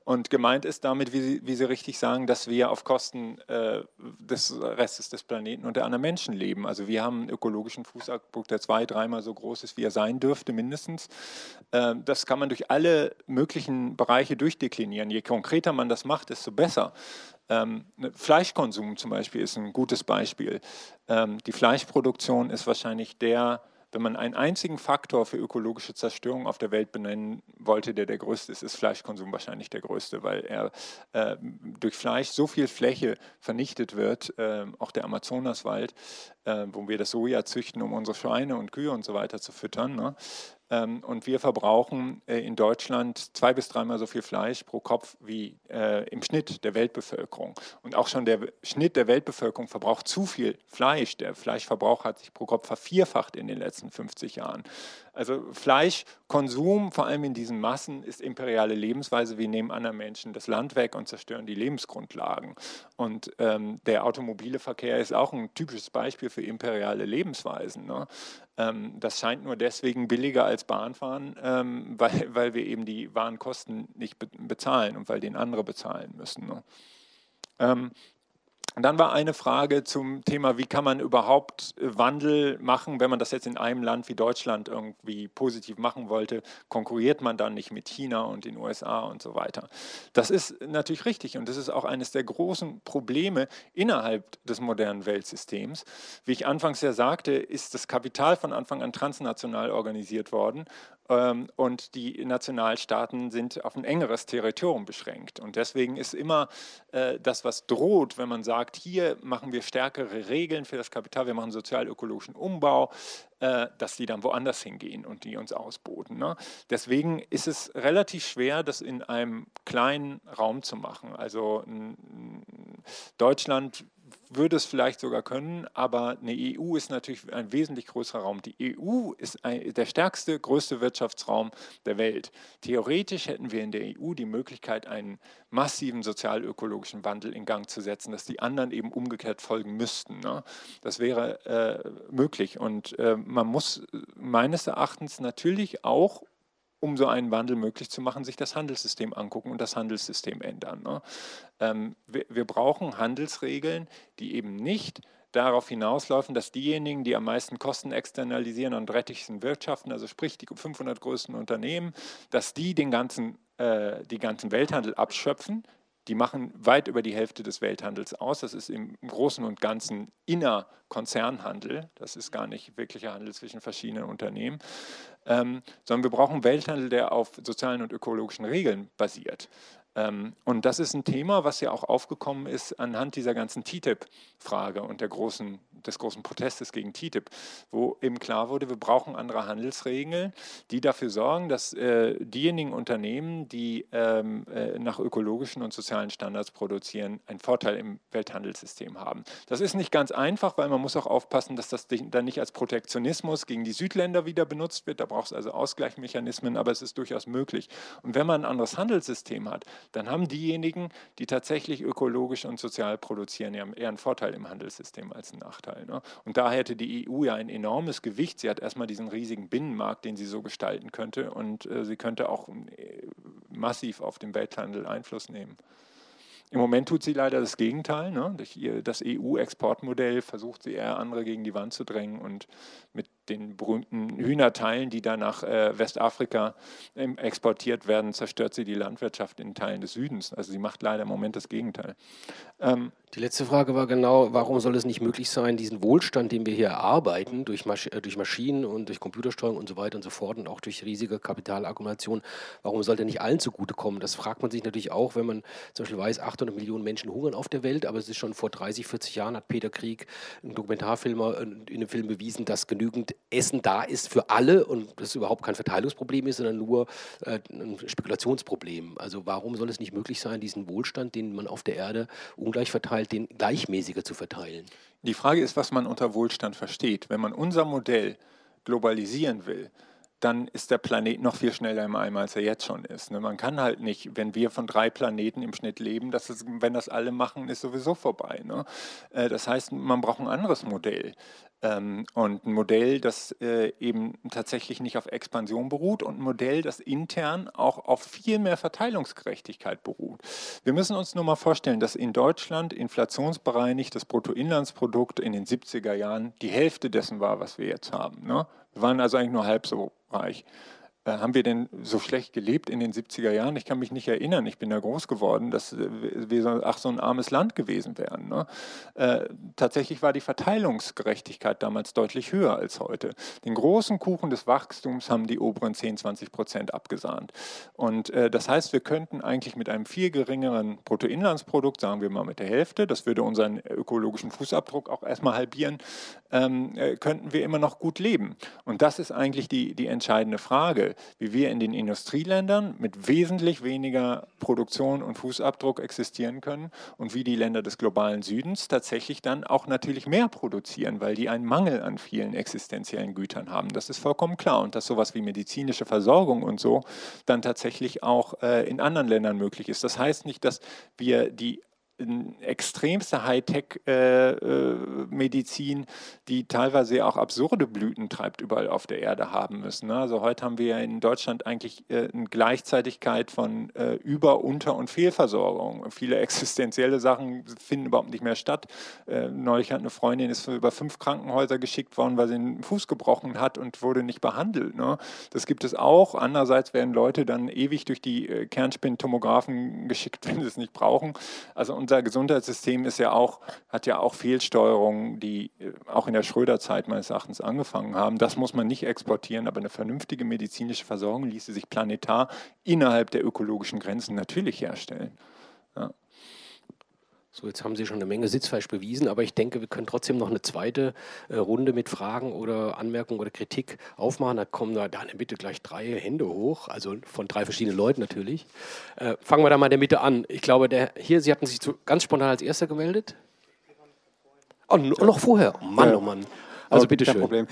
Speaker 2: Und gemeint ist damit, wie Sie, wie Sie richtig sagen, dass wir auf Kosten äh, des Restes des Planeten und der anderen Menschen leben. Also wir haben einen ökologischen Fußabdruck, der zwei, dreimal so groß ist, wie er sein dürfte, mindestens. Äh, das kann man durch alle möglichen Bereiche durchdeklinieren. Je konkreter man das macht, desto besser. Ähm, ne, Fleischkonsum zum Beispiel ist ein gutes Beispiel. Ähm, die Fleischproduktion ist wahrscheinlich der, wenn man einen einzigen Faktor für ökologische Zerstörung auf der Welt benennen wollte, der der größte ist, ist Fleischkonsum wahrscheinlich der größte, weil er äh, durch Fleisch so viel Fläche vernichtet wird, äh, auch der Amazonaswald, äh, wo wir das Soja züchten, um unsere Schweine und Kühe und so weiter zu füttern. Ne? Ähm, und wir verbrauchen äh, in Deutschland zwei bis dreimal so viel Fleisch pro Kopf wie äh, im Schnitt der Weltbevölkerung. Und auch schon der Schnitt der Weltbevölkerung verbraucht zu viel Fleisch. Der Fleischverbrauch hat sich pro Kopf vervierfacht in den letzten 50 Jahren. Also Fleischkonsum, vor allem in diesen Massen, ist imperiale Lebensweise. Wir nehmen anderen Menschen das Land weg und zerstören die Lebensgrundlagen. Und ähm, der automobile Verkehr ist auch ein typisches Beispiel für imperiale Lebensweisen. Ne? Ähm, das scheint nur deswegen billiger als als Bahn fahren, ähm, (laughs) weil, weil wir eben die Warenkosten nicht be bezahlen und weil den andere bezahlen müssen. Und dann war eine Frage zum Thema, wie kann man überhaupt äh, Wandel machen, wenn man das jetzt in einem Land wie Deutschland irgendwie positiv machen wollte, konkurriert man dann nicht mit China und den USA und so weiter. Das ist natürlich richtig und das ist auch eines der großen Probleme innerhalb des modernen Weltsystems. Wie ich anfangs ja sagte, ist das Kapital von Anfang an transnational organisiert worden und die Nationalstaaten sind auf ein engeres Territorium beschränkt. Und deswegen ist immer äh, das, was droht, wenn man sagt, hier machen wir stärkere Regeln für das Kapital, wir machen sozial-ökologischen Umbau, äh, dass die dann woanders hingehen und die uns ausboten. Ne? Deswegen ist es relativ schwer, das in einem kleinen Raum zu machen. Also Deutschland würde es vielleicht sogar können, aber eine EU ist natürlich ein wesentlich größerer Raum. Die EU ist ein, der stärkste, größte Wirtschaftsraum der Welt. Theoretisch hätten wir in der EU die Möglichkeit, einen massiven sozial-ökologischen Wandel in Gang zu setzen, dass die anderen eben umgekehrt folgen müssten. Ne? Das wäre äh, möglich und äh, man muss meines Erachtens natürlich auch um so einen Wandel möglich zu machen, sich das Handelssystem angucken und das Handelssystem ändern. Ne? Ähm, wir, wir brauchen Handelsregeln, die eben nicht darauf hinauslaufen, dass diejenigen, die am meisten Kosten externalisieren und rettigsten wirtschaften, also sprich die 500 größten Unternehmen, dass die den ganzen, äh, die ganzen Welthandel abschöpfen, die machen weit über die Hälfte des Welthandels aus. Das ist im Großen und Ganzen Innerkonzernhandel. Das ist gar nicht wirklicher Handel zwischen verschiedenen Unternehmen. Ähm, sondern wir brauchen Welthandel, der auf sozialen und ökologischen Regeln basiert. Ähm, und das ist ein Thema, was ja auch aufgekommen ist anhand dieser ganzen TTIP-Frage und der großen, des großen Protestes gegen TTIP, wo eben klar wurde, wir brauchen andere Handelsregeln, die dafür sorgen, dass äh, diejenigen Unternehmen, die ähm, äh, nach ökologischen und sozialen Standards produzieren, einen Vorteil im Welthandelssystem haben. Das ist nicht ganz einfach, weil man muss auch aufpassen, dass das dann nicht als Protektionismus gegen die Südländer wieder benutzt wird. Da braucht es also Ausgleichsmechanismen, aber es ist durchaus möglich. Und wenn man ein anderes Handelssystem hat, dann haben diejenigen, die tatsächlich ökologisch und sozial produzieren, eher einen Vorteil im Handelssystem als einen Nachteil. Ne? Und da hätte die EU ja ein enormes Gewicht. Sie hat erstmal diesen riesigen Binnenmarkt, den sie so gestalten könnte und äh, sie könnte auch äh, massiv auf den Welthandel Einfluss nehmen. Im Moment tut sie leider das Gegenteil. Ne? Durch ihr, das EU-Exportmodell versucht sie eher andere gegen die Wand zu drängen und mit den berühmten Hühnerteilen, die dann nach äh, Westafrika ähm, exportiert werden, zerstört sie die Landwirtschaft in Teilen des Südens. Also sie macht leider im Moment das Gegenteil.
Speaker 1: Ähm, die letzte Frage war genau, warum soll es nicht möglich sein, diesen Wohlstand, den wir hier erarbeiten, durch, Masch äh, durch Maschinen und durch Computersteuerung und so weiter und so fort und auch durch riesige Kapitalakkumulation, warum soll der nicht allen zugutekommen? Das fragt man sich natürlich auch, wenn man zum Beispiel weiß, 800 Millionen Menschen hungern auf der Welt, aber es ist schon vor 30, 40 Jahren, hat Peter Krieg, ein Dokumentarfilmer, äh, in einem Film bewiesen, dass genügend Essen da ist für alle und das überhaupt kein Verteilungsproblem ist, sondern nur äh, ein Spekulationsproblem. Also warum soll es nicht möglich sein, diesen Wohlstand, den man auf der Erde ungleich verteilt, den gleichmäßiger zu verteilen?
Speaker 2: Die Frage ist, was man unter Wohlstand versteht. Wenn man unser Modell globalisieren will, dann ist der Planet noch viel schneller im Eimer, als er jetzt schon ist. Ne? Man kann halt nicht, wenn wir von drei Planeten im Schnitt leben, dass es, wenn das alle machen, ist sowieso vorbei. Ne? Äh, das heißt, man braucht ein anderes Modell. Ähm, und ein Modell, das äh, eben tatsächlich nicht auf Expansion beruht und ein Modell, das intern auch auf viel mehr Verteilungsgerechtigkeit beruht. Wir müssen uns nur mal vorstellen, dass in Deutschland inflationsbereinigt das Bruttoinlandsprodukt in den 70er Jahren die Hälfte dessen war, was wir jetzt haben. Ne? Wir waren also eigentlich nur halb so reich. Äh, haben wir denn so schlecht gelebt in den 70er Jahren? Ich kann mich nicht erinnern, ich bin da groß geworden, dass wir so, ach, so ein armes Land gewesen wären. Ne? Äh, tatsächlich war die Verteilungsgerechtigkeit damals deutlich höher als heute. Den großen Kuchen des Wachstums haben die oberen 10, 20 Prozent abgesahnt. Und äh, das heißt, wir könnten eigentlich mit einem viel geringeren Bruttoinlandsprodukt, sagen wir mal mit der Hälfte, das würde unseren ökologischen Fußabdruck auch erstmal halbieren, ähm, äh, könnten wir immer noch gut leben. Und das ist eigentlich die, die entscheidende Frage wie wir in den Industrieländern mit wesentlich weniger Produktion und Fußabdruck existieren können und wie die Länder des globalen Südens tatsächlich dann auch natürlich mehr produzieren, weil die einen Mangel an vielen existenziellen Gütern haben. Das ist vollkommen klar und dass sowas wie medizinische Versorgung und so dann tatsächlich auch äh, in anderen Ländern möglich ist. Das heißt nicht, dass wir die extremste Hightech-Medizin, äh, die teilweise auch absurde Blüten treibt, überall auf der Erde haben müssen. Ne? Also heute haben wir in Deutschland eigentlich äh, eine Gleichzeitigkeit von äh, Über-, Unter- und Fehlversorgung. Viele (laughs) existenzielle Sachen finden überhaupt nicht mehr statt. Neulich hat eine Freundin ist über fünf Krankenhäuser geschickt worden, weil sie einen Fuß gebrochen hat und wurde nicht behandelt. Ne? Das gibt es auch. Andererseits werden Leute dann ewig durch die Kernspintomographen geschickt, (laughs) wenn sie es nicht brauchen. Also unser Gesundheitssystem ist ja auch, hat ja auch Fehlsteuerungen, die äh, auch in der Schröder-Zeit meines Erachtens angefangen haben. Das muss man nicht exportieren, aber eine vernünftige medizinische Versorgung ließe sich planetar innerhalb der ökologischen Grenzen natürlich herstellen.
Speaker 1: So, jetzt haben Sie schon eine Menge Sitzfleisch bewiesen, aber ich denke, wir können trotzdem noch eine zweite äh, Runde mit Fragen oder Anmerkungen oder Kritik aufmachen. Da kommen da, da bitte gleich drei Hände hoch, also von drei verschiedenen Leuten natürlich. Äh, fangen wir da mal in der Mitte an. Ich glaube, der, hier, Sie hatten sich zu, ganz spontan als Erster gemeldet. Oh, noch vorher. Oh Mann, oh Mann.
Speaker 7: Also bitte schön. Kein Problem.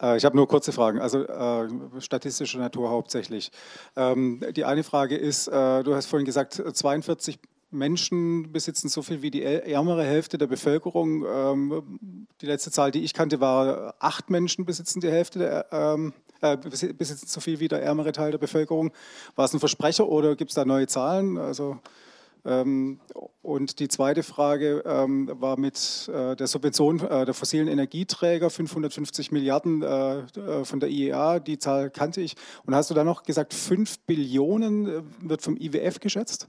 Speaker 7: Äh, ich habe nur kurze Fragen, also äh, statistische Natur hauptsächlich. Ähm, die eine Frage ist, äh, du hast vorhin gesagt, 42 Menschen besitzen so viel wie die ärmere Hälfte der Bevölkerung. Ähm, die letzte Zahl, die ich kannte, war acht Menschen besitzen die Hälfte der, ähm, äh, besitzen so viel wie der ärmere Teil der Bevölkerung. War es ein Versprecher oder gibt es da neue Zahlen? Also ähm, und die zweite Frage ähm, war mit äh, der Subvention äh, der fossilen Energieträger, 550 Milliarden äh, äh, von der IEA, die Zahl kannte ich. Und hast du da noch gesagt, 5 Billionen äh, wird vom IWF geschätzt?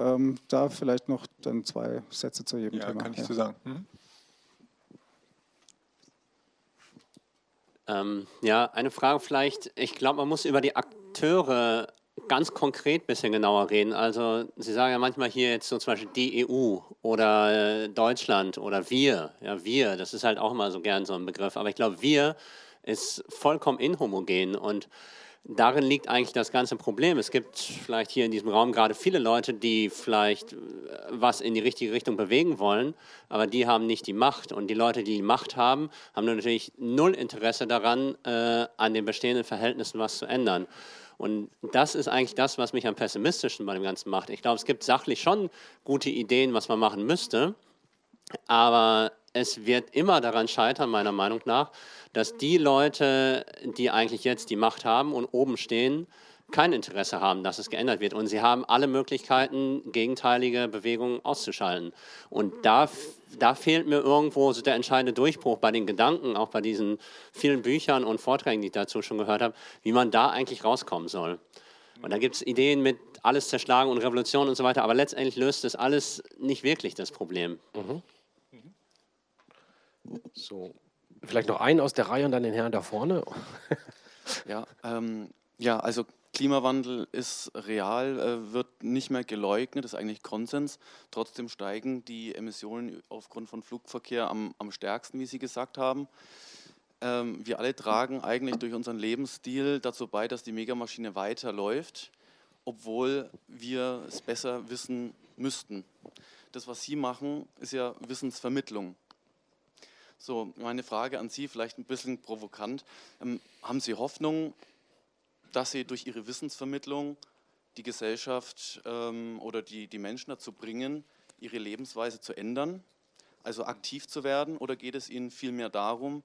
Speaker 7: Ähm, da vielleicht noch dann zwei Sätze zu jedem
Speaker 2: ja,
Speaker 7: Thema.
Speaker 2: Kann ich ja. zu sagen. Hm?
Speaker 8: Ähm, ja, eine Frage vielleicht. Ich glaube, man muss über die Akteure ganz konkret ein bisschen genauer reden. Also Sie sagen ja manchmal hier jetzt so zum Beispiel die EU oder äh, Deutschland oder wir. Ja, wir, das ist halt auch immer so gern so ein Begriff. Aber ich glaube, wir ist vollkommen inhomogen und darin liegt eigentlich das ganze Problem. Es gibt vielleicht hier in diesem Raum gerade viele Leute, die vielleicht äh, was in die richtige Richtung bewegen wollen, aber die haben nicht die Macht. Und die Leute, die die Macht haben, haben natürlich null Interesse daran, äh, an den bestehenden Verhältnissen was zu ändern. Und das ist eigentlich das, was mich am pessimistischen bei dem Ganzen macht. Ich glaube, es gibt sachlich schon gute Ideen, was man machen müsste, aber es wird immer daran scheitern, meiner Meinung nach, dass die Leute, die eigentlich jetzt die Macht haben und oben stehen, kein Interesse haben, dass es geändert wird. Und sie haben alle Möglichkeiten, gegenteilige Bewegungen auszuschalten. Und da, da fehlt mir irgendwo so der entscheidende Durchbruch bei den Gedanken, auch bei diesen vielen Büchern und Vorträgen, die ich dazu schon gehört habe, wie man da eigentlich rauskommen soll. Und da gibt es Ideen mit alles zerschlagen und Revolution und so weiter, aber letztendlich löst das alles nicht wirklich das Problem. Mhm.
Speaker 1: So, Vielleicht noch einen aus der Reihe und dann den Herrn da vorne. (laughs)
Speaker 9: ja, ähm, ja, also Klimawandel ist real, äh, wird nicht mehr geleugnet, ist eigentlich Konsens. Trotzdem steigen die Emissionen aufgrund von Flugverkehr am, am stärksten, wie Sie gesagt haben. Ähm, wir alle tragen eigentlich durch unseren Lebensstil dazu bei, dass die Megamaschine weiterläuft, obwohl wir es besser wissen müssten. Das, was Sie machen, ist ja Wissensvermittlung. So, meine Frage an Sie, vielleicht ein bisschen provokant. Ähm, haben Sie Hoffnung, dass Sie durch Ihre Wissensvermittlung die Gesellschaft ähm, oder die, die Menschen dazu bringen, ihre Lebensweise zu ändern, also aktiv zu werden? Oder geht es Ihnen vielmehr darum,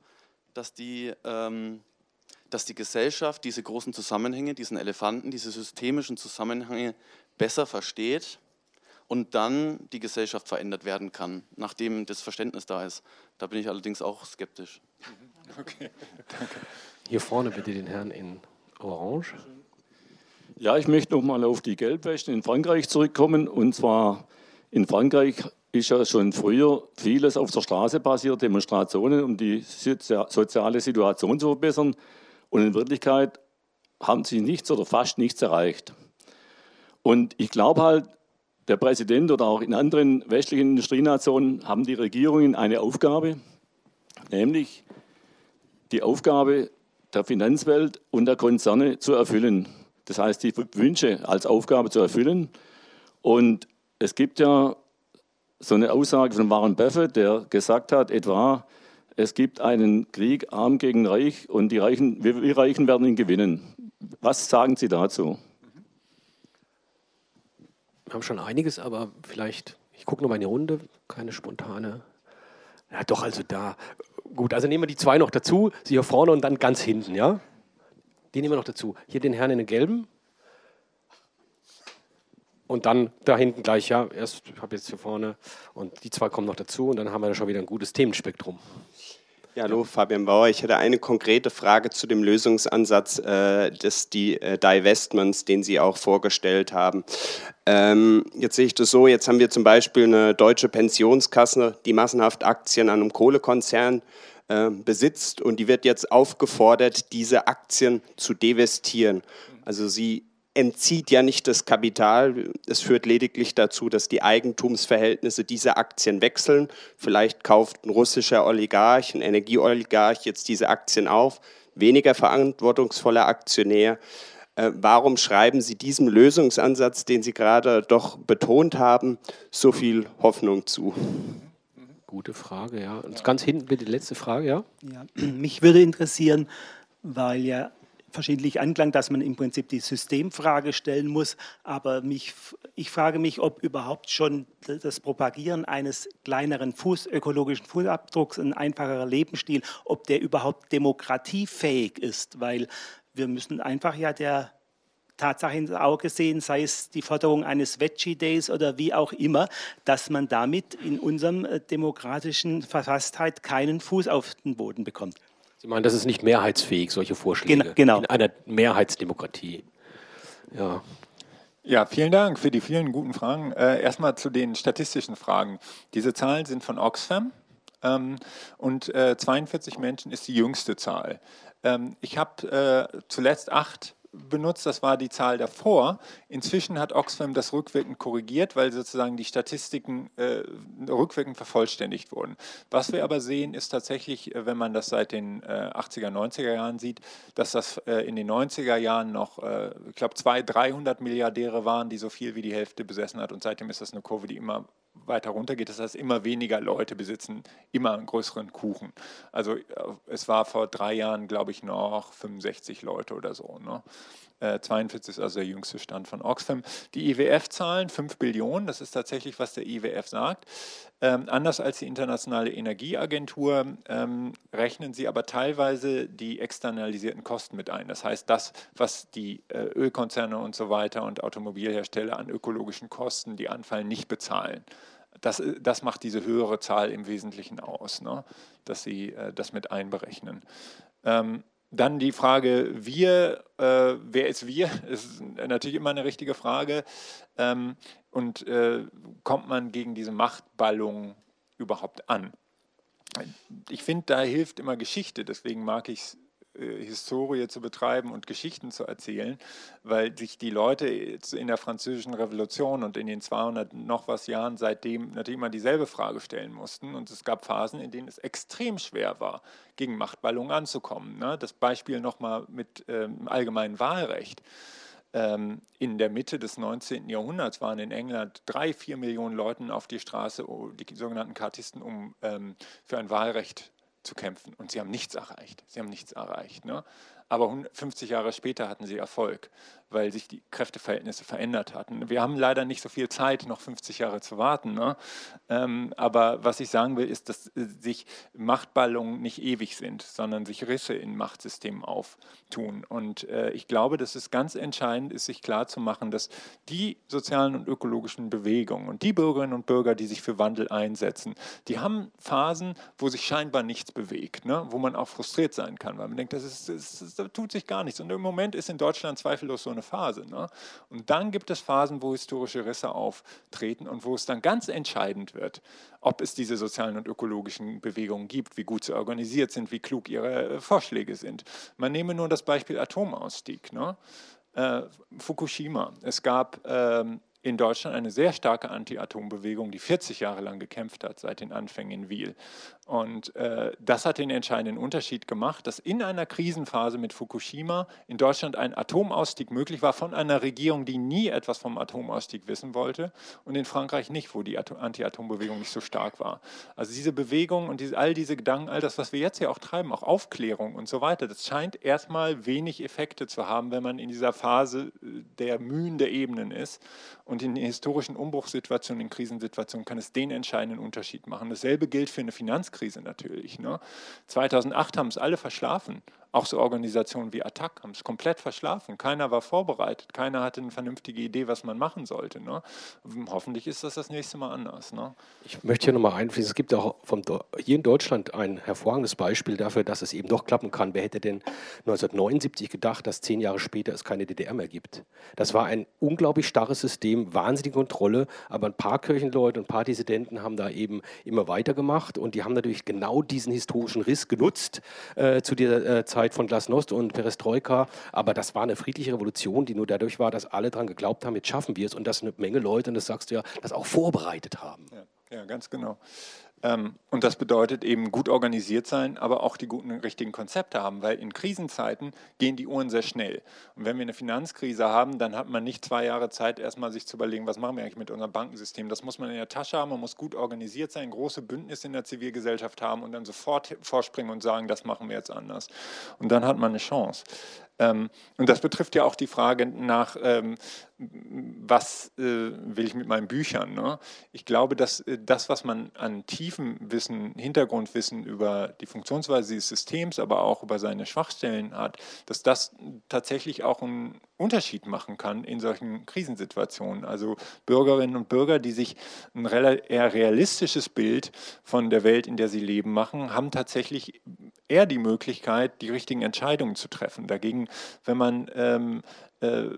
Speaker 9: dass die, ähm, dass die Gesellschaft diese großen Zusammenhänge, diesen Elefanten, diese systemischen Zusammenhänge besser versteht und dann die Gesellschaft verändert werden kann, nachdem das Verständnis da ist. Da bin ich allerdings auch skeptisch. (laughs)
Speaker 1: Okay, danke. Hier vorne bitte den Herrn in Orange.
Speaker 10: Ja, ich möchte nochmal auf die Gelbwesten in Frankreich zurückkommen. Und zwar in Frankreich ist ja schon früher vieles auf der Straße passiert, Demonstrationen, um die soziale Situation zu verbessern. Und in Wirklichkeit haben sie nichts oder fast nichts erreicht. Und ich glaube halt, der Präsident oder auch in anderen westlichen Industrienationen haben die Regierungen eine Aufgabe, nämlich die Aufgabe der Finanzwelt und der Konzerne zu erfüllen. Das heißt, die Wünsche als Aufgabe zu erfüllen. Und es gibt ja so eine Aussage von Warren Buffett, der gesagt hat, etwa, es gibt einen Krieg arm gegen reich und die Reichen, wir Reichen werden ihn gewinnen. Was sagen Sie dazu?
Speaker 1: Wir haben schon einiges, aber vielleicht Ich gucke nochmal in die Runde, keine spontane. Ja, doch, also da. Gut, also nehmen wir die zwei noch dazu, sie hier vorne und dann ganz hinten, ja? Die nehmen wir noch dazu. Hier den Herrn in den gelben. Und dann da hinten gleich, ja, erst, ich habe jetzt hier vorne und die zwei kommen noch dazu und dann haben wir schon wieder ein gutes Themenspektrum.
Speaker 11: Ja, hallo, Fabian Bauer. Ich hätte eine konkrete Frage zu dem Lösungsansatz äh, des die, äh, Divestments, den Sie auch vorgestellt haben. Ähm, jetzt sehe ich das so, jetzt haben wir zum Beispiel eine deutsche Pensionskasse, die massenhaft Aktien an einem Kohlekonzern äh, besitzt und die wird jetzt aufgefordert, diese Aktien zu divestieren. Also sie entzieht ja nicht das Kapital. Es führt lediglich dazu, dass die Eigentumsverhältnisse dieser Aktien wechseln. Vielleicht kauft ein russischer Oligarch, ein Energieoligarch jetzt diese Aktien auf, weniger verantwortungsvoller Aktionär. Äh, warum schreiben Sie diesem Lösungsansatz, den Sie gerade doch betont haben, so viel Hoffnung zu?
Speaker 1: Gute Frage, ja. Und ganz hinten bitte die letzte Frage, ja?
Speaker 12: ja. (clears throat) Mich würde interessieren, weil ja verschiedentlich anklang, dass man im Prinzip die Systemfrage stellen muss. Aber mich, ich frage mich, ob überhaupt schon das Propagieren eines kleineren Fuß, ökologischen Fußabdrucks, ein einfacherer Lebensstil, ob der überhaupt demokratiefähig ist. Weil wir müssen einfach ja der Tatsache ins Auge sehen, sei es die Forderung eines Veggie Days oder wie auch immer, dass man damit in unserem äh, demokratischen Verfasstheit keinen Fuß auf den Boden bekommt.
Speaker 1: Sie meinen, das ist nicht mehrheitsfähig, solche Vorschläge
Speaker 12: genau, genau.
Speaker 1: in einer Mehrheitsdemokratie. Ja.
Speaker 2: Ja, vielen Dank für die vielen guten Fragen. Äh, erstmal zu den statistischen Fragen. Diese Zahlen sind von Oxfam ähm, und äh, 42 Menschen ist die jüngste Zahl. Ähm, ich habe äh, zuletzt acht benutzt, das war die Zahl davor. Inzwischen hat Oxfam das rückwirkend korrigiert, weil sozusagen die Statistiken äh, rückwirkend vervollständigt wurden. Was wir aber sehen, ist tatsächlich, äh, wenn man das seit den äh, 80er, 90er Jahren sieht, dass das äh, in den 90er Jahren noch, äh, ich glaube, 200, 300 Milliardäre waren, die so viel wie die Hälfte besessen hat. Und seitdem ist das eine Kurve, die immer weiter runtergeht. Das heißt, immer weniger Leute besitzen immer einen größeren Kuchen. Also äh, es war vor drei Jahren, glaube ich, noch 65 Leute oder so. Ne? 42 ist also der jüngste Stand von Oxfam. Die IWF-Zahlen, 5 Billionen, das ist tatsächlich, was der IWF sagt. Ähm, anders als die Internationale Energieagentur ähm, rechnen sie aber teilweise die externalisierten Kosten mit ein. Das heißt, das, was die äh, Ölkonzerne und so weiter und Automobilhersteller an ökologischen Kosten, die anfallen, nicht bezahlen. Das, äh, das macht diese höhere Zahl im Wesentlichen aus, ne? dass sie äh, das mit einberechnen. Ähm, dann die Frage, wir, äh, wer ist wir? (laughs) Ist natürlich immer eine richtige Frage. Ähm, und äh, kommt man gegen diese Machtballung überhaupt an? Ich finde, da hilft immer Geschichte, deswegen mag ich es Historie zu betreiben und Geschichten zu erzählen, weil sich die Leute in der französischen Revolution und in den 200 noch was Jahren seitdem natürlich immer dieselbe Frage stellen mussten. Und es gab Phasen, in denen es extrem schwer war, gegen Machtballungen anzukommen. Ne? Das Beispiel nochmal mit ähm, allgemeinem Wahlrecht. Ähm, in der Mitte des 19. Jahrhunderts waren in England drei, vier Millionen Leute auf die Straße, oh, die sogenannten Kartisten, um ähm, für ein Wahlrecht zu kämpfen. Und sie haben nichts erreicht. Sie haben nichts erreicht. Ne? Aber 50 Jahre später hatten sie Erfolg weil sich die Kräfteverhältnisse verändert hatten. Wir haben leider nicht so viel Zeit, noch 50 Jahre zu warten. Ne? Ähm, aber was ich sagen will, ist, dass äh, sich Machtballungen nicht ewig sind, sondern sich Risse in Machtsystemen auftun. Und äh, ich glaube, dass es ganz entscheidend ist, sich klarzumachen, dass die sozialen und ökologischen Bewegungen und die Bürgerinnen und Bürger, die sich für Wandel einsetzen, die haben Phasen, wo sich scheinbar nichts bewegt, ne? wo man auch frustriert sein kann, weil man denkt, das, ist, das, ist, das tut sich gar nichts. Und im Moment ist in Deutschland zweifellos so eine Phase. Ne? Und dann gibt es Phasen, wo historische Risse auftreten und wo es dann ganz entscheidend wird, ob es diese sozialen und ökologischen Bewegungen gibt, wie gut sie organisiert sind, wie klug ihre äh, Vorschläge sind. Man nehme nur das Beispiel Atomausstieg. Ne? Äh, Fukushima. Es gab ähm, in Deutschland eine sehr starke Anti-Atom-Bewegung, die 40 Jahre lang gekämpft hat seit den Anfängen in Wiel. Und äh, das hat den entscheidenden Unterschied gemacht, dass in einer Krisenphase mit Fukushima in Deutschland ein Atomausstieg möglich war von einer Regierung, die nie etwas vom Atomausstieg wissen wollte und in Frankreich nicht, wo die Anti-Atom-Bewegung nicht so stark war. Also diese Bewegung und diese, all diese Gedanken, all das, was wir jetzt ja auch treiben, auch Aufklärung und so weiter, das scheint erstmal wenig Effekte zu haben, wenn man in dieser Phase äh, der Mühen der Ebenen ist. Und in historischen Umbruchssituationen, in Krisensituationen kann es den entscheidenden Unterschied machen. Dasselbe gilt für eine Finanzkrise natürlich. Ne? 2008 haben es alle verschlafen. Auch so Organisationen wie Attac haben es komplett verschlafen. Keiner war vorbereitet. Keiner hatte eine vernünftige Idee, was man machen sollte. Ne? Hoffentlich ist das das nächste Mal anders. Ne?
Speaker 1: Ich möchte hier nochmal einfließen. Es gibt auch vom, hier in Deutschland ein hervorragendes Beispiel dafür, dass es eben doch klappen kann. Wer hätte denn 1979 gedacht, dass zehn Jahre später es keine DDR mehr gibt? Das war ein unglaublich starres System, wahnsinnige Kontrolle. Aber ein paar Kirchenleute und ein paar Dissidenten haben da eben immer weitergemacht. Und die haben natürlich genau diesen historischen Riss genutzt äh, zu dieser äh, Zeit Zeit von Glasnost und Perestroika, aber das war eine friedliche Revolution, die nur dadurch war, dass alle daran geglaubt haben, jetzt schaffen wir es und dass eine Menge Leute, und das sagst du ja, das auch vorbereitet haben.
Speaker 2: Ja, ja ganz genau. Ähm, und das bedeutet eben gut organisiert sein, aber auch die guten, richtigen Konzepte haben, weil in Krisenzeiten gehen die Uhren sehr schnell. Und wenn wir eine Finanzkrise haben, dann hat man nicht zwei Jahre Zeit, erstmal sich zu überlegen, was machen wir eigentlich mit unserem Bankensystem. Das muss man in der Tasche haben, man muss gut organisiert sein, große Bündnisse in der Zivilgesellschaft haben und dann sofort vorspringen und sagen, das machen wir jetzt anders. Und dann hat man eine Chance. Ähm, und das betrifft ja auch die Frage nach, ähm, was äh, will ich mit meinen Büchern. Ne? Ich glaube, dass äh, das, was man an tiefem Wissen, Hintergrundwissen über die Funktionsweise dieses Systems, aber auch über seine Schwachstellen hat, dass das tatsächlich auch einen Unterschied machen kann in solchen Krisensituationen. Also Bürgerinnen und Bürger, die sich ein eher realistisches Bild von der Welt, in der sie leben, machen, haben tatsächlich eher die Möglichkeit, die richtigen Entscheidungen zu treffen. Dagegen, wenn man ähm, äh,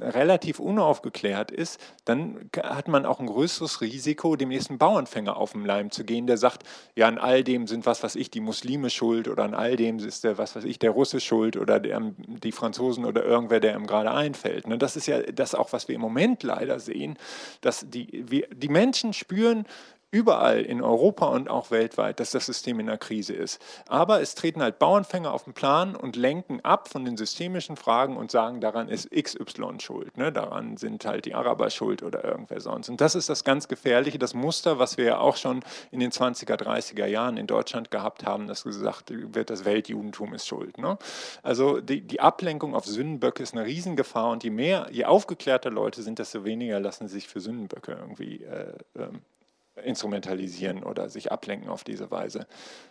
Speaker 2: relativ unaufgeklärt ist, dann hat man auch ein größeres Risiko, dem nächsten Bauernfänger auf den Leim zu gehen, der sagt, ja, an all dem sind, was weiß ich, die Muslime schuld oder an all dem ist der, was weiß ich, der Russe schuld oder der, die Franzosen oder irgendwer, der ihm gerade einfällt. Ne, das ist ja das auch, was wir im Moment leider sehen, dass die, wir, die Menschen spüren, überall in Europa und auch weltweit, dass das System in einer Krise ist. Aber es treten halt Bauernfänger auf den Plan und lenken ab von den systemischen Fragen und sagen, daran ist XY schuld, ne? daran sind halt die Araber schuld oder irgendwer sonst. Und das ist das ganz Gefährliche, das Muster, was wir ja auch schon in den 20er, 30er Jahren in Deutschland gehabt haben, dass gesagt wird, das Weltjudentum ist schuld. Ne? Also die, die Ablenkung auf Sündenböcke ist eine Riesengefahr und je mehr, je aufgeklärter Leute sind, desto weniger lassen sie sich für Sündenböcke irgendwie äh, ähm, instrumentalisieren oder sich ablenken auf diese Weise.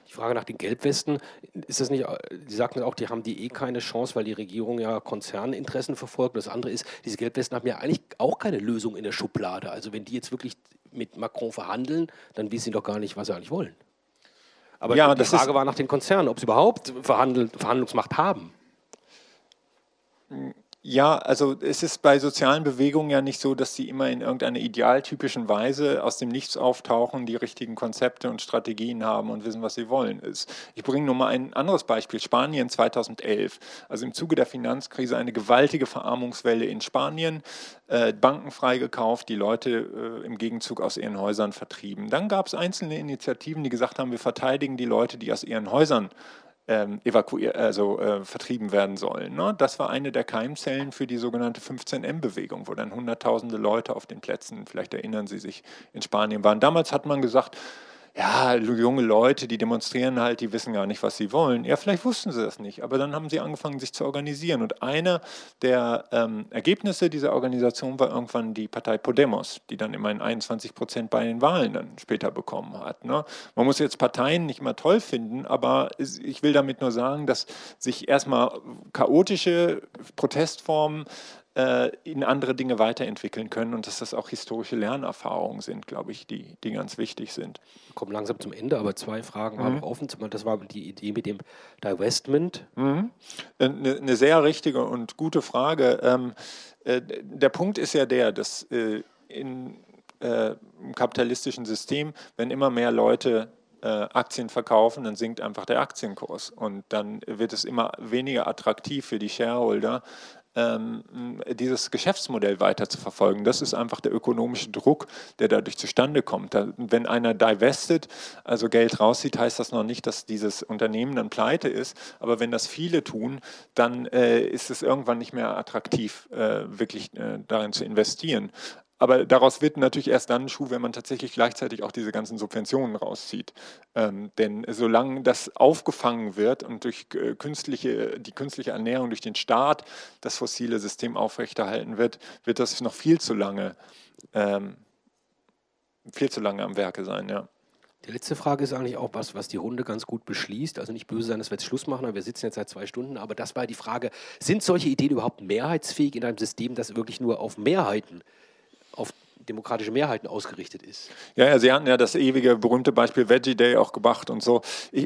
Speaker 1: Die Frage nach den Gelbwesten, ist das nicht, Sie sagten auch, die haben die eh keine Chance, weil die Regierung ja Konzerninteressen verfolgt. Das andere ist, diese Gelbwesten haben ja eigentlich auch keine Lösung in der Schublade. Also wenn die jetzt wirklich mit Macron verhandeln, dann wissen sie doch gar nicht, was sie eigentlich wollen. Aber ja, die Frage war nach den Konzernen, ob sie überhaupt Verhandlungsmacht haben.
Speaker 2: Ja, also es ist bei sozialen Bewegungen ja nicht so, dass sie immer in irgendeiner idealtypischen Weise aus dem Nichts auftauchen, die richtigen Konzepte und Strategien haben und wissen, was sie wollen. Ich bringe nur mal ein anderes Beispiel. Spanien 2011. Also im Zuge der Finanzkrise eine gewaltige Verarmungswelle in Spanien, äh, Banken freigekauft, die Leute äh, im Gegenzug aus ihren Häusern vertrieben. Dann gab es einzelne Initiativen, die gesagt haben, wir verteidigen die Leute, die aus ihren Häusern ähm, evakuiert, also äh, vertrieben werden sollen. Ne? Das war eine der Keimzellen für die sogenannte 15M-Bewegung, wo dann hunderttausende Leute auf den Plätzen, vielleicht erinnern Sie sich, in Spanien waren. Damals hat man gesagt, ja, junge Leute, die demonstrieren halt, die wissen gar nicht, was sie wollen. Ja, vielleicht wussten sie das nicht, aber dann haben sie angefangen, sich zu organisieren. Und einer der ähm, Ergebnisse dieser Organisation war irgendwann die Partei Podemos, die dann immerhin 21 Prozent bei den Wahlen dann später bekommen hat. Ne? Man muss jetzt Parteien nicht immer toll finden, aber ich will damit nur sagen, dass sich erstmal chaotische Protestformen in andere Dinge weiterentwickeln können und dass das auch historische Lernerfahrungen sind, glaube ich, die, die ganz wichtig sind.
Speaker 1: Wir kommen langsam zum Ende, aber zwei Fragen mhm. haben offen. Das war die Idee mit dem Divestment.
Speaker 2: Mhm. Eine, eine, sehr richtige und gute Frage. Ähm, äh, der Punkt ist ja der, dass äh, in, äh, im kapitalistischen System, wenn immer mehr Leute äh, Aktien verkaufen, dann sinkt einfach der Aktienkurs und dann wird es immer weniger attraktiv für die Shareholder, ähm, dieses Geschäftsmodell weiter zu verfolgen. Das ist einfach der ökonomische Druck, der dadurch zustande kommt. wenn einer divestet, also Geld rauszieht, heißt das noch nicht, dass dieses Unternehmen dann pleite ist. Aber wenn das viele tun, dann äh, ist es irgendwann nicht mehr attraktiv, äh, wirklich äh, darin zu investieren. Aber daraus wird natürlich erst dann ein Schuh, wenn man tatsächlich gleichzeitig auch diese ganzen Subventionen rauszieht. Ähm, denn solange das aufgefangen wird und durch äh, künstliche, die künstliche Ernährung durch den Staat das fossile System aufrechterhalten wird, wird das noch viel zu lange, ähm, viel zu lange am Werke sein, ja.
Speaker 1: Die letzte Frage ist eigentlich auch was, was die Runde ganz gut beschließt. Also nicht böse sein, dass wir jetzt Schluss machen, aber wir sitzen jetzt seit zwei Stunden. Aber das war die Frage, sind solche Ideen überhaupt mehrheitsfähig in einem System, das wirklich nur auf Mehrheiten, auf demokratische Mehrheiten ausgerichtet ist.
Speaker 2: Ja, ja, Sie hatten ja das ewige berühmte Beispiel Veggie Day auch gebracht und so.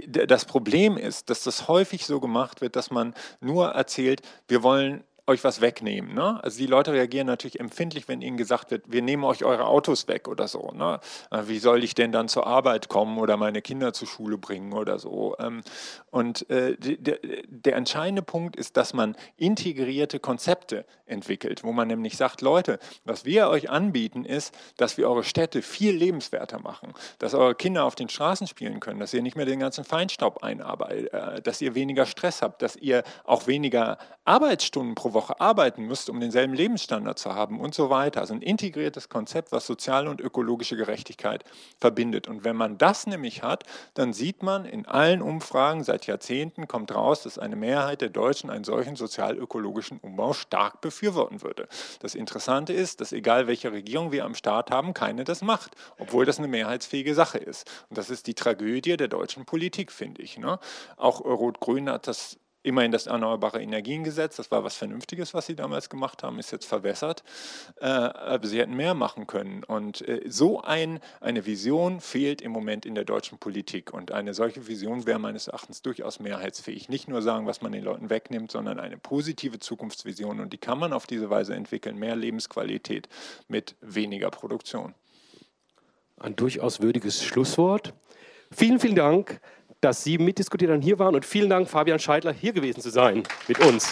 Speaker 2: Das Problem ist, dass das häufig so gemacht wird, dass man nur erzählt, wir wollen euch was wegnehmen. Ne? Also die Leute reagieren natürlich empfindlich, wenn ihnen gesagt wird, wir nehmen euch eure Autos weg oder so. Ne? Äh, wie soll ich denn dann zur Arbeit kommen oder meine Kinder zur Schule bringen oder so? Ähm, und äh, der, entscheidende Punkt ist, dass man integrierte Konzepte entwickelt, wo man nämlich sagt, Leute, was wir euch anbieten ist, dass wir eure Städte viel lebenswerter machen, dass eure Kinder auf den Straßen spielen können, dass ihr nicht mehr den ganzen Feinstaub einarbeitet, äh, dass ihr weniger Stress habt, dass ihr auch weniger Arbeitsstunden pro Woche arbeiten müsst, um denselben Lebensstandard zu haben und so weiter. Also ein integriertes Konzept, was soziale und ökologische Gerechtigkeit verbindet. Und wenn man das nämlich hat, dann sieht man in allen Umfragen seit Jahrzehnten kommt raus, dass eine Mehrheit der Deutschen einen solchen sozial-ökologischen Umbau stark befürworten würde. Das Interessante ist, dass egal welche Regierung wir am Start haben, keine das macht, obwohl das eine mehrheitsfähige Sache ist. Und das ist die Tragödie der deutschen Politik, finde ich. Ne? Auch Rot-Grün hat das immerhin das Erneuerbare Energiengesetz, das war was Vernünftiges, was sie damals gemacht haben, ist jetzt verwässert. Äh, aber sie hätten mehr machen können. Und äh, so ein, eine Vision fehlt im Moment in der deutschen Politik. Und eine solche Vision wäre meines Erachtens durchaus mehrheitsfähig. Nicht nur sagen, was man den Leuten wegnimmt, sondern eine positive Zukunftsvision. Und die kann man auf diese Weise entwickeln. Mehr Lebensqualität mit weniger Produktion.
Speaker 1: Ein durchaus würdiges Schlusswort. Vielen, vielen Dank dass Sie mitdiskutiert und hier waren. Und vielen Dank, Fabian Scheidler, hier gewesen zu sein mit uns.